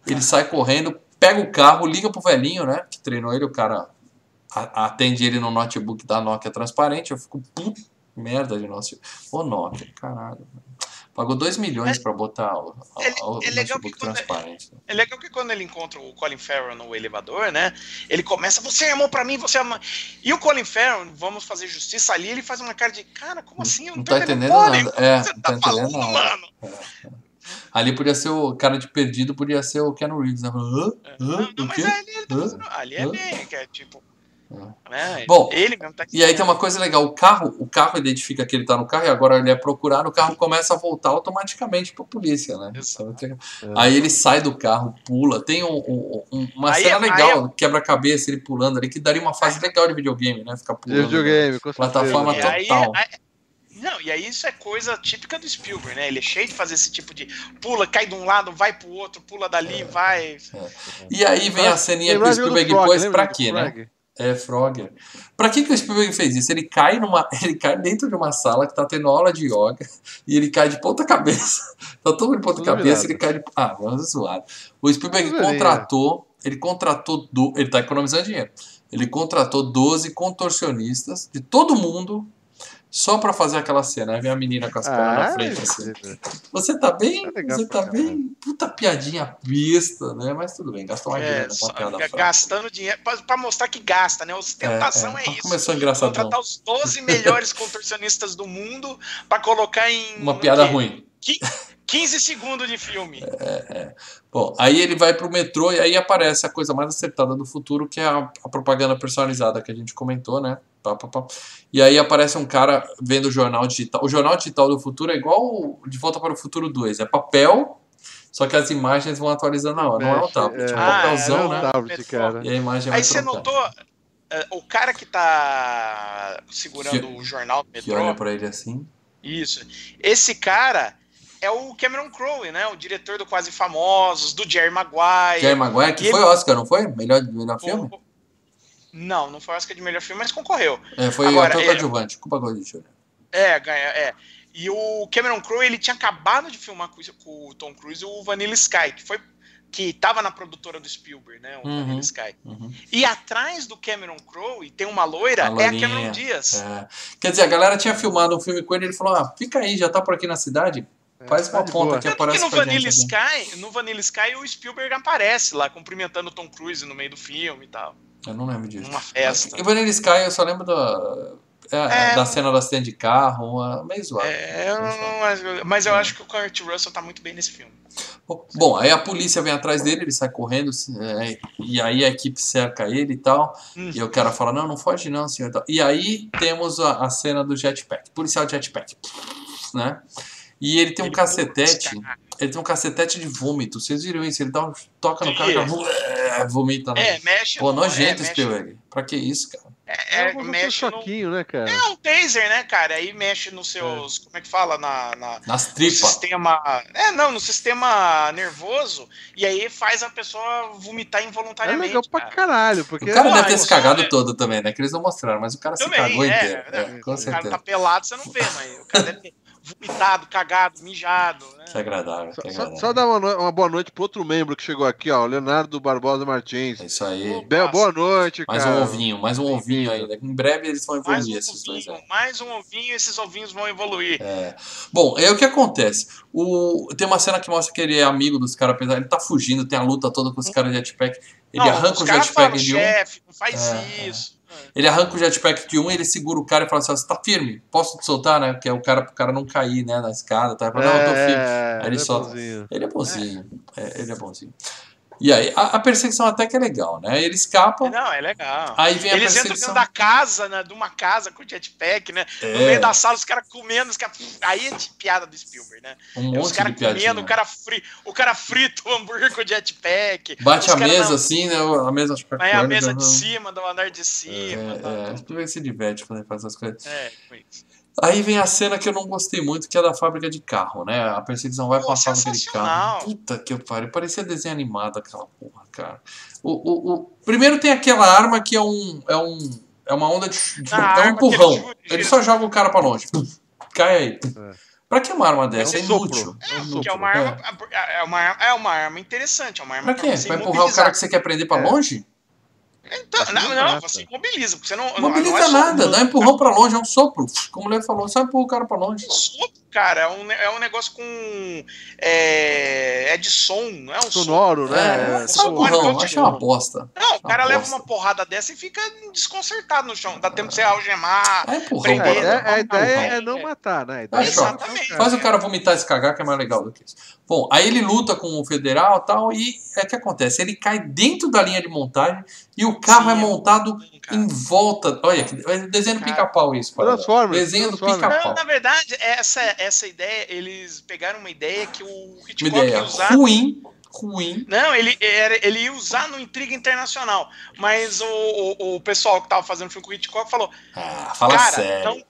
ele sai correndo, pega o carro, liga pro velhinho, né, que treinou ele, o cara atende ele no notebook da Nokia transparente, eu fico, puta merda de nosso. Ô Nokia, caralho. Pagou 2 milhões pra botar o, o- É- o é legal que notebook quando é- transparente. É legal que quando ele encontra o Colin Farrell no elevador, né? Ele começa, você amou pra mim, você amou. E o Colin Farrell, vamos fazer justiça ali, ele faz uma cara de, cara, como assim? Eu Não tô tá entendendo nada. É, Você não tá tá entendendo falando, nada. mano? Ali podia ser o cara de perdido, podia ser o Keanu Reeves, né? Hã? Não, não, O mas ali ele tá fazendo. Ali é bem, que é tipo. É. Né? Bom, ele mesmo tá E aí tem uma coisa legal, o carro, o carro identifica que ele tá no carro e agora ele é procurado, o carro começa a voltar automaticamente pra polícia, né? Exato. Aí ele sai do carro, pula, tem um- um- um- uma Aí cena é- legal, quebra-cabeça, ele pulando ali, que daria uma fase legal de videogame, né? Ficar pulando. videogame, com certeza. Plataforma E total. aí, aí- não, e aí isso é coisa típica do Spielberg, né? Ele é cheio de fazer esse tipo de pula, cai de um lado, vai pro outro, pula dali, vai. E aí vem a ceninha que o Spielberg pôs pra quê, né? É, Frogger. Pra que, que o Spielberg fez isso? Ele cai numa. Ele cai dentro de uma sala que tá tendo aula de yoga e ele cai de ponta cabeça. Tá todo mundo de ponta Tudo cabeça virado. ele cai de. Ah, vamos zoar. O Spielberg Tudo contratou. Ele contratou. Do, ele tá economizando dinheiro. Ele contratou 12 contorcionistas de todo mundo só pra fazer aquela cena. Aí vem a menina com as pernas na Ah, frente assim. é. Você tá bem? Legal Você tá bem? Puta piadinha besta, né? Mas tudo bem, gastou uma É, grana com uma piada fraca. gastando dinheiro pra, mostrar que gasta, né? Ostentação é, isso. Começou engraçadão. Contratar os 12 melhores contorcionistas do mundo pra colocar em. Uma piada ruim. 15 segundos de filme. Bom, aí ele vai pro metrô e aí aparece a coisa mais acertada do futuro, que é a, a propaganda personalizada que a gente comentou, né? Pá, pá, pá. E aí aparece um cara vendo o jornal digital. O jornal digital do futuro é igual o De Volta para o Futuro 2. É papel, só que as imagens vão atualizando na hora. Não é um Mexe, tablet, é um é. papelzão, Ah, é, né? não. tablet, cara. E a imagem Aí vai você notou. o cara que tá segurando o jornal do Que olha metrô. pra ele assim. Isso. Esse cara é o Cameron Crowe, né? O diretor do Quase Famosos, do Jerry Maguire. Jerry Maguire, que E foi Oscar, não foi? Melhor, melhor filme? O- Não, não foi Oscar de melhor filme, mas concorreu. É, foi Agora, ator é- coadjuvante. Culpa coadjuvante. É, ganha, é. E o Cameron Crowe, ele tinha acabado de filmar com, com o Tom Cruise o Vanilla Sky, que foi que tava na produtora do Spielberg, né? O Uhum. Vanilla Sky. Uhum. E atrás do Cameron Crowe tem uma loira, A é a Cameron Diaz. É. Quer dizer, a galera tinha filmado um filme com ele e ele falou: ah, fica aí, já tá por aqui na cidade. Faz tá uma de ponta que aparece no Vanilla gente. Sky, no Vanilla Sky o Spielberg aparece lá cumprimentando o Tom Cruise no meio do filme e tal, Eu não lembro disso. numa festa. E Vanilla Sky eu só lembro da, é, É. da cena do acidente de carro, uma, meio zoado. É, eu não- mas, eu acho que o Kurt Russell tá muito bem nesse filme. Bom, aí a polícia vem atrás dele, ele sai correndo, é, e aí a equipe cerca ele e tal. Hum. E o cara fala: Não, não foge não, senhor. e tal. E aí temos a, a cena do jetpack, policial jetpack, né? E ele tem um Ele- cacetete, ele tem um cacetete de vômito. Vocês viram isso? Ele dá um, toca no cara, Isso. cara, vomita. né? É, mexe. Pô, no- nojento é, esse mexe- Spielberg. Pra que isso, cara? É, É, é, um mexe no, né, cara? É um taser, né, cara? Aí mexe nos seus. Como é que fala? Na, na- Nas no tripas. sistema. É, não, no sistema nervoso. E aí faz a pessoa vomitar É involuntariamente. legal pra cara. caralho, O porque cara Pô, deve ter se cagado é- todo também, né? Que eles não mostraram, mas o cara se Também, cagou é, inteiro. É, com o cara certeza. tá pelado, você não vê, mas o cara deve ter vomitado, cagado, mijado. Né? Que agradável. Que Só, agradável. só dar uma, uma boa noite pro outro membro que chegou aqui, ó, o Leonardo Barbosa Martins. É isso aí. Be- boa noite, Mais cara. um ovinho, mais um ovinho ainda. Em breve eles vão Mais evoluir um esses dois ovinho, aí. mais um ovinho, esses ovinhos vão evoluir. É. Bom, é o que acontece. O... Tem uma cena que mostra que ele é amigo dos caras, apesar ele tá fugindo, tem a luta toda com os caras de jetpack. Ele Não, arranca os o jetpack de um. chefe, não faz É, isso. Ele arranca o jetpack de um, ele segura o cara e fala assim: você tá firme? Posso te soltar, né? Que é o cara pro cara não cair, né? Na escada. Tá? Ele fala, não, eu tô firme. É, Aí ele é solta. bonzinho. Ele é bonzinho. É, ele é bonzinho. E aí, a, a perseguição até que é legal, né? Ele escapa, Não, é legal. aí vem a Eles entram perseguição. dentro da casa, né? De uma casa com jetpack, né? No É, meio da sala, os caras comendo, os caras. Aí é de piada do Spielberg, né? um os monte de caras comendo, o cara, fri... o cara frita o hambúrguer com jetpack. Bate os a mesa não- assim, né? A mesa acho que Aí a mesa né? de cima, do andar de cima. tá, É, é, Spielberg se diverte quando ele faz essas coisas. é, foi isso. Aí vem a cena que eu não gostei muito, que é da fábrica de carro, né? A perseguição vai Pô, pra fábrica de carro. Puta que eu pariu. Parecia desenho animado aquela porra, cara. O, o, o... Primeiro tem aquela arma que é um. É, um, é uma onda de. de- é um que empurrão. ele Ele só joga o cara pra longe. Cai aí. É. Pra que uma arma dessa? É, É um sopro. inútil. É um Que é sopro. uma arma, é uma, arma- é uma arma interessante, é uma arma Pra quê? você Vai empurrar o cara que você quer prender pra É. longe? Então, que não, não você imobiliza, porque você não. Não não mobiliza é nada, dá um empurrão pra longe, é um sopro. Como o Leo falou, só empurra o cara pra longe. um sopro, cara, é um, é um negócio com. É, é de som, não é um som. Sonoro, né? É, É, só som. empurrão, Pode- achei uma bosta. Não, o cara Uma leva bosta. uma porrada dessa e fica desconcertado no chão. Dá tempo de você algemar. É empurrão, Prender, A pra ideia, longe. a ideia é não matar, né? A É. Exatamente. Faz o cara vomitar e se cagar, que é mais legal do que isso. Bom, aí ele luta com o federal e tal, e é o que acontece? Ele cai dentro da linha de montagem e o carro Sim, é montado cara. em volta. Olha, é desenho do pica-pau isso. para. Transformers, Desenho do pica-pau. Não, na verdade, essa, essa ideia, eles pegaram uma ideia que o Hitchcock ia usar. ruim, ruim. Não, ele, era- ele ia usar no Intriga Internacional. Mas o, o, o pessoal que tava fazendo filme com o Hitchcock falou: Ah, fala Cara, sério. não,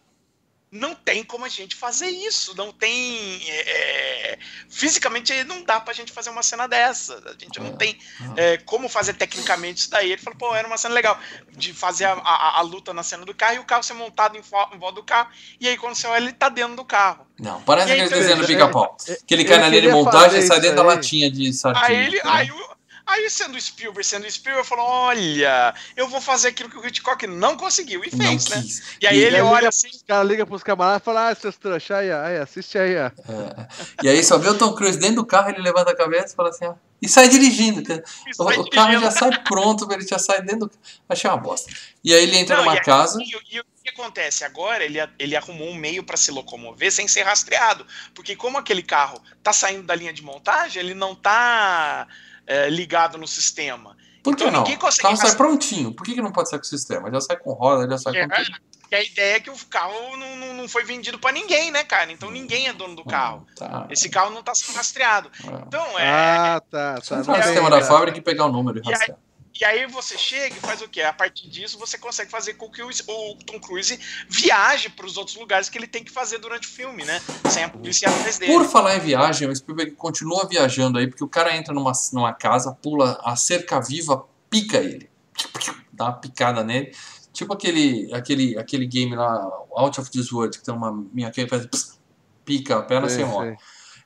não tem como a gente fazer isso. Não tem. é, é, fisicamente não dá pra gente fazer uma cena dessa. A gente não É. tem é, como fazer tecnicamente isso daí. Ele falou, pô, era uma cena legal de fazer a, a- a luta na cena do carro e o carro ser montado em, em volta do carro. E aí, quando você olha, ele tá dentro do carro. Não, parece E aí, aquele então, desenho do pica-pau. Que ele cai na linha de montagem e sai dentro da aí. latinha de sardinha. Aí ele. entendeu? Aí, o- aí sendo Spielberg, sendo Spielberg, falou: olha, eu vou fazer aquilo que o Hitchcock não conseguiu. E não fez, né? quis. E aí E- ele aí olha liga- assim. Os caras ligam pros camaradas e falam, ah, seus trouxas, aí, aí, assiste aí, ó. É. E aí só vê o Tom Cruise dentro do carro, ele levanta a cabeça e fala assim, ó, e sai dirigindo. cara. e O, sai o carro dirigindo. já sai pronto, ele já sai dentro do Achei uma bosta. E aí ele entra Não, numa e aí- casa. E, e o que acontece? Agora ele, ele arrumou um meio para se locomover sem ser rastreado. Porque como aquele carro tá saindo da linha de montagem, ele não tá é, ligado no sistema. Por que então não? ninguém O consegue carro sai prontinho. Por que, que não pode sair com o sistema? Já sai com roda, já sai É, com tudo. E a ideia é que o carro não, não, não foi vendido para ninguém, né, cara? Então ninguém é dono do carro. Tá. Esse carro não tá sendo rastreado. É. Então, é. Ah, tá, tá. entrar no sistema tem, da fábrica e pegar o número e E aí- rastrear. E aí você chega e faz o quê? A partir disso você consegue fazer com que o, o Tom Cruise viaje para os outros lugares que ele tem que fazer durante o filme, né? Sem a polícia atrás dele. Por falar em viagem, o Spielberg continua viajando aí, porque o cara entra numa, numa casa, pula a cerca viva, pica ele. Dá uma picada nele. Tipo aquele, aquele, aquele game lá, Out of This World, que tem uma minha que faz pss, pica a perna Sei, sem morre.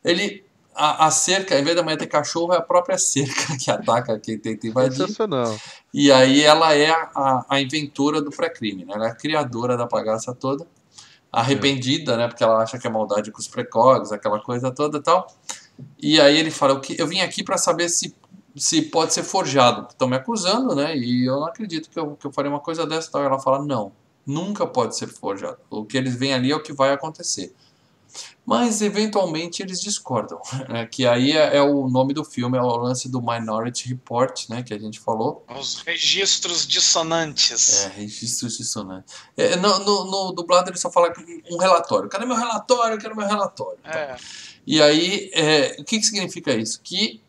sei. Ele. A, a cerca, em vez da mulher ter cachorro, é a própria cerca que ataca quem tenta invadir. Sensacional. E aí ela é a, a, inventora do pré-crime, né? Ela é a criadora da bagaça toda, arrependida, né? Porque ela acha que é maldade com os precogs, aquela coisa toda e tal. E aí ele fala, "O que- eu vim aqui para saber se, se pode ser forjado. Estão me acusando, né? E eu não acredito que eu, que eu faria uma coisa dessa e tal. Ela fala, não, nunca pode ser forjado. O que eles veem ali é o que vai acontecer. Mas eventualmente eles discordam, né? que aí é, é o nome do filme, é o lance do Minority Report, né? Que a gente falou. Os registros dissonantes. É, registros dissonantes. É, no, no, no dublado ele só fala um relatório. Cadê meu relatório? Eu quero meu relatório. É. E aí, é, o que, que significa isso? Que,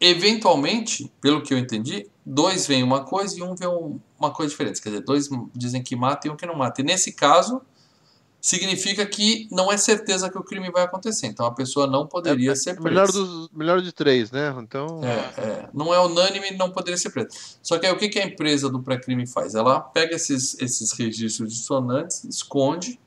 eventualmente, pelo que eu entendi, dois veem uma coisa e um vê um- uma coisa diferente. Quer dizer, dois dizem que mata e um que não mata. E nesse caso, significa que não é certeza que o crime vai acontecer. Então a pessoa não poderia ser presa. Melhor, dos, melhor de três, né? Então. É, é. Não é unânime e não poderia ser preso. Só que aí o que, que a empresa do pré-crime faz? Ela pega esses, esses registros dissonantes, esconde,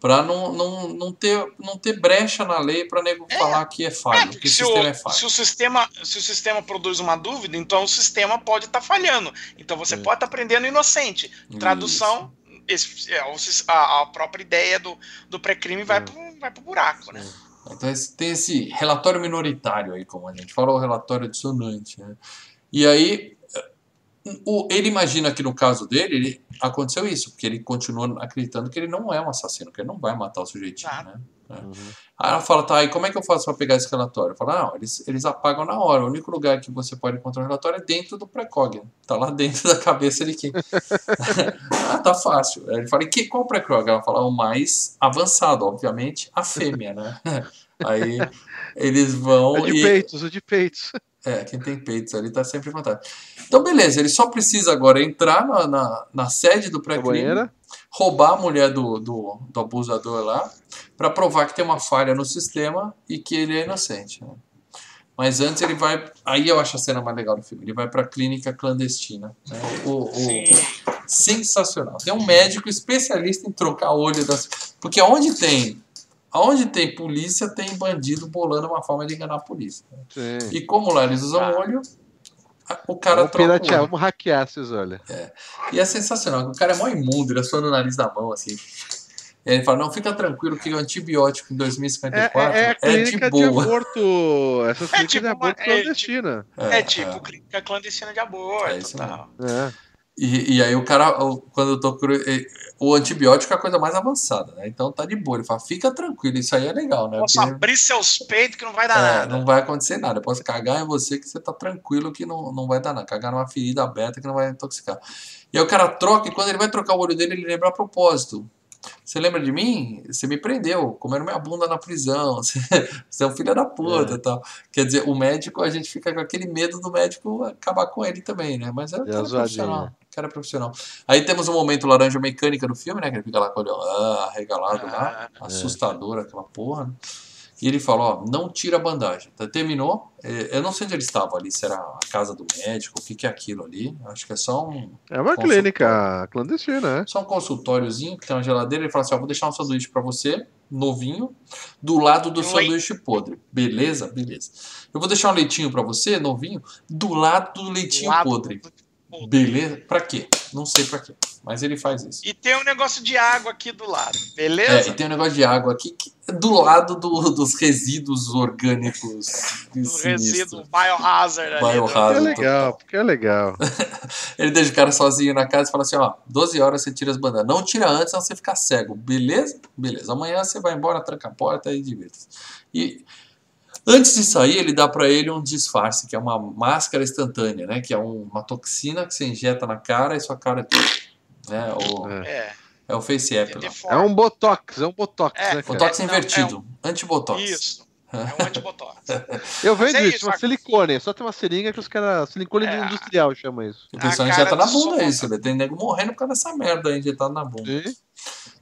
Pra não, não, não, ter, não ter brecha na lei pra nego É. falar que é É, falho, porque que o se, sistema o, é falho. se, o sistema, se o sistema produz uma dúvida, então o sistema pode estar falhando. Então você É. pode estar aprendendo inocente. Tradução, esse- é, a, a própria ideia do, do pré-crime vai, É. pro, vai pro buraco, né? Então tem esse relatório minoritário aí, como a gente falou, o relatório dissonante. Né? E aí, o- ele imagina que no caso dele, ele, aconteceu isso, porque ele continua acreditando que ele não é um assassino, que ele não vai matar o sujeitinho. Né? Uhum. Aí ela fala, tá, e como é que eu faço para pegar esse relatório? Fala, não, eles, eles apagam na hora. O único lugar que você pode encontrar o relatório é dentro do precog. Tá lá dentro da cabeça de quem. ah, tá fácil. Aí ele fala, e que, qual precog? Ela fala, o mais avançado, obviamente, a fêmea, né? Aí eles vão É de e... peitos, é de peitos. É, quem tem peitos ali tá sempre em vantagem. Então, beleza, ele só precisa agora entrar na, na, na sede do pré-crime, roubar a mulher do, do, do abusador lá, pra provar que tem uma falha no sistema e que ele é inocente. né? Mas antes ele vai. Aí eu acho a cena mais legal do filme. Ele vai pra clínica clandestina. né? O, o- sensacional. Tem um médico especialista em trocar olho das. Porque aonde tem. Aonde tem polícia, tem bandido bolando uma forma de enganar a polícia. Sim. E como lá eles usam Ah. olho, a- o cara Vamos troca o piratear, olho. vamos hackear esses olhos. E é sensacional, o cara é mó imundo, ele assou no nariz da mão, assim. E ele fala, não, fica tranquilo que o antibiótico em É, 2054 é, é a é, clínica de de, boa. aborto. Essas clínicas tipo de aborto uma- é, clandestina. É, tipo clínica clandestina de aborto É isso tal. É. E, e aí o cara, quando eu tô o antibiótico é a coisa mais avançada, né? Então tá de boa. Ele fala, fica tranquilo, isso aí é legal, né? Posso Porque- abrir seus peitos que não vai dar É, nada. não vai acontecer nada. Eu posso cagar em você que você tá tranquilo que não, não vai dar nada. Cagar numa ferida aberta que não vai intoxicar. E aí o cara troca e quando ele vai trocar o olho dele, ele lembra a propósito. Você lembra de mim? Você me prendeu, comendo minha bunda na prisão. Você, você é um filho da puta É. tal. Quer dizer, o médico, a gente fica com aquele medo do médico acabar com ele também, né? Mas é, cara é zoadinha. profissional. O cara é profissional. Aí temos o momento laranja mecânica do filme, né? Que ele fica lá com o olho ah, regalado lá. Ah, Assustador aquela porra. né? E ele fala, ó, não tira a bandagem. Tá, terminou. É, Eu não sei onde ele estava ali, se era a casa do médico, o que, que é aquilo ali. Acho que é só um, É uma clínica clandestina, né? só um consultóriozinho que tem uma geladeira. Ele fala assim, ó, vou deixar um sanduíche pra você, novinho, do lado do Um sanduíche podre. Beleza? Beleza. Eu vou deixar um leitinho pra você, novinho, do lado do leitinho lado podre. Beleza? Pra quê? Não sei pra quê. Mas ele faz isso. E tem um negócio de água aqui do lado, É, beleza? e tem um negócio de água aqui que é do lado do- dos resíduos orgânicos do resíduo biohazard ali. Biohazard. Porque é legal, porque é legal. Ele deixa o cara sozinho na casa e fala assim, ó, 12 horas você tira as bandanas. Não tira antes, senão você fica cego. Beleza? Beleza. Amanhã você vai embora, tranca a porta e divirta-se. E antes de sair, ele dá pra ele um disfarce, que é uma máscara instantânea, né? Que é um- uma toxina que você injeta na cara e sua cara... Né? O, É. É, é o face app é lá. É um botox, é um botox, É, né? Botox não, invertido. Antibotox. Isso. É um antibotox. Eu vendo é isso, isso, uma silicone. Só tem uma seringa que os caras. Silicone É. industrial chama isso. O pessoal injeta na bunda isso. Ele tem nego morrendo por causa dessa merda aí injetado na bunda. Sim.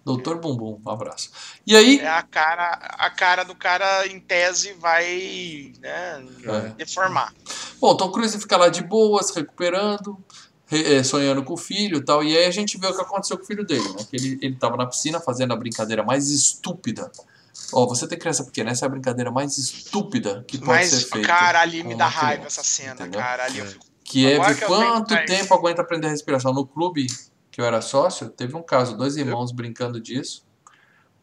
Doutor Bumbum, um abraço. E aí... É a cara, a cara do cara, em tese, vai né, É. deformar. Bom, Tom Cruise fica lá de boas, recuperando, re- eh, sonhando com o filho e tal. E aí a gente vê o que aconteceu com o filho dele, né? Que ele, ele tava na piscina fazendo a brincadeira mais estúpida. Ó, você tem criança pequena, essa é a brincadeira mais estúpida que pode Mas, ser feita. cara, ali me dá raiva criança, essa cena, entendeu? cara. Ali eu fico. Que é eu quanto tempo aguenta aprender a respiração. No clube que eu era sócio, teve um caso, dois irmãos brincando disso.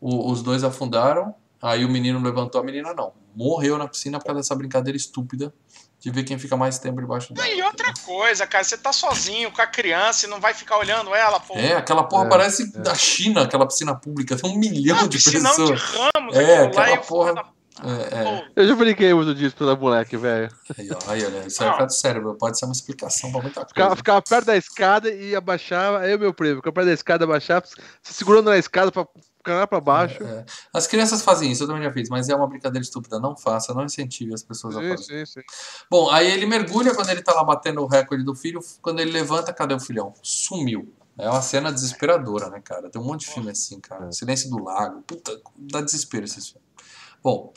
O- os dois afundaram, aí o menino levantou, a menina não. Morreu na piscina por causa dessa brincadeira estúpida de ver quem fica mais tempo debaixo d'água. E outra coisa, cara, você tá sozinho com a criança e não vai ficar olhando ela, pô. É, aquela porra É, parece é. da China, aquela piscina pública, tem um milhão Ah, de piscinão de pessoas. ramos, É, aquela porra- É, é. Eu já brinquei muito disso pela moleque, velho. Aí, ó, aí, olha, isso aí é do cérebro, pode ser uma explicação pra muita Ficava, coisa. ficava perto da escada e abaixava. Aí o meu primo, ficava perto da escada, abaixava, se segurando na escada pra ficar lá pra baixo. É. As crianças fazem isso, eu também já fiz, mas é uma brincadeira estúpida. Não faça, não incentive as pessoas a fazer. sim, sim. Bom, aí ele mergulha quando ele tá lá batendo o recorde do filho. Quando ele levanta, cadê o filhão? Sumiu. É uma cena desesperadora, né, cara? Tem um monte de filme assim, cara. É. Silêncio do Lago. Puta, dá desespero esse filme. Bom,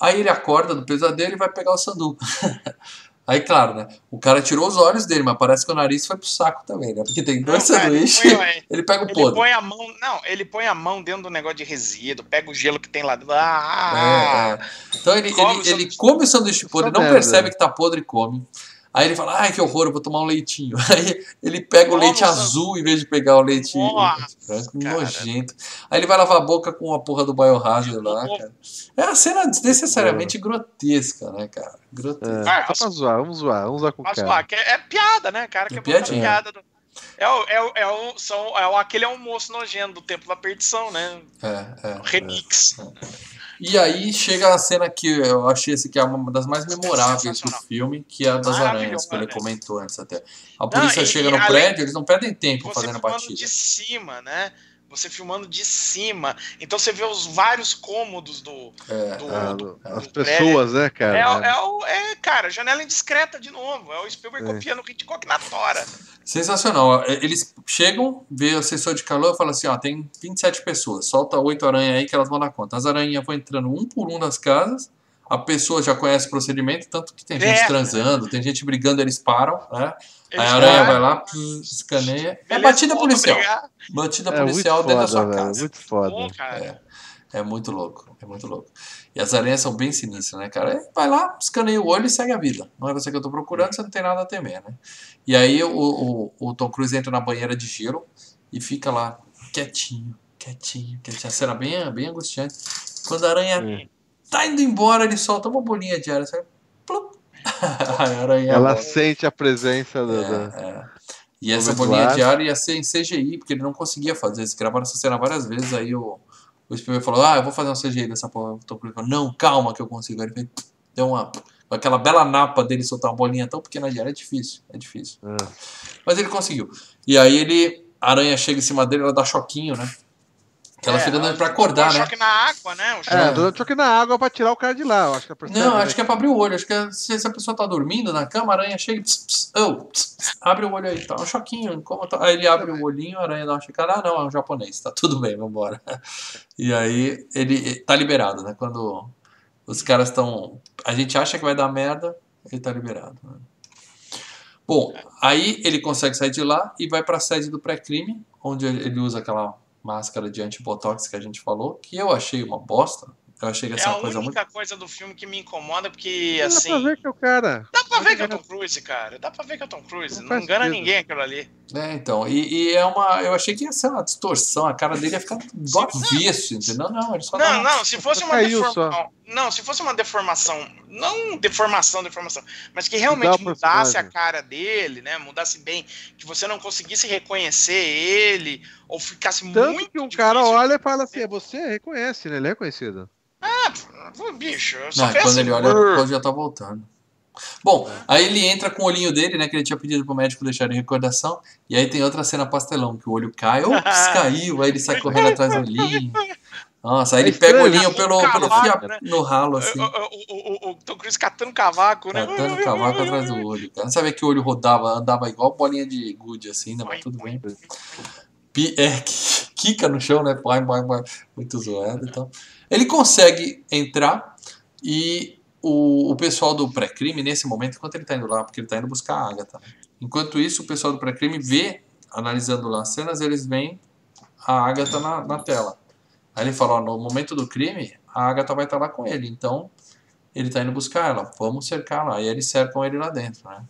aí ele acorda do pesadelo e vai pegar o sanduíche. Aí, claro, né? O cara tirou os olhos dele, mas parece que o nariz foi pro saco também, né? Porque tem dois Não, ele sanduíches, põe- ele pega o Ele podre. põe a mão. Não, ele põe a mão dentro do negócio de resíduo, pega o gelo que tem lá dentro. Ah, É, é. Então ele, Come ele, o ele sanduíche. come o sanduíche podre, Só não merda. percebe que tá podre e come. Aí ele fala, ai que horror, eu vou tomar um leitinho. Aí ele pega o Come leite o azul em vez de pegar o leite Nossa, branco, cara. nojento. Aí ele vai lavar a boca com a porra do biohazard lá, cara. É uma cena desnecessariamente grotesca, né, cara? Grotesca. É, só pra zoar, vamos zoar, vamos zoar com o cara. que é, é piada, né, cara? Que É é, piadinha. piada. do- É, o, é, o, é, o, são, é aquele almoço nojento do Templo da Perdição, né? É, é. Remix. E aí chega a cena que eu achei assim, que é uma das mais memoráveis do filme, que é a das aranhas, que ele né? comentou antes até. A polícia e- chega no prédio, eles não perdem tempo fazendo a batida. de cima, né? Você filmando de cima. Então você vê os vários cômodos do. É, do- Ah, do- as do pessoas, né, cara? É, é, o- é, cara, janela indiscreta de novo. É o Spielberg É. copiando o Hitchcock na tora. Sensacional. É, Eles chegam, vê o sensor de calor e falam assim: ó, tem 27 pessoas, solta oito aranhas aí que elas vão dar conta. As aranhas vão entrando um por um nas casas, a pessoa já conhece o procedimento, tanto que tem gente É. transando, tem gente brigando, eles param, né? Eles a aranha vai lá, pss, escaneia. É batida policial. Batida É policial dentro da sua foda, velho, casa. muito foda. Bom, cara. É muito louco, é muito louco. E as aranhas são bem sinistras, né, cara? Vai lá, escaneia o olho e segue a vida. Não é você que eu tô procurando, você não tem nada a temer, né? E aí o, o, o Tom Cruise entra na banheira de gelo e fica lá, quietinho, quietinho, quietinho. A cena bem, bem angustiante. Quando a aranha É. tá indo embora, ele solta uma bolinha de ar, sabe? Ela sente a presença do. do- É, é. E essa bolinha de ar ia ser em CGI, porque ele não conseguia fazer. Eles gravaram essa cena várias vezes, aí o, o Spielberg falou, ah, eu vou fazer um CGI dessa porra. Falou, não, calma que eu consigo. Aí ele fez, deu uma... Aquela bela napa dele soltar uma bolinha tão pequena de ar é difícil, é difícil. É. Mas ele conseguiu. E aí ele, a aranha chega em cima dele, ela dá choquinho, né? Que ela É, fica pra dá acordar, um né? choque na água, né? Um choque- É, dando choque na água pra tirar o cara de lá. Eu acho que é Não, acho que é pra abrir o olho. Acho que é- se se a pessoa tá dormindo na cama, a aranha chega e. Ps, ps, oh, ps, ps, abre o olho aí, tá um choquinho. Como tá- Aí ele abre o olhinho, a aranha dá uma checada. Ah, não, é um japonês, tá tudo bem, vambora. E aí ele tá liberado, né? Quando os caras estão. A gente acha que vai dar merda, ele tá liberado. né? Bom, aí ele consegue sair de lá e vai pra sede do pré-crime, onde ele usa aquela máscara de anti-botox que a gente falou, que eu achei uma bosta. Eu achei que É essa a coisa muito. única coisa do filme que me incomoda, porque Dá pra assim. ver que é o cara. Dá pra ver que é o Tom Cruise, cara. Dá pra ver que é o Tom Cruise. Não Não, engana sentido. ninguém aquilo ali. É, então, e, e é uma. Eu achei que ia ser uma distorção, a cara dele ia ficar do avesso, entendeu? Não, ele só Não, uma- não, se fosse uma deformação. Não, se fosse uma deformação. Não deformação, deformação. Mas que realmente mudasse a cara dele, né? Mudasse bem. Que você não conseguisse reconhecer ele. Ou ficasse Tanto muito. que um cara difícil. olha e fala assim: é você reconhece, né? Ele é reconhecido. Pô, Bicho, eu só Não, quando assim, ele olha, o já tá voltando. Bom, aí ele entra com o olhinho dele, né? Que ele tinha pedido pro médico deixar em recordação. E aí tem outra cena pastelão, que o olho cai, ops, caiu, aí ele sai correndo atrás do olhinho. Nossa, aí É ele pega o olhinho né? pelo, pelo cavaco, né? no ralo, assim. O, o, o, o Tom Cruise catando cavaco, né? Catando cavaco atrás do olho, cara. Não sabia que o olho rodava, andava igual bolinha de gude, assim, né? Mas tudo bem. É, qui- quica no chão, né? Muito zoado e tal. Ele consegue entrar e o, o pessoal do pré-crime, nesse momento, enquanto ele tá indo lá, porque ele tá indo buscar a Agatha. né? Enquanto isso, o pessoal do pré-crime vê, analisando lá as cenas, eles veem a Agatha na, na tela. Aí ele fala, ó, no momento do crime, a Agatha vai estar lá com ele, então ele tá indo buscar ela, vamos cercar lá. E eles cercam ele lá dentro, né?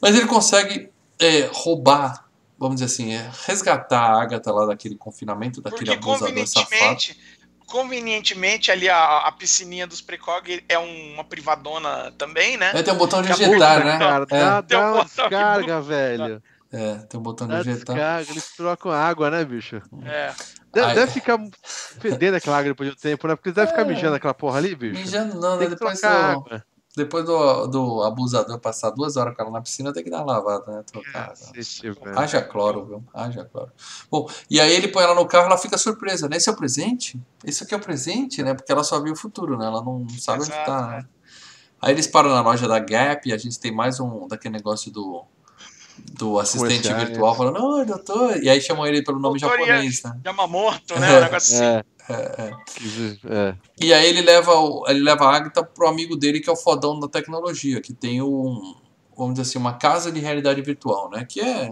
Mas ele consegue é, roubar, vamos dizer assim, é, resgatar a Agatha lá daquele confinamento, daquele Porque abusador safado. Convenientemente, ali a, a piscininha dos precog é uma privadona também, né? É, tem um botão de Puta, ejetar, né? Cara, É, dá, Tem um botão que descarga, velho. é, tem um botão de Dá ejetar. descarga, eles trocam água, né, bicho? É. Deve, Ai. deve ficar fedendo aquela água depois de um tempo, né? Porque eles devem ficar mijando aquela porra ali, bicho. Mijando não, né? Tem que Depois, trocar do, água. Depois do, do abusador passar duas horas com ela na piscina, tem que dar uma lavada, né? Trocar. Velho. Haja cloro, viu? Haja cloro. Bom, e aí ele põe ela no carro ela fica surpresa, né? Esse é o presente? Isso aqui é o presente, né? Porque ela só viu o futuro, né? Ela não sabe onde Exato, tá, né? né? Aí eles param na loja da Gap e a gente tem mais um daquele negócio do, do assistente virtual falando, oi, doutor. E aí chamam ele pelo nome Doutor japonês, né? Yamamoto, né? Um negócio assim. É, É, é. É. E aí ele leva, o- ele leva a Agatha pro amigo dele, que é o fodão da tecnologia, que tem um, vamos dizer assim, uma casa de realidade virtual, né? Que é.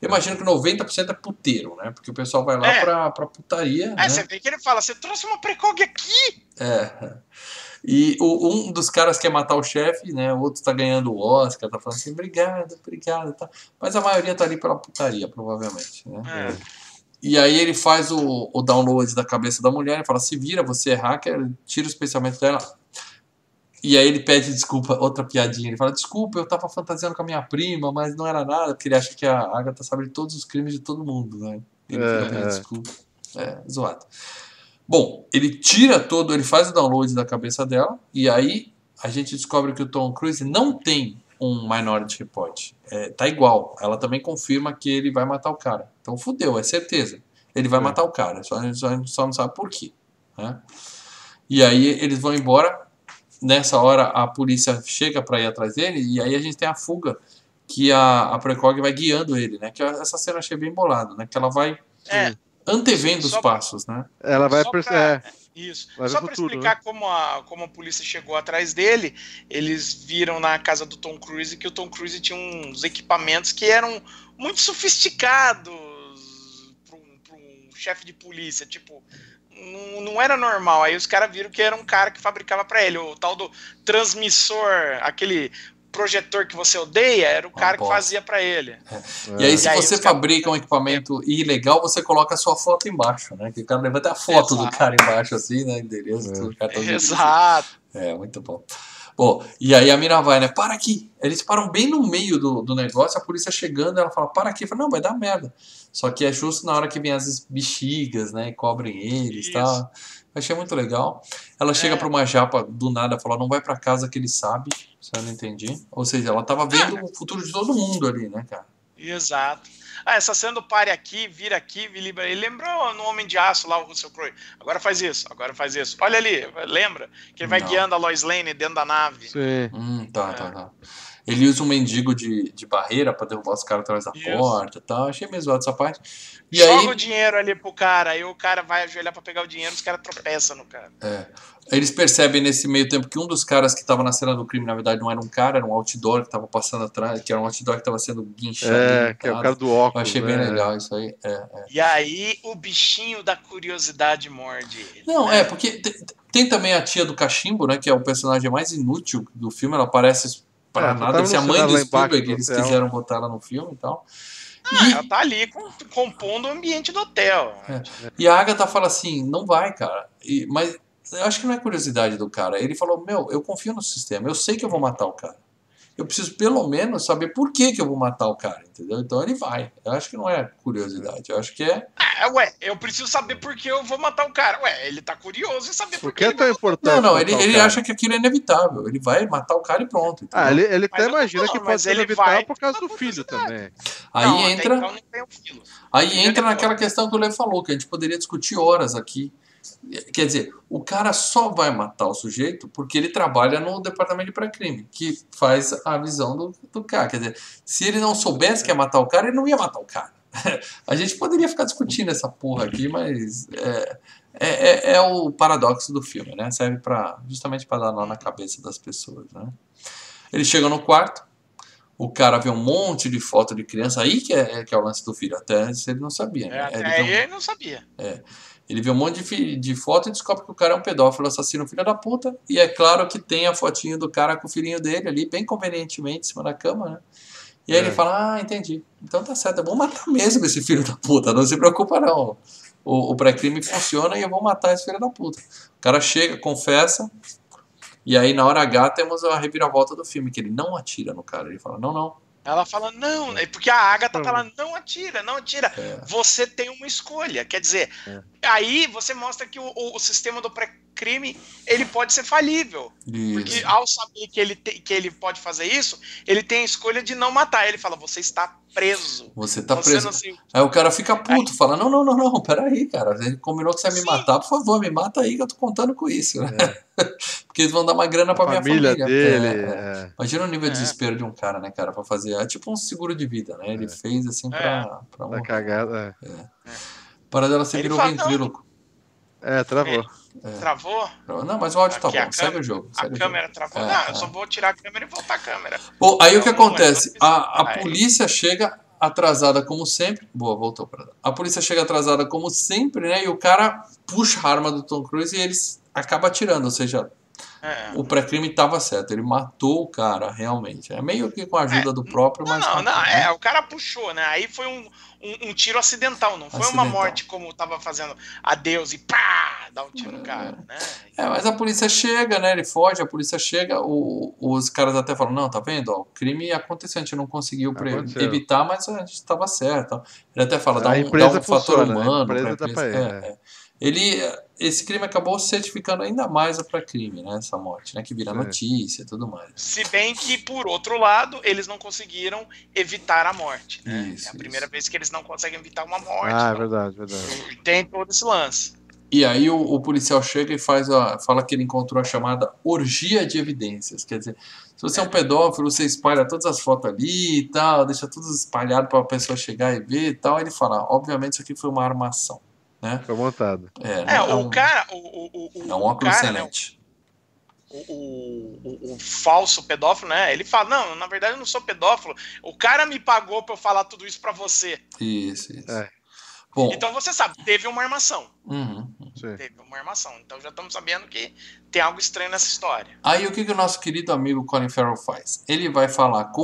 Eu imagino que 90% é puteiro, né? Porque o pessoal vai lá É. pra, pra putaria. É, né? você vê que ele fala, você trouxe uma precog aqui? É. E o, um dos caras quer matar o chefe, né? O outro tá ganhando o Oscar, tá falando assim, obrigado, obrigado, tá. Mas a maioria tá ali pela putaria, provavelmente, né? É. E aí ele faz o, o download da cabeça da mulher e fala, se vira, você é hacker, tira os pensamentos dela. E aí ele pede desculpa, outra piadinha. Ele fala, desculpa, eu tava fantasiando com a minha prima, mas não era nada, porque ele acha que a Agatha sabe de todos os crimes de todo mundo, né? Ele É, fica é. desculpa. É, zoado. Bom, ele tira todo, ele faz o download da cabeça dela, e aí a gente descobre que o Tom Cruise não tem um Minority Report. É, tá igual. Ela também confirma que ele vai matar o cara. Então fudeu, é certeza. Ele vai É. matar o cara, só, só, só não sabe por quê. Né? E aí eles vão embora. Nessa hora a polícia chega para ir atrás dele, e aí a gente tem a fuga que a, a Precog vai guiando ele, né? Que essa cena achei bem bolado, né? Que ela vai É, antevendo os Só- passos, né? Ela vai pra- é, Isso. Vai ver Só para explicar como, a, como a polícia chegou atrás dele, eles viram na casa do Tom Cruise que o Tom Cruise tinha uns equipamentos que eram muito sofisticados para um, um chefe de polícia. Tipo, não, não era normal. Aí os caras viram que era um cara que fabricava para ele. O tal do transmissor, aquele projetor que você odeia, era o cara que fazia para ele. E aí, é. se E aí você fabrica um equipamento ilegal, você coloca a sua foto embaixo, né? Que o cara levanta a foto do Exato. cara embaixo, assim, né? Endereço, É. tudo, cartão de visita. Exato. É, muito bom. Bom, e aí a mina vai, né? Para aqui. Eles param bem no meio do, do negócio, a polícia chegando, ela fala, para aqui. Fala, não, vai dar merda. Só que é justo na hora que vem as bexigas, né? E cobrem eles e tal. Achei muito legal. Ela chega É. pra uma japa do nada, fala, não vai pra casa que ele sabe. Isso eu não entendi. Ou seja, ela tava vendo o futuro de todo mundo ali, né, cara? Exato. Ah, essa cena do pare aqui, vira aqui, vi libera. Ele lembrou no Homem de Aço lá, o Russell Crowe. Agora faz isso, agora faz isso. Olha ali, lembra? Que ele vai Não. guiando a Lois Lane dentro da nave. Sim. Hum, tá, É. tá, tá. Ele usa um mendigo de, de barreira pra derrubar os caras atrás da Isso. porta e tal. Achei meio zoado essa parte. E Joga aí, o dinheiro ali pro cara, aí o cara vai ajoelhar pra pegar o dinheiro, os caras tropeçam no cara. é, eles percebem nesse meio tempo que um dos caras que tava na cena do crime, na verdade, não era um cara, era um outdoor que tava passando atrás, que era um outdoor que tava sendo guinchado. É, que é o cara do Eu óculos. achei bem né? legal isso aí. É, é. E aí o bichinho da curiosidade morde ele. Não, é, porque te- tem também a tia do cachimbo, né? Que é o personagem mais inútil do filme. Ela parece para É, nada. Deve ser a no mãe do Spielberg, do eles quiseram botar ela no filme e tal. Ah, E- ela tá ali com- compondo o ambiente do hotel. É. E a Agatha fala assim, não vai, cara. E- mas eu acho que não é curiosidade do cara. Ele falou, meu, eu confio no sistema, eu sei que eu vou matar o cara. Eu preciso pelo menos saber por que, que eu vou matar o cara, entendeu? Então ele vai. Eu acho que não é curiosidade, eu acho que é. Ah, ué, eu preciso saber por que eu vou matar o cara. Ué, ele tá curioso em saber Por por que que é tão importante? Não, não, ele, ele acha que aquilo é inevitável. Ele vai matar o cara e pronto. entendeu? Ah, ele, ele Mas até imagina que falando, pode ser ele inevitável por causa do filho também. Aí Não, entra. então não filo. Aí entra é naquela questão que o Lê falou, que a gente poderia discutir horas aqui. Quer dizer, o cara só vai matar o sujeito porque ele trabalha no departamento de pré-crime, que faz a visão do, do cara. Quer dizer, se ele não soubesse que ia matar o cara, ele não ia matar o cara. A gente poderia ficar discutindo essa porra aqui, mas é, é, é- é o paradoxo do filme, né? Serve para justamente para dar nó na cabeça das pessoas, né? Eles chegam no quarto, o cara vê um monte de foto de criança, aí que é, que é o lance do filho, até se ele não sabia, É, né? até Ele um- ele não sabia. Ele vê um monte de, de foto e descobre que o cara é um pedófilo, assassino, filho da puta. E é claro que tem a fotinho do cara com o filhinho dele ali, bem convenientemente, em cima da cama, né? E aí É. ele fala, ah, entendi. Então tá certo, eu vou matar mesmo esse filho da puta, não se preocupa não. O, o pré-crime funciona e eu vou matar esse filho da puta. O cara chega, confessa, e aí na hora H temos a reviravolta do filme, que ele não atira no cara. Ele fala, não, não, Ela fala, não, é porque a Agatha tá lá, não atira, não atira. É. Você tem uma escolha. Quer dizer, É. aí você mostra que o, o- o sistema do pré-crime ele pode ser falível. Porque isso. ao saber que ele, te- que ele pode fazer isso, ele tem a escolha de não matar. Ele fala, você está preso. Você tá você preso. não se... Aí o cara fica puto, fala: Não, não, não, não, peraí, cara. Gente combinou que você ia me Sim. matar, por favor, me mata aí que eu tô contando com isso. né? Porque eles vão dar uma grana pra A minha família família. dele. É, é. é. Imagina o nível de É. desespero de um cara, né, cara, pra fazer. É tipo um seguro de vida, né? Ele É. fez assim pra. pra Tá um... cagada. Para dela Ele fala, não. ventríloco. É. É, travou. É. Travou? Não, mas o áudio tá Aqui, bom. a Segue o jogo. A segue câmera jogo. travou. É, não, é. eu só vou tirar a câmera e voltar a câmera. Bom, aí o que Não, não, acontece? A, a polícia chega atrasada como sempre. Boa, voltou pra. A polícia chega atrasada como sempre, né? E o cara puxa a arma do Tom Cruise e eles acabam atirando. Ou seja, É. o pré-crime tava certo. Ele matou o cara, realmente. É meio que com a ajuda do próprio, Não, mas. não, matou, não, né? é, o cara puxou, né? Aí foi um, um, um tiro acidental, não foi uma morte como tava fazendo adeus e pá, dá um tiro no cara, né? É, mas a polícia chega, né? Ele foge, a polícia chega, o- os caras até falam, não, tá vendo? Ó, o crime aconteceu, a gente não conseguiu pre- Aconteceu. evitar, mas a gente estava certo. Ele até fala, dá A um, empresa dá um fator funciona, a humano empresa pra dá pra empresa. ele, É, é. Ele, esse crime acabou certificando ainda mais o pré-crime, né? Essa morte, né? Que vira Sim. notícia e tudo mais. Se bem que, por outro lado, eles não conseguiram evitar a morte, né? Isso, é a primeira isso. vez que eles não conseguem evitar uma morte. Ah, é então, verdade, verdade. Tem todo esse lance. E aí o, o policial chega e faz a, fala que ele encontrou a chamada orgia de evidências. Quer dizer, se você é um pedófilo, você espalha todas as fotos ali e tal, deixa tudo espalhado para a pessoa chegar e ver e tal. Ele fala, obviamente isso aqui foi uma armação. Né? Foi montado. É, É, não- o cara. O, o, o, o- é um óculos cara, né, excelente. o, o, o- o falso pedófilo, né? Ele fala: Não, na verdade eu não sou pedófilo. O cara me pagou pra eu falar tudo isso pra você. Isso, isso. É. Bom, Então você sabe, teve uma armação. uhum. Sim. Teve uma armação. Então já estamos sabendo que tem algo estranho nessa história. Aí o que, que o nosso querido amigo Colin Farrell faz? Ele vai falar com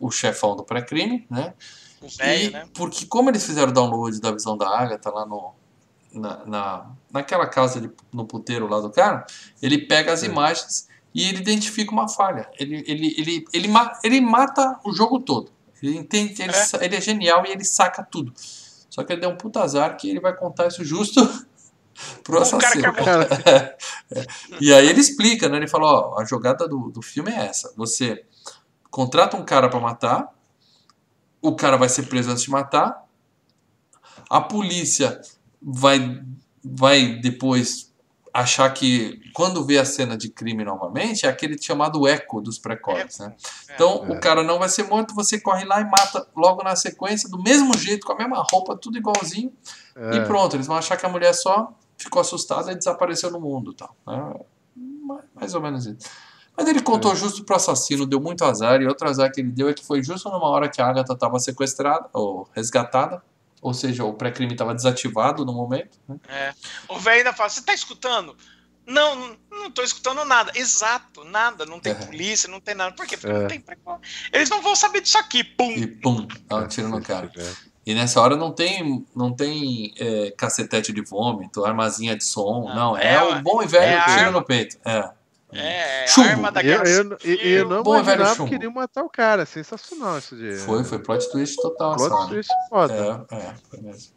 o, o chefão do pré-crime, né? O velho, E né? porque como eles fizeram o download da visão da Agatha lá no, na, na, naquela casa de, no puteiro lá do cara, ele pega as Sim. imagens e ele identifica uma falha. Ele, ele, ele, ele, ele mata o jogo todo. Ele entende, ele, É. ele é genial e ele saca tudo. Só que ele deu um puta azar que ele vai contar isso justo pro O cara assassino. que armou. Cara, E aí ele explica, né? Ele fala, ó, a jogada do, do filme é essa. Você contrata um cara pra matar, o cara vai ser preso antes de matar, a polícia vai, vai depois achar que quando vê a cena de crime novamente, é aquele chamado eco dos precoces, né? É. Então É. o cara não vai ser morto, você corre lá e mata logo na sequência, do mesmo jeito, com a mesma roupa, tudo igualzinho, e é, pronto, eles vão achar que a mulher só ficou assustada e desapareceu no mundo. Tal, né? Ma- Mais ou menos isso. Mas ele contou justo pro assassino, deu muito azar, e outro azar que ele deu é que foi justo numa hora que a Agatha estava sequestrada, ou resgatada, ou seja, o pré-crime estava desativado no momento. Né? É. O velho ainda fala: Você tá escutando? Não, não, tô escutando nada. Exato, nada. Não tem É. polícia, não tem nada. Por quê? Porque É. não tem. Eles não vão saber disso aqui. Pum! E pum, dá um tiro no cara. É. E nessa hora não tem, não tem é, cacetete de vômito, armazinha de som, Não, não. É, é o bom e velho é tiro arma. no peito. É. É, Chumbo. arma Eu, daquela. eu, eu, eu não Bom e velho imaginava que iriam matar o cara. Sensacional isso de. Foi, foi plot twist total Plot hora. twist foda. É, é, foi mesmo.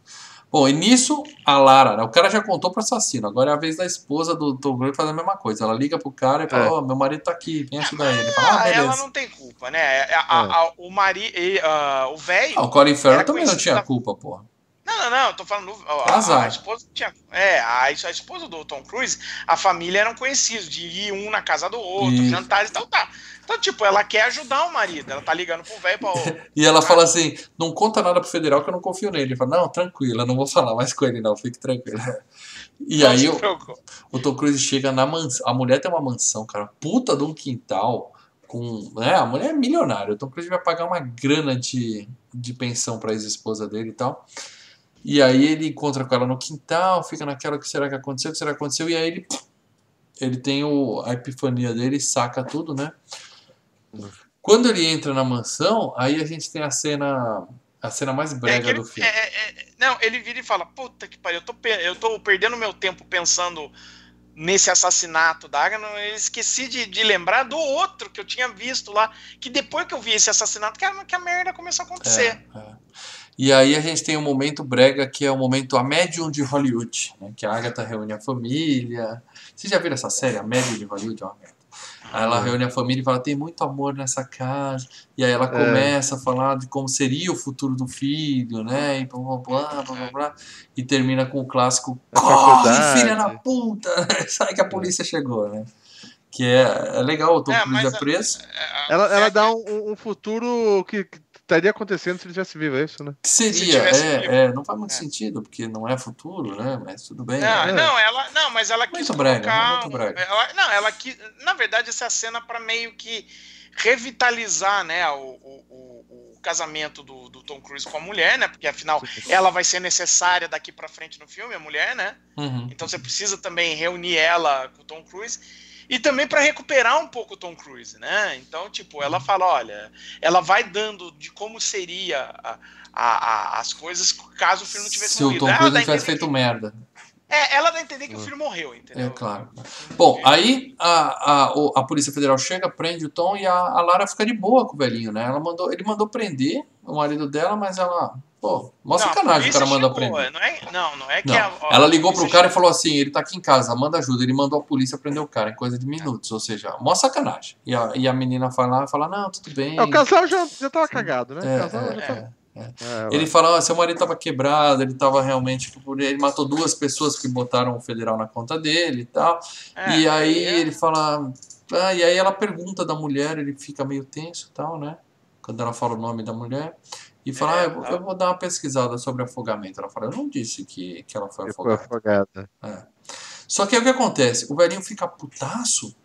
Bom, e nisso, a Lara, né? O cara já contou pro assassino. Agora é a vez da esposa do Tom Cruise fazer a mesma coisa. Ela liga pro cara e fala: É. Ó, meu marido tá aqui, vem ajudar ele. Ele fala: Ah, Ah, ela não tem culpa, né? A- a- a- o mari, e, ah, o velho. Ah, o Colin Farrell também não tinha da- culpa, porra. Não, não, não, eu tô falando. ó. A, a esposa tinha. É, a, a esposa do Tom Cruise, a família eram conhecidos, de ir um na casa do outro, Isso. jantares e tal, tá. Então, tipo, ela quer ajudar o marido. Ela tá ligando pro velho pra. E ela fala assim: não conta nada pro federal que eu não confio nele. Ele fala: não, tranquilo, eu não vou falar mais com ele, não, fique tranquilo. E não aí o, o Tom Cruise chega na mansão. A mulher tem uma mansão, cara, puta de um quintal. Com, né, a mulher é milionária. O Tom Cruise vai pagar uma grana de, de pensão pra ex-esposa dele e tal. E aí ele encontra com ela no quintal, fica naquela: o que será que aconteceu? O que será que aconteceu? E aí ele, ele tem o, a epifania dele, saca tudo, né? Quando ele entra na mansão, aí a gente tem a cena a cena mais É brega que ele, do filme. é, é, é, não, ele vira e fala: Puta que pariu, eu tô, eu tô perdendo meu tempo pensando nesse assassinato da Agatha. Eu esqueci de, de lembrar do outro que eu tinha visto lá. Que depois que eu vi esse assassinato, que a, que a merda começou a acontecer. É, é. E aí a gente tem um momento brega que é o momento A Médium de Hollywood, né? que a Agatha reúne a família. Vocês já viram essa série, A Médium de Hollywood? É uma merda. Aí ela reúne a família e fala, tem muito amor nessa casa. E aí ela começa a falar de como seria o futuro do filho, né? E blá blá blá blá blá blá. E termina com o clássico A Corre, faculdade." filha da puta! Sai que a polícia chegou, né? Que é, é legal, o Tom É, Cruise é a- preso. É, Ela, ela é, dá um, um futuro que, que estaria acontecendo se ele tivesse vivo, é isso, né? Seria, é, é, não faz muito é. sentido, porque não é futuro, né? Mas tudo bem. Não, é. não, ela, não mas ela quis muito brega, colocar... Muito brega. Ela, não, ela quis... Na verdade, essa cena para meio que revitalizar, né, o, o, o casamento do, do, Tom Cruise com a mulher, né? Porque afinal ela vai ser necessária daqui para frente no filme, a mulher, né? Uhum. Então você precisa também reunir ela com o Tom Cruise e também para recuperar um pouco o Tom Cruise, né? Então, tipo, ela fala, olha, ela vai dando de como seria a, a, a, as coisas caso o filme não tivesse Se morrido. Se o Tom Cruise tivesse feito que... merda. É, ela dá a entender que o filho morreu, entendeu? É, claro. Bom, aí a, a, a Polícia Federal chega, prende o Tom e a, a Lara fica de boa com o velhinho, né? Ela mandou, ele mandou prender o marido dela, mas ela. Pô, mó sacanagem o cara manda prender. Não, é, não, não é que não. A, ela ligou pro cara e falou assim: ele tá aqui em casa, manda ajuda. Ele mandou a polícia prender o cara em coisa de minutos, ou seja, mó sacanagem. E a, e a menina fala, fala: não, tudo bem. É, o casal já, já tava cagado, né? É, o casal é, já tava... É. É, ele fala, oh, seu marido estava quebrado, ele estava realmente. Tipo, ele matou duas pessoas que botaram o federal na conta dele e tal. É, e aí é. ele fala. Ah, e aí ela pergunta da mulher, ele fica meio tenso e tal, né? Quando ela fala o nome da mulher. E fala, ah, eu, tá. eu, vou dar uma pesquisada sobre afogamento. Ela fala, eu não disse que, que ela foi afogada. Foi afogada. É. Só que aí o que acontece? O velhinho fica putaço,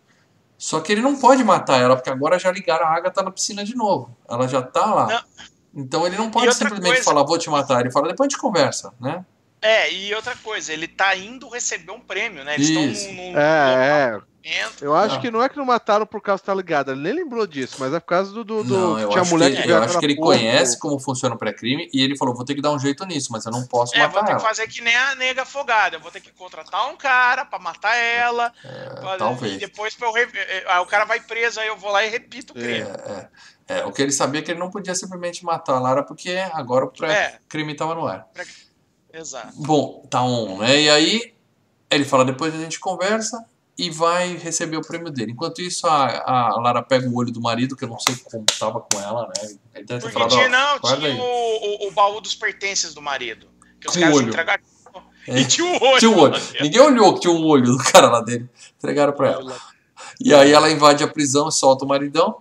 só que ele não pode matar ela, porque agora já ligaram a Agatha na piscina de novo. Ela já tá lá. Não. Então ele não pode simplesmente coisa... falar, vou te matar. Ele fala, depois a gente conversa, né? É, e outra coisa, ele tá indo receber um prêmio, né? Eles estão num, num é, é. Eu acho não. que não é que não mataram por causa que tá ligado, ele nem lembrou disso, mas é por causa do. do, do não, eu tinha acho mulher que, que Eu acho que ele porra, conhece como funciona o pré-crime e ele falou: vou ter que dar um jeito nisso, mas eu não posso é, matar vou ter ela. que fazer que nem a nega afogada. Eu vou ter que contratar um cara pra matar ela. É, pra, talvez. E depois pra eu. Aí é, é, o cara vai preso, aí eu vou lá e repito o crime. É, é. o que ele sabia é que ele não podia simplesmente matar a Lara porque agora o pré-crime tava no ar. Exato. Bom, tá on, né? E aí ele fala, depois a gente conversa e vai receber o prêmio dele. Enquanto isso, a, a Lara pega o olho do marido, que eu não sei como tava com ela, né? Ele deve ter falado, tinha, não, tinha o, o, o, baú dos pertences do marido. Que os com caras olho. entregaram. É. E tinha um olho. Tinha um olho. Ninguém olhou que tinha um olho do cara lá dele. Entregaram pra ela. E aí ela invade a prisão e solta o maridão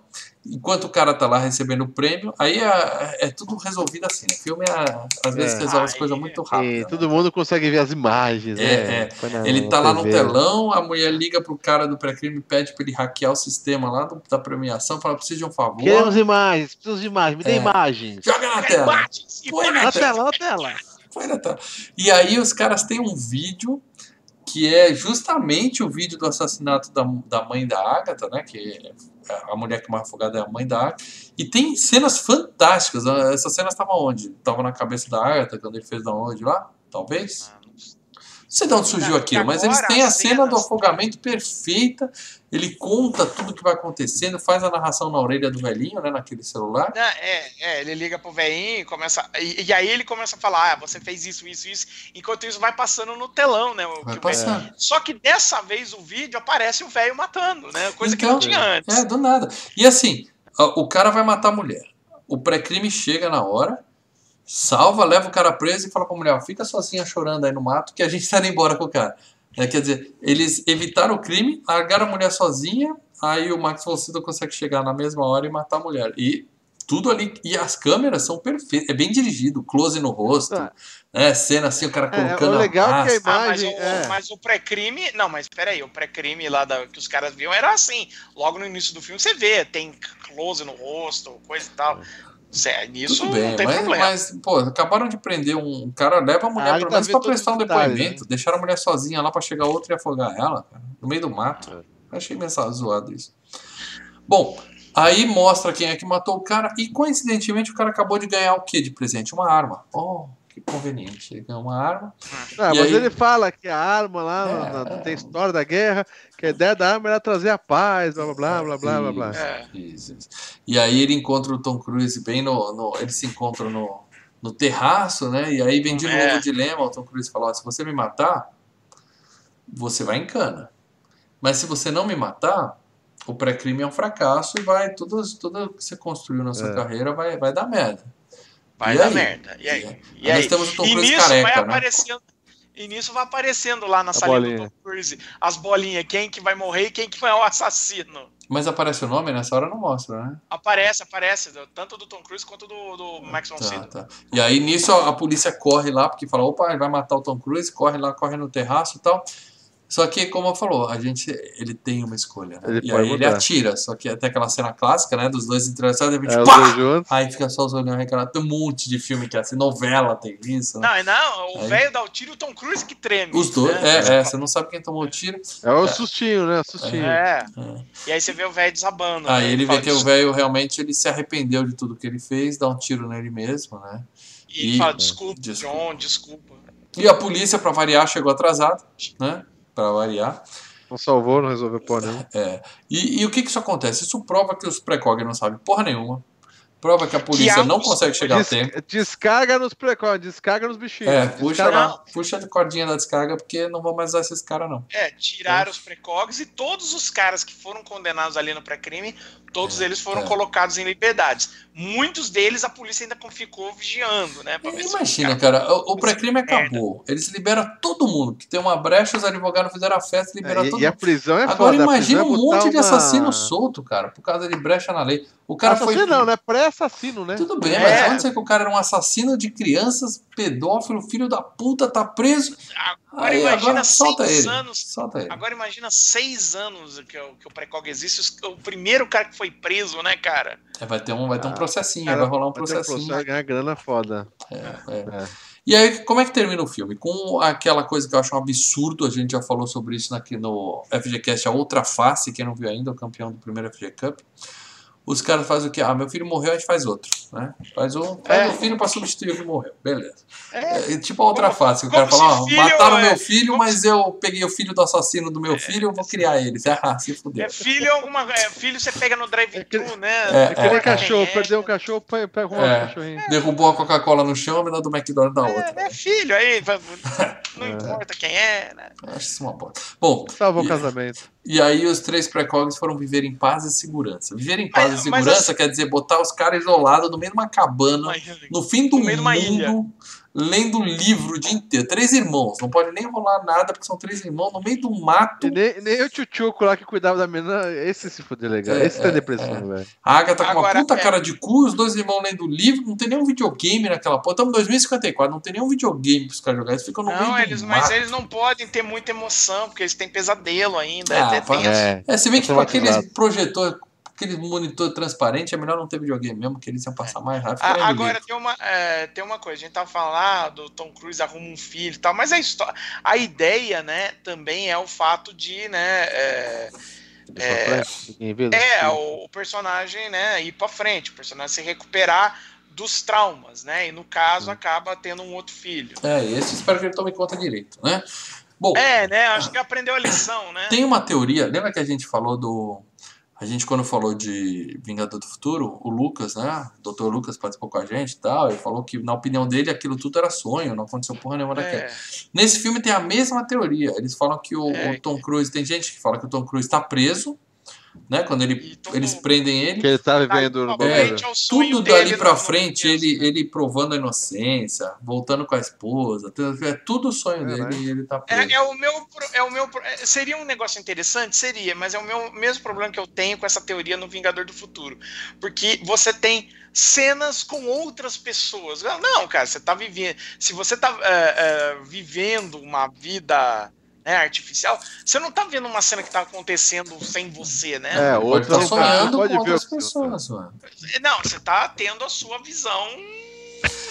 enquanto o cara tá lá recebendo o prêmio, aí é, é tudo resolvido assim. O filme é, às vezes é. resolve as coisas muito rápido. Né? Todo mundo consegue ver as imagens. É, né? é. Ele tá lá no telão, a mulher liga pro cara do pré-crime, pede pra ele hackear o sistema lá do, da premiação, fala: precisa de um favor. Queremos imagens, preciso de imagens, me dê é. imagens. Joga na tela. Põe na, na tela, na tela. Põe na tela. E aí os caras têm um vídeo que é justamente o vídeo do assassinato da, da mãe da Agatha, né? Que a mulher que morre afogada é a mãe da Agatha. E tem cenas fantásticas. Ah, Essas cenas estavam onde? Estavam na cabeça da Agatha quando ele fez download lá? Talvez? Não sei de onde surgiu aquilo, mas eles têm a cena do afogamento perfeita. Ele conta tudo que vai acontecendo, faz a narração na orelha do velhinho, né, naquele celular. É, é ele liga pro velhinho e começa. E, e, aí ele começa a falar: ah, você fez isso, isso, isso. Enquanto isso vai passando no telão, né? Vai passando. Só que dessa vez o vídeo aparece o velho matando, né? Coisa então, que não tinha antes. É, do nada. E assim, o cara vai matar a mulher. O pré-crime chega na hora salva, leva o cara preso e fala pra mulher, fica sozinha chorando aí no mato que a gente tá indo embora com o cara. É, quer dizer, eles evitaram o crime, largaram a mulher sozinha, aí o Max Volcido consegue chegar na mesma hora e matar a mulher. E tudo ali, e as câmeras são perfeitas, é bem dirigido, close no rosto, é. né, cena assim, o cara colocando é, o legal a que a imagem... Ah, mas, o, mas o pré-crime, não, mas peraí, o pré-crime lá da, que os caras viam era assim, logo no início do filme você vê, tem close no rosto, coisa e tal. Zé, nisso Tudo bem, não tem mas, problema. Mas, pô, acabaram de prender um cara, leva a mulher ah, pelo menos pra prestar um depoimento. Né? Deixaram a mulher sozinha lá pra chegar outra e afogar ela, cara, no meio do mato. É. Achei meio zoado isso. Bom, aí mostra quem é que matou o cara e coincidentemente o cara acabou de ganhar o que de presente? Uma arma. Oh, que conveniente. Ele ganhou uma arma. Ah, mas aí... ele fala que a arma lá é, na, na, tem história da guerra, que a ideia da arma era trazer a paz, blá blá blá blá blá blá. blá. É. Isso, isso. E aí ele encontra o Tom Cruise bem no. no eles se encontram no, no terraço, né? E aí vem de é. novo o dilema. O Tom Cruise fala: se você me matar, você vai em cana. Mas se você não me matar, o pré-crime é um fracasso e vai tudo, tudo que você construiu na sua é. carreira vai, vai dar merda. Vai e dar aí? merda. E aí? E, aí? Nós temos o Tom Cruise careca, vai né? aparecendo. E nisso vai aparecendo lá na A salinha bolinha. do Tom Cruise as bolinhas, quem que vai morrer e quem que é o assassino. Mas aparece o nome nessa hora não mostra, né? Aparece, aparece, tanto do Tom Cruise quanto do, do Max von Tá, Sydow. tá. E aí nisso a, a polícia corre lá, porque fala, opa, ele vai matar o Tom Cruise, corre lá, corre no terraço e tal. Só que, como eu falou, a gente, ele tem uma escolha, né? Ele e aí ele mudar. atira, só que até aquela cena clássica, né, dos dois entrevistados, de repente, É, pá! Aí fica só os olhos arregalados. Tem um monte de filme que é assim, novela tem isso, né? Não, não, o Aí- velho dá o tiro e o Tom Cruise que treme. Os dois, né? é, é, você não sabe quem tomou o tiro. É o sustinho, né? Sustinho. É. É. E aí você vê o velho desabando. Aí né? ele vê que o velho realmente ele se arrependeu de tudo que ele fez, dá um tiro nele mesmo, né? E, e- fala, desculpa, Desculpa. John, desculpa. E a polícia, pra variar, chegou atrasada, né? Pra variar. Não salvou, não resolveu pôr nenhum. É. E, e o que que isso acontece? Isso prova que os precog não sabem porra nenhuma. Prova que a polícia há não consegue chegar a Des- tempo. descarga nos precoces, descarga nos bichinhos. É, puxa, Descarga- lá, puxa a cordinha da descarga, porque não vão mais usar esses caras, não. É, tiraram os precogs e todos os caras que foram condenados ali no pré-crime, todos É, eles foram é. colocados em liberdades. Muitos deles a polícia ainda ficou vigiando, né? pra ver se Imagina, o cara, o, o pré-crime acabou. Eles liberam todo mundo. Que tem uma brecha, os advogados fizeram a festa e liberaram É, todo e, e a mundo. prisão é Agora foda. a imagina um é botar monte de uma- assassino solto, cara, por causa de brecha na lei. O cara Assassino foi. não, né? Pré-assassino, né? Tudo bem, É. mas onde você que o cara era um assassino de crianças, pedófilo, filho da puta, tá preso? Agora Aí, imagina agora solta seis ele. anos. Solta ele. Agora imagina seis anos que o, que o Precog existe, o primeiro cara que foi preso, né, cara? É, vai ter um, vai ter um Ah, processinho, Cara, vai rolar um vai processinho. processo, ganhar grana foda. É, é. É. E aí, como é que termina o filme? Com aquela coisa que eu acho um absurdo, a gente já falou sobre isso aqui no FGCast, a outra face, quem não viu ainda, o campeão do primeiro FG Cup. Os caras fazem o quê? Ah, meu filho morreu, a gente faz outro, né? Faz um, faz É. o filho pra substituir o que morreu, beleza. É, É, tipo a outra face, o como cara fala, filho mataram é- meu filho, como mas eu peguei o filho do assassino do meu filho, eu vou criar ele. Ah, se fudeu. é filho é alguma é, filho você pega no drive-thru, né? É, É que nem é. cachorro, é? perdeu um cachorro, pega um É. cachorrinho. Derrubou a Coca-Cola no chão, dá do McDonald's da outra. É, é filho aí, não É. importa quem é, né? Eu Acho isso uma bosta. Bom, Salvou o casamento. E aí os três precogs foram viver em paz e segurança. Viver em paz Mas- e segurança assim- quer dizer botar os caras isolados no meio de uma cabana, Mas- no fim do no mundo, lendo livro o dia inteiro. Três irmãos, não pode nem rolar nada porque são três irmãos no meio do mato. E nem, nem o tchutchuco lá que cuidava da menina, esse se fuder legal. É, esse tá é, depressivo, velho. A Agatha com uma Agora, puta é. cara de cu, os dois irmãos lendo livro, não tem nenhum videogame naquela porra. Estamos em 2054, não tem nenhum videogame pros caras jogarem, eles ficam no Não, meio eles, do mas mato. eles não podem ter muita emoção, porque eles têm pesadelo ainda. Ah, é tenso. É. É, se bem que com aqueles projetor, aquele monitor transparente, é melhor não ter videogame mesmo, que eles iam passar mais rápido. Ah, agora livre. tem uma, é, tem uma coisa, a gente tava falando lá do Tom Cruise arruma um filho e tal, mas a história, a ideia, né, também é o fato de, né, é, ninguém vê, é o, o personagem, né, ir pra frente, o personagem se recuperar dos traumas, né, e no caso acaba tendo um outro filho. É, esse espero que ele tome conta direito, né? Bom, É, né, acho que aprendeu a lição, né. tem uma teoria, lembra que a gente falou do. A gente, quando falou de Vingador do Futuro, o Lucas, né? O Dr. Lucas participou com a gente e tal, ele falou que, na opinião dele, aquilo tudo era sonho, não aconteceu porra nenhuma daquela. É, Nesse filme tem a mesma teoria. Eles falam que o, É. o Tom Cruise. Tem gente que fala que o Tom Cruise está preso, né? Quando ele, tudo- eles prendem ele. Que ele tá vivendo no pra É, é o sonho Tudo dali pra no- no frente, ele, né. ele provando a inocência, voltando com a esposa, é tudo o sonho Caralho. dele e ele tá preso. É, é o meu, é o meu, é, seria um negócio interessante, seria, mas é o meu mesmo problema que eu tenho com essa teoria no Vingador do Futuro, porque você tem cenas com outras pessoas. Não, cara, você tá vivendo, se você tá é, é, vivendo uma vida né, artificial, você não tá vendo uma cena que tá acontecendo sem você, né? É, outro não sonhando pode com ver outras pessoas, mano. Não, você tá tendo a sua visão,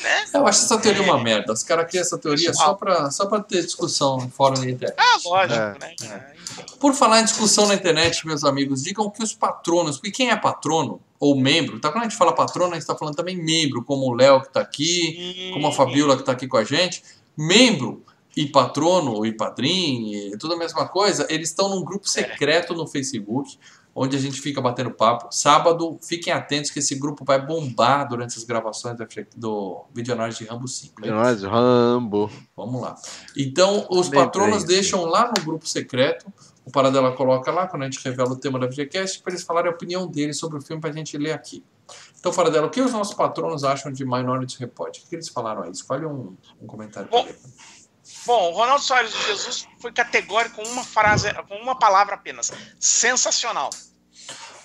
né? Eu acho essa teoria uma merda. Os caras criam essa teoria só pra, só pra ter discussão no fórum da internet. Ah, lógico, É, né? É. Por falar em discussão na internet, meus amigos, digam que os patronos, porque quem é patrono ou membro, tá? Quando a gente fala patrono, a gente tá falando também membro, como o Léo que tá aqui, como a Fabiola que tá aqui com a gente. Membro e patrono e padrinho, e tudo a mesma coisa, eles estão num grupo secreto no Facebook, onde a gente fica batendo papo. Sábado, fiquem atentos que esse grupo vai bombar durante as gravações do, do Videonauts de Rambo 5. De nós, Rambo. Vamos lá. Então, os patronos deixam lá no grupo secreto, o Paradela coloca lá, quando a gente revela o tema da VGCast, para eles falarem a opinião deles sobre o filme para a gente ler aqui. Então, Paradela, o que os nossos patronos acham de Minority Report? O que eles falaram aí? Escolhe um, um comentário. Bom. Bom, o Ronaldo Soares de Jesus foi categórico com uma frase, com uma palavra apenas. Sensacional.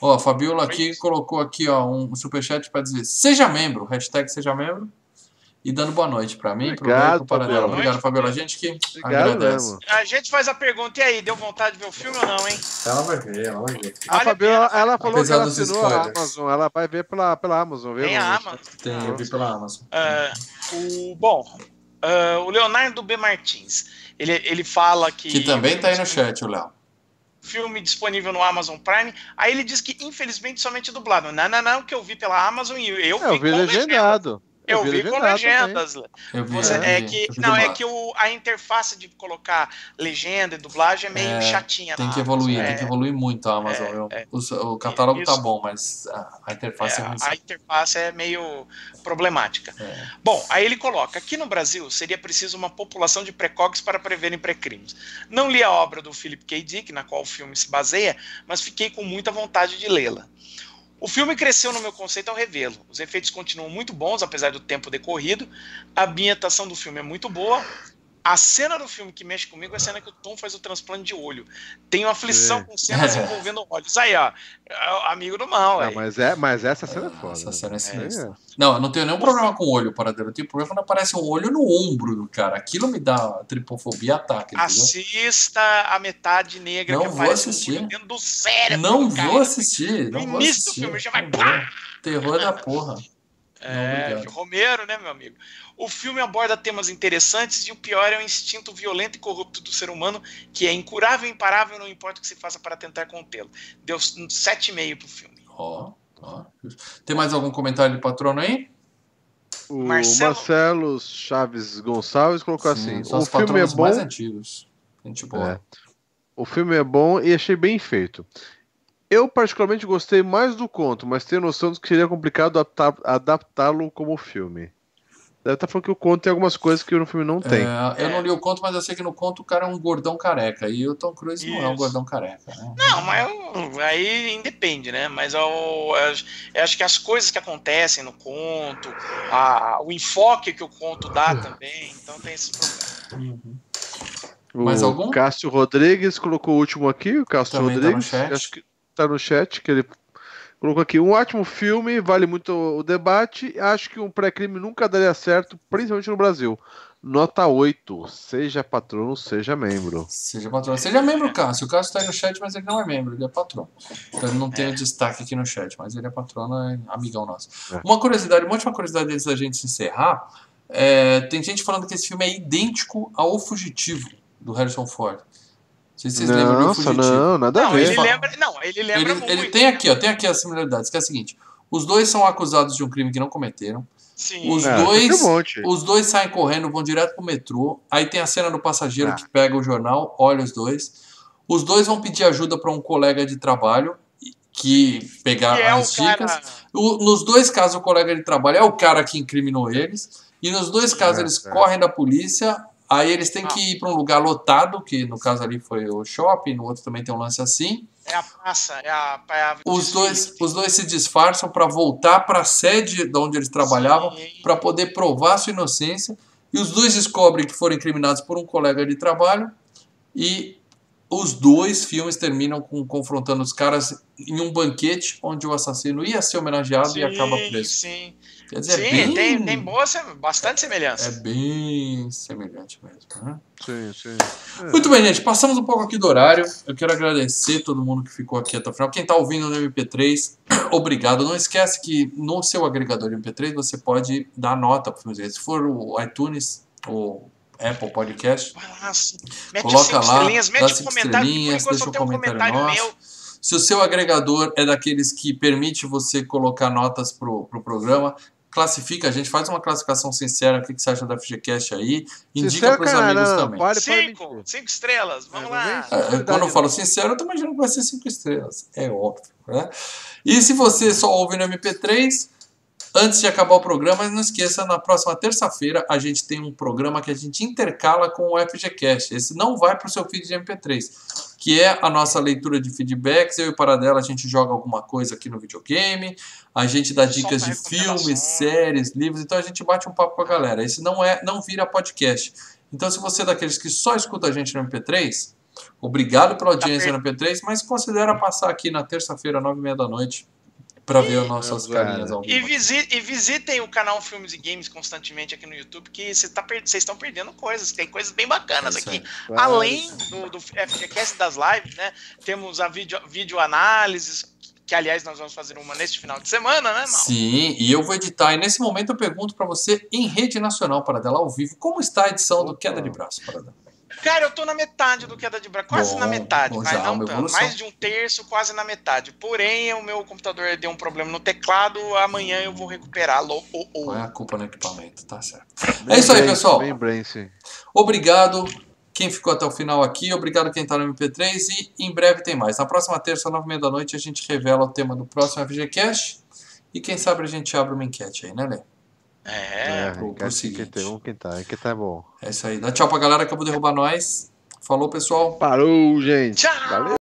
Ó, a Fabiola aqui colocou aqui, ó, um superchat para dizer seja membro, hashtag seja membro. E dando boa noite para mim, pro Obrigado, pro. Fabiola. Obrigado, Fabiola. A gente que Obrigado agradece. mesmo. A gente faz a pergunta, e aí, deu vontade de ver o filme ou não, hein? Ela vai ver, ela vai ver. A a Fabiola, ela falou Apesar que ela assinou a. Amazon. Ela vai ver pela, pela Amazon, viu? Tem a Amazon. Tem, eu vi pela Amazon. Ah, o, bom, ah, o Leonardo B. Martins, ele, ele fala que... Que também tá aí no chat, o Léo. Filme disponível no Amazon Prime. Aí ele diz que, infelizmente, somente dublado. Não, não, não, que eu vi pela Amazon e eu É, eu vi vi com legendas. Legendado. Eu vi com legendado legendas. Eu vi, Você- eu é vi, que, eu vi não, é que o, a interface de colocar legenda e dublagem é meio É, chatinha. Tem que evoluir, Amazon. tem que evoluir muito a Amazon. viu? O, o catálogo tá Isso. bom, mas a, a interface é, É, ruim. a interface é meio problemática. É. Bom, aí ele coloca: aqui no Brasil seria preciso uma população de precogs para preverem pré-crimes. Não li a obra do Philip K. Dick, na qual o filme se baseia, mas fiquei com muita vontade de lê-la. O filme cresceu no meu conceito ao revê-lo. Os efeitos continuam muito bons, apesar do tempo decorrido. A ambientação do filme é muito boa. A cena do filme que mexe comigo é a cena que o Tom faz o transplante de olho. Tenho aflição Sim. com cenas É. envolvendo olhos. Aí, ó, é amigo do mal. Não, mas, é, mas essa cena é foda. Essa né? cena é sinistra. É. Não, eu não tenho nenhum problema com o olho, paradeiro. Eu tenho problema quando aparece um olho no ombro do cara. Aquilo me dá tripofobia ataque, entendeu? Assista a metade negra Não que vou aparece assistir. dentro do cérebro. Não do vou assistir. Não No vou início do assistir. filme já vai. Terror da porra. É, Não. Romero, né, meu amigo? O filme aborda temas interessantes e o pior é o instinto violento e corrupto do ser humano, que é incurável e imparável, não importa o que se faça para tentar contê-lo. Deu um 7,5 pro filme. Ó, ó. Tem mais algum comentário de patrono aí? O Marcelo- Marcelo... Chaves Gonçalves colocou assim: são o os filme é bom. mais antigos. Gente boa. É. O filme é bom e achei bem feito. Eu particularmente gostei mais do conto, mas tenho noção de que seria complicado adaptá-lo como filme. Deve estar falando que o conto tem algumas coisas que no filme não tem. É, eu não li o conto, mas eu sei que no conto o cara é um gordão careca. E o Tom Cruise não é um Isso. gordão careca, né? Não, mas eu- aí independe, né? Mas eu, eu, eu acho que as coisas que acontecem no conto, a- o enfoque que o conto dá também, então tem esse problema. Uhum. O Mais algum? Cássio Rodrigues colocou o último aqui, o Cássio Também tá no Rodrigues. chat. Acho que tá no chat, que ele colocou aqui. Um ótimo filme, vale muito o debate. Acho que um pré-crime nunca daria certo, principalmente no Brasil. Nota 8. Seja patrono, seja membro. Seja patrono. Seja membro, Cássio. O Cássio tá aí no chat, mas ele não é membro, ele é patrono. Então ele não tem o destaque aqui no chat, mas ele é patrono, é amigão nosso. É. Uma curiosidade, uma última curiosidade antes da gente se encerrar. é, tem gente falando que esse filme é idêntico ao Fugitivo, do Harrison Ford. Não sei se vocês lembram do Fugitivo. não, nada a Não, ver. ele lembra, não, ele lembra Ele, muito. ele tem aqui, ó, tem aqui as similaridades, que é a seguinte: os dois são acusados de um crime que não cometeram. Sim. Os É, dois- tem um monte. Os dois saem correndo, vão direto pro metrô. Aí tem a cena do passageiro Ah. que pega o jornal, olha os dois. Os dois vão pedir ajuda para um colega de trabalho que pegar Que é o as dicas. cara. O- nos dois casos, o colega de trabalho é o cara que incriminou eles. E nos dois casos, É, eles é. correm da polícia. Aí eles têm Ah. que ir para um lugar lotado, que no caso ali foi o shopping, no outro também tem um lance assim. É a praça, é a. É a Os dois, os dois se disfarçam para voltar para a sede de onde eles trabalhavam Sim. para poder provar sua inocência. E os dois descobrem que foram incriminados por um colega de trabalho. E os dois filmes terminam com confrontando os caras em um banquete onde o assassino ia ser homenageado e acaba preso. Sim, Quer dizer, sim é bem, tem, tem boa, bastante semelhança. é bem semelhante mesmo. Né? Sim, sim. Muito bem, gente. Passamos um pouco aqui do horário. Eu quero agradecer todo mundo que ficou aqui até o final. Quem está ouvindo no MP3, obrigado. Não esquece que no seu agregador de MP3 você pode dar nota para o filme. Se for o iTunes ou Apple Podcast, mete Coloca lá, dá mete um cinco comentário, estrelinhas, deixa um um comentário comentário nosso. meu. Se o seu agregador é daqueles que permite você colocar notas pro, pro programa, classifica, a gente faz uma classificação sincera, o que, que você acha da FGCast aí, indica Sincero, pros amigos caramba, também. Pare para Cinco, cinco estrelas, vamos É, lá. não É, Quando eu falo sincero, eu tô imaginando que vai ser cinco estrelas. É óbvio, né? E se você só ouve no MP3, antes de acabar o programa, não esqueça, na próxima terça-feira a gente tem um programa que a gente intercala com o FGCast. Esse não vai para o seu feed de MP3, que é a nossa leitura de feedbacks. Eu e o Paradela, a gente joga alguma coisa aqui no videogame, a gente dá dicas de filmes, séries, livros, então a gente bate um papo com a galera. Esse não é, não vira podcast. Então, se você é daqueles que só escuta a gente no MP3, obrigado pela audiência no MP3, mas considera passar aqui na terça-feira, nove e meia da noite, para ver as nossas cara. carinhas ao E, vivo. visi- e visitem o canal Filmes e Games constantemente aqui no YouTube, que vocês tá per- vocês estão perdendo coisas. Tem coisas bem bacanas É aqui. Claro. Além do, do FGCast das lives, né? Temos a vídeo, vídeo análises, que aliás nós vamos fazer uma neste final de semana, né, Mal? Sim, e eu vou editar. E nesse momento eu pergunto para você, em rede nacional, Paradela, ao vivo, como está a edição do Opa. Queda de Braço, Paradela? Cara, eu tô na metade do queda de braço, quase Bom, na metade, bom, mas já não tanto. Mais de um terço, quase na metade. Porém, o meu computador deu um problema no teclado, amanhã eu vou recuperá-lo. Oh, oh. Qual é a culpa no equipamento? Tá certo. Bem É isso aí, Brance, pessoal. Bem Brance. Obrigado quem ficou até o final aqui, obrigado quem tá no MP3 e em breve tem mais. Na próxima terça, nove e meia da noite, a gente revela o tema do próximo FGCast e quem sabe a gente abre uma enquete aí, né, Lê? É, pro- pro enquete seguinte. que tem um, quem tá, quem tá é bom. É isso aí. Dá tchau pra galera que eu vou derrubar nós. Falou, pessoal. Parou, gente. Tchau! Valeu.